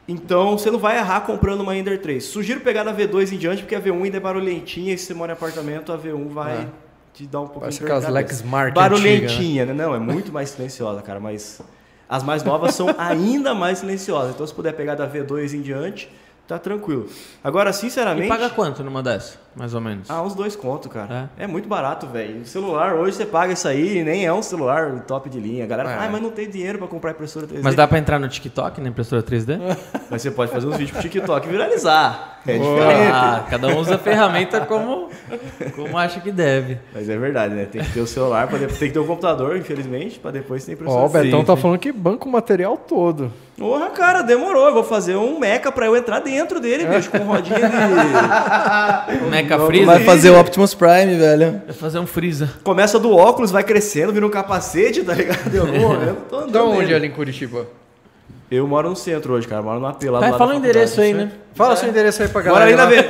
Então você não vai errar comprando uma Ender 3. Sugiro pegar da V2 em diante, porque a V1 ainda é barulhentinha e se você mora em apartamento, a V1 vai É. te dar um pouco Parece aquelas dor de cabeça. Lexmark Barulhentinha, né? Não, é muito mais silenciosa, cara, mas as mais novas são ainda mais silenciosas. Então se puder pegar da V2 em diante, tá tranquilo. Agora, E sinceramente. paga quanto numa dessa, mais ou menos? Ah, uns dois conto, cara. É, muito barato, velho. O celular, hoje você paga isso aí, nem é um celular top de linha. A galera fala, É. ah, mas não tem dinheiro pra comprar impressora 3D. Mas dá pra entrar no TikTok, na impressora 3D? Mas você pode fazer uns vídeos pro TikTok e viralizar. É diferente. Ah, cada um usa a ferramenta como, como acha que deve. Mas é verdade, né? Tem que ter o celular, pra depois, tem que ter o computador, infelizmente, pra depois ter impressora Ó, o 3D. Betão sim, tá sim. falando que banca o material todo. Porra, cara, demorou. Eu vou fazer um meca pra eu entrar dentro dele, bicho, com rodinha de... Mecha Vai fazer o Optimus Prime, velho. Vai fazer um Freezer. Começa do óculos, vai crescendo, vira um capacete, tá ligado? Eu, eu tô andando Da onde nele. ali em Curitiba? Eu moro no centro hoje, cara. Eu moro no AP lá Vai, lado fala o endereço aí, né? Fala seu endereço aí pra Bora galera. ali na. V...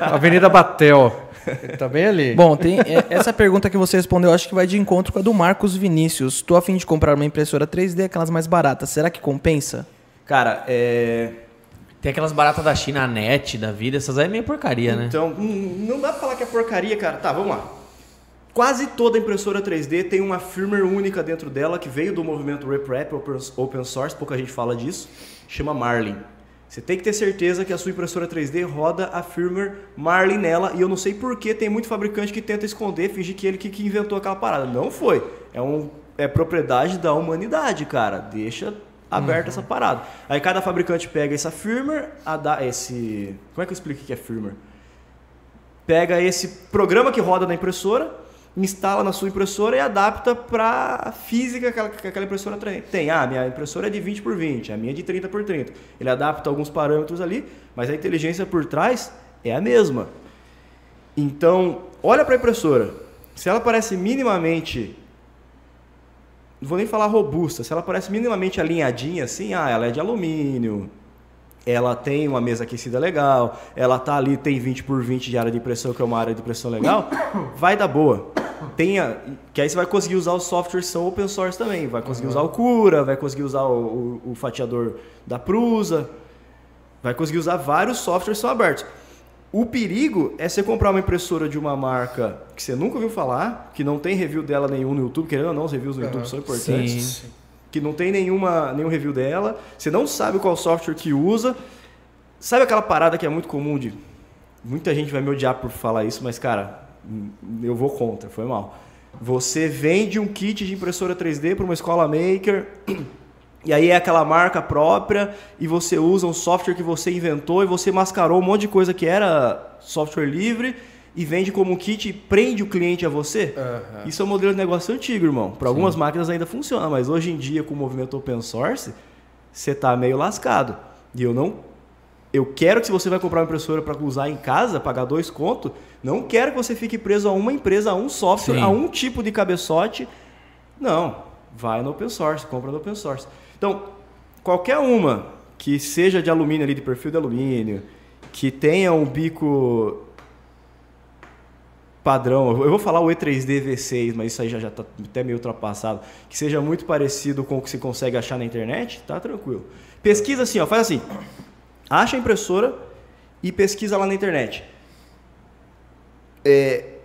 Avenida Batel. Ele tá bem ali. Bom, tem é, essa pergunta que você respondeu, acho que vai de encontro com a do Marcos Vinícius. Tô a fim de comprar uma impressora 3D, aquelas mais baratas. Será que compensa? Cara, é... Tem aquelas baratas da China, a net, da vida, essas aí é meio porcaria, né? Então, hum, não dá pra falar que é porcaria, cara. Tá, vamos lá. Quase toda impressora 3D tem uma firmware única dentro dela que veio do movimento RepRap open- source, pouca gente fala disso, chama Marlin. Você tem que ter certeza que a sua impressora 3D roda a firmware Marlin nela e eu não sei por que tem muito fabricante que tenta esconder, fingir que ele que inventou aquela parada. Não foi. É, um, é propriedade da humanidade, cara. Deixa aberta essa parada. Aí cada fabricante pega essa firmware, ada- esse... Como é que eu explico o que é firmware? pega esse programa que roda na impressora, instala na sua impressora e adapta para a física que aquela, que aquela impressora tem. Ah, minha impressora é de 20 por 20, a minha é de 30 por 30. Ele adapta alguns parâmetros ali, mas a inteligência por trás é a mesma. Então, olha para a impressora. Se ela parece minimamente não vou nem falar robusta, se ela parece minimamente alinhadinha assim, ah, ela é de alumínio, ela tem uma mesa aquecida legal, ela tá ali, tem 20 por 20 de área de pressão, que é uma área de pressão legal, vai dar boa. Tenha, que aí você vai conseguir usar os softwares são open source também, vai conseguir usar o Cura, vai conseguir usar o, o- o fatiador da Prusa, vai conseguir usar vários softwares que são abertos. O perigo é você comprar uma impressora de uma marca que você nunca ouviu falar, que não tem review dela nenhum no YouTube, querendo ou não, os reviews no YouTube são importantes Sim. que não tem nenhuma, nenhum review dela, você não sabe qual software que usa. Sabe aquela parada que é muito comum de. Muita gente vai me odiar por falar isso, mas cara, eu vou contra, foi mal. Você vende um kit de impressora 3D para uma escola maker. E aí é aquela marca própria e você usa um software que você inventou e você mascarou um monte de coisa que era software livre e vende como um kit e prende o cliente a você. Aham. Isso é um modelo de negócio antigo, irmão. Para algumas máquinas ainda funciona, mas hoje em dia com o movimento open source, você tá meio lascado. E eu não eu quero que se você vai comprar uma impressora para usar em casa, pagar dois conto, não quero que você fique preso a uma empresa, a um software, Sim. a um tipo de cabeçote. Não, vai no open source, compra no open source. Então, qualquer uma que seja de alumínio ali, de perfil de alumínio, que tenha um bico padrão, eu vou falar o E3D V6, mas isso aí já está até meio ultrapassado, que seja muito parecido com o que se consegue achar na internet, tá tranquilo. Pesquisa assim, ó, faz assim, acha a impressora e pesquisa lá na internet. É,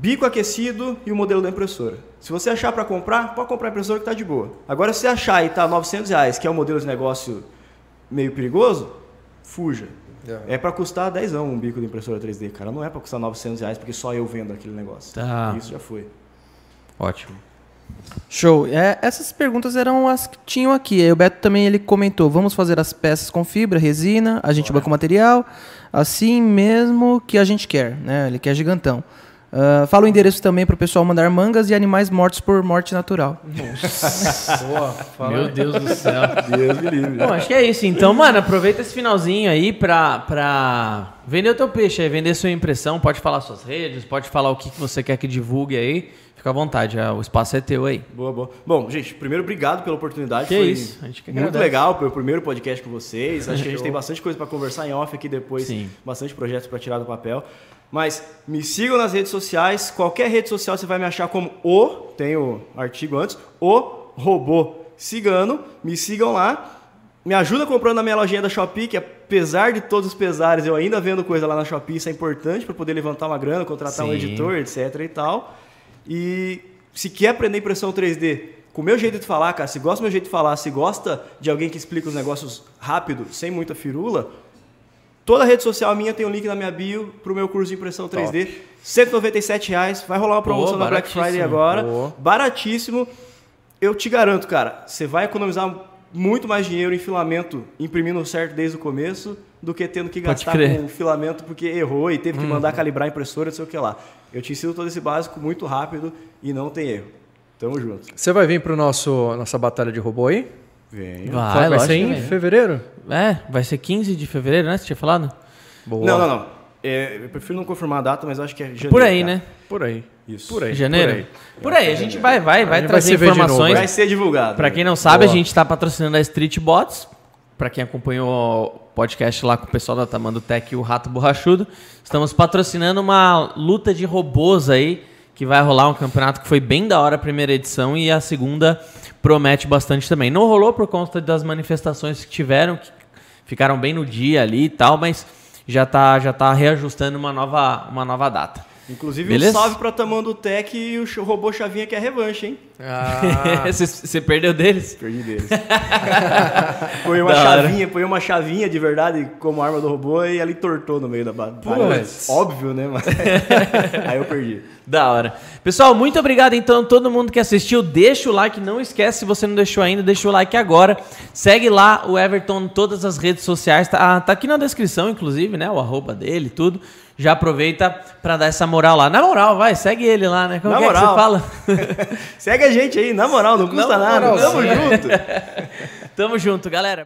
bico aquecido e o modelo da impressora. Se você achar para comprar, pode comprar a impressora que tá de boa. Agora, se você achar e tá 900 reais, que é um modelo de negócio meio perigoso, fuja. É para custar 10 um bico de impressora 3D, cara. Não é para custar 900 reais porque só eu vendo aquele negócio. Tá. Isso já foi. Ótimo. Show. É, essas perguntas eram as que tinham aqui. Aí o Beto também ele comentou: vamos fazer as peças com fibra, resina, a gente banca o material, assim mesmo que a gente quer, né? Ele quer gigantão. Ah, fala o endereço também para o pessoal mandar mangas e animais mortos por morte natural. Boa, fala Meu. Deus do céu. Deus me livre. Bom, acho que é isso. Então, mano, aproveita esse finalzinho aí pra, pra vender o teu peixe aí, vender sua impressão. Pode falar suas redes, pode falar o que que você quer que divulgue aí. Fica à vontade, ah, o espaço é teu aí. Boa, boa. Bom, gente, primeiro, obrigado pela oportunidade. Que Foi isso, a gente que muito legal pelo primeiro podcast com vocês. Acho que a gente tem bastante coisa para conversar em off aqui depois. Sim. Bastante projetos para tirar do papel. Mas me sigam nas redes sociais. Qualquer rede social você vai me achar como o, tem o artigo antes, o robô cigano. Me sigam lá. Me ajuda comprando na minha lojinha da Shopee, que apesar de todos os pesares, eu ainda vendo coisa lá na Shopee, isso é importante para poder levantar uma grana, contratar um Sim. editor, etc e tal. E se quer aprender impressão 3D com o meu jeito de falar, cara, se gosta do meu jeito de falar, se gosta de alguém que explica os negócios rápido, sem muita firula, toda rede social minha tem um link na minha bio pro meu curso de impressão 3D. 197 reais. Vai rolar uma promoção na Black Friday agora. Baratíssimo. Eu te garanto, cara, você vai economizar muito mais dinheiro em filamento imprimindo certo desde o começo do que tendo que gastar com filamento porque errou e teve que mandar calibrar a impressora, não sei o que lá. Eu te ensino todo esse básico muito rápido e não tem erro. Tamo junto. Você vai vir pro nosso nossa batalha de robô aí? Venho. Vai, vai lógico ser em vem. fevereiro? É, vai ser 15 de fevereiro, né? Você tinha falado? Boa. Não, não, não. É, eu prefiro não confirmar a data, mas acho que é janeiro. Por aí, cara. né? Por aí. Isso. Por aí. Janeiro? Por aí. Por aí, a gente vai, vai, vai trazer informações. Vai ser divulgado. Pra quem não sabe, Boa. a gente tá patrocinando a Street Bots. Pra quem acompanhou o podcast lá com o pessoal da Tamando Tech e o Rato Borrachudo, estamos patrocinando uma luta de robôs aí, que vai rolar um campeonato que foi bem da hora a primeira edição e a segunda promete bastante também. Não rolou por conta das manifestações que tiveram, que ficaram bem no dia ali e tal, mas já tá, já tá reajustando uma nova, uma nova data. Inclusive, Beleza? um salve pra Tamando Tech e o robô Chavinha que é revanche, hein? Ah, Você você perdeu deles? Perdi deles. põe uma Da hora. chavinha, põe uma chavinha de verdade como arma do robô e ela entortou no meio da batalha. Óbvio, né? Mas... Aí eu perdi. Da hora. Pessoal, muito obrigado então todo mundo que assistiu. Deixa o like, não esquece, se você não deixou ainda, deixa o like agora. Segue lá o Everton em todas as redes sociais. Tá, tá aqui na descrição, inclusive, né? O arroba dele, tudo. Já aproveita pra dar essa moral lá. Na moral, vai, segue ele lá, né? Como Na que é que moral. você fala? Segue a gente aí, na moral, não custa Na nada. moral, Tamo junto. Tamo junto, galera.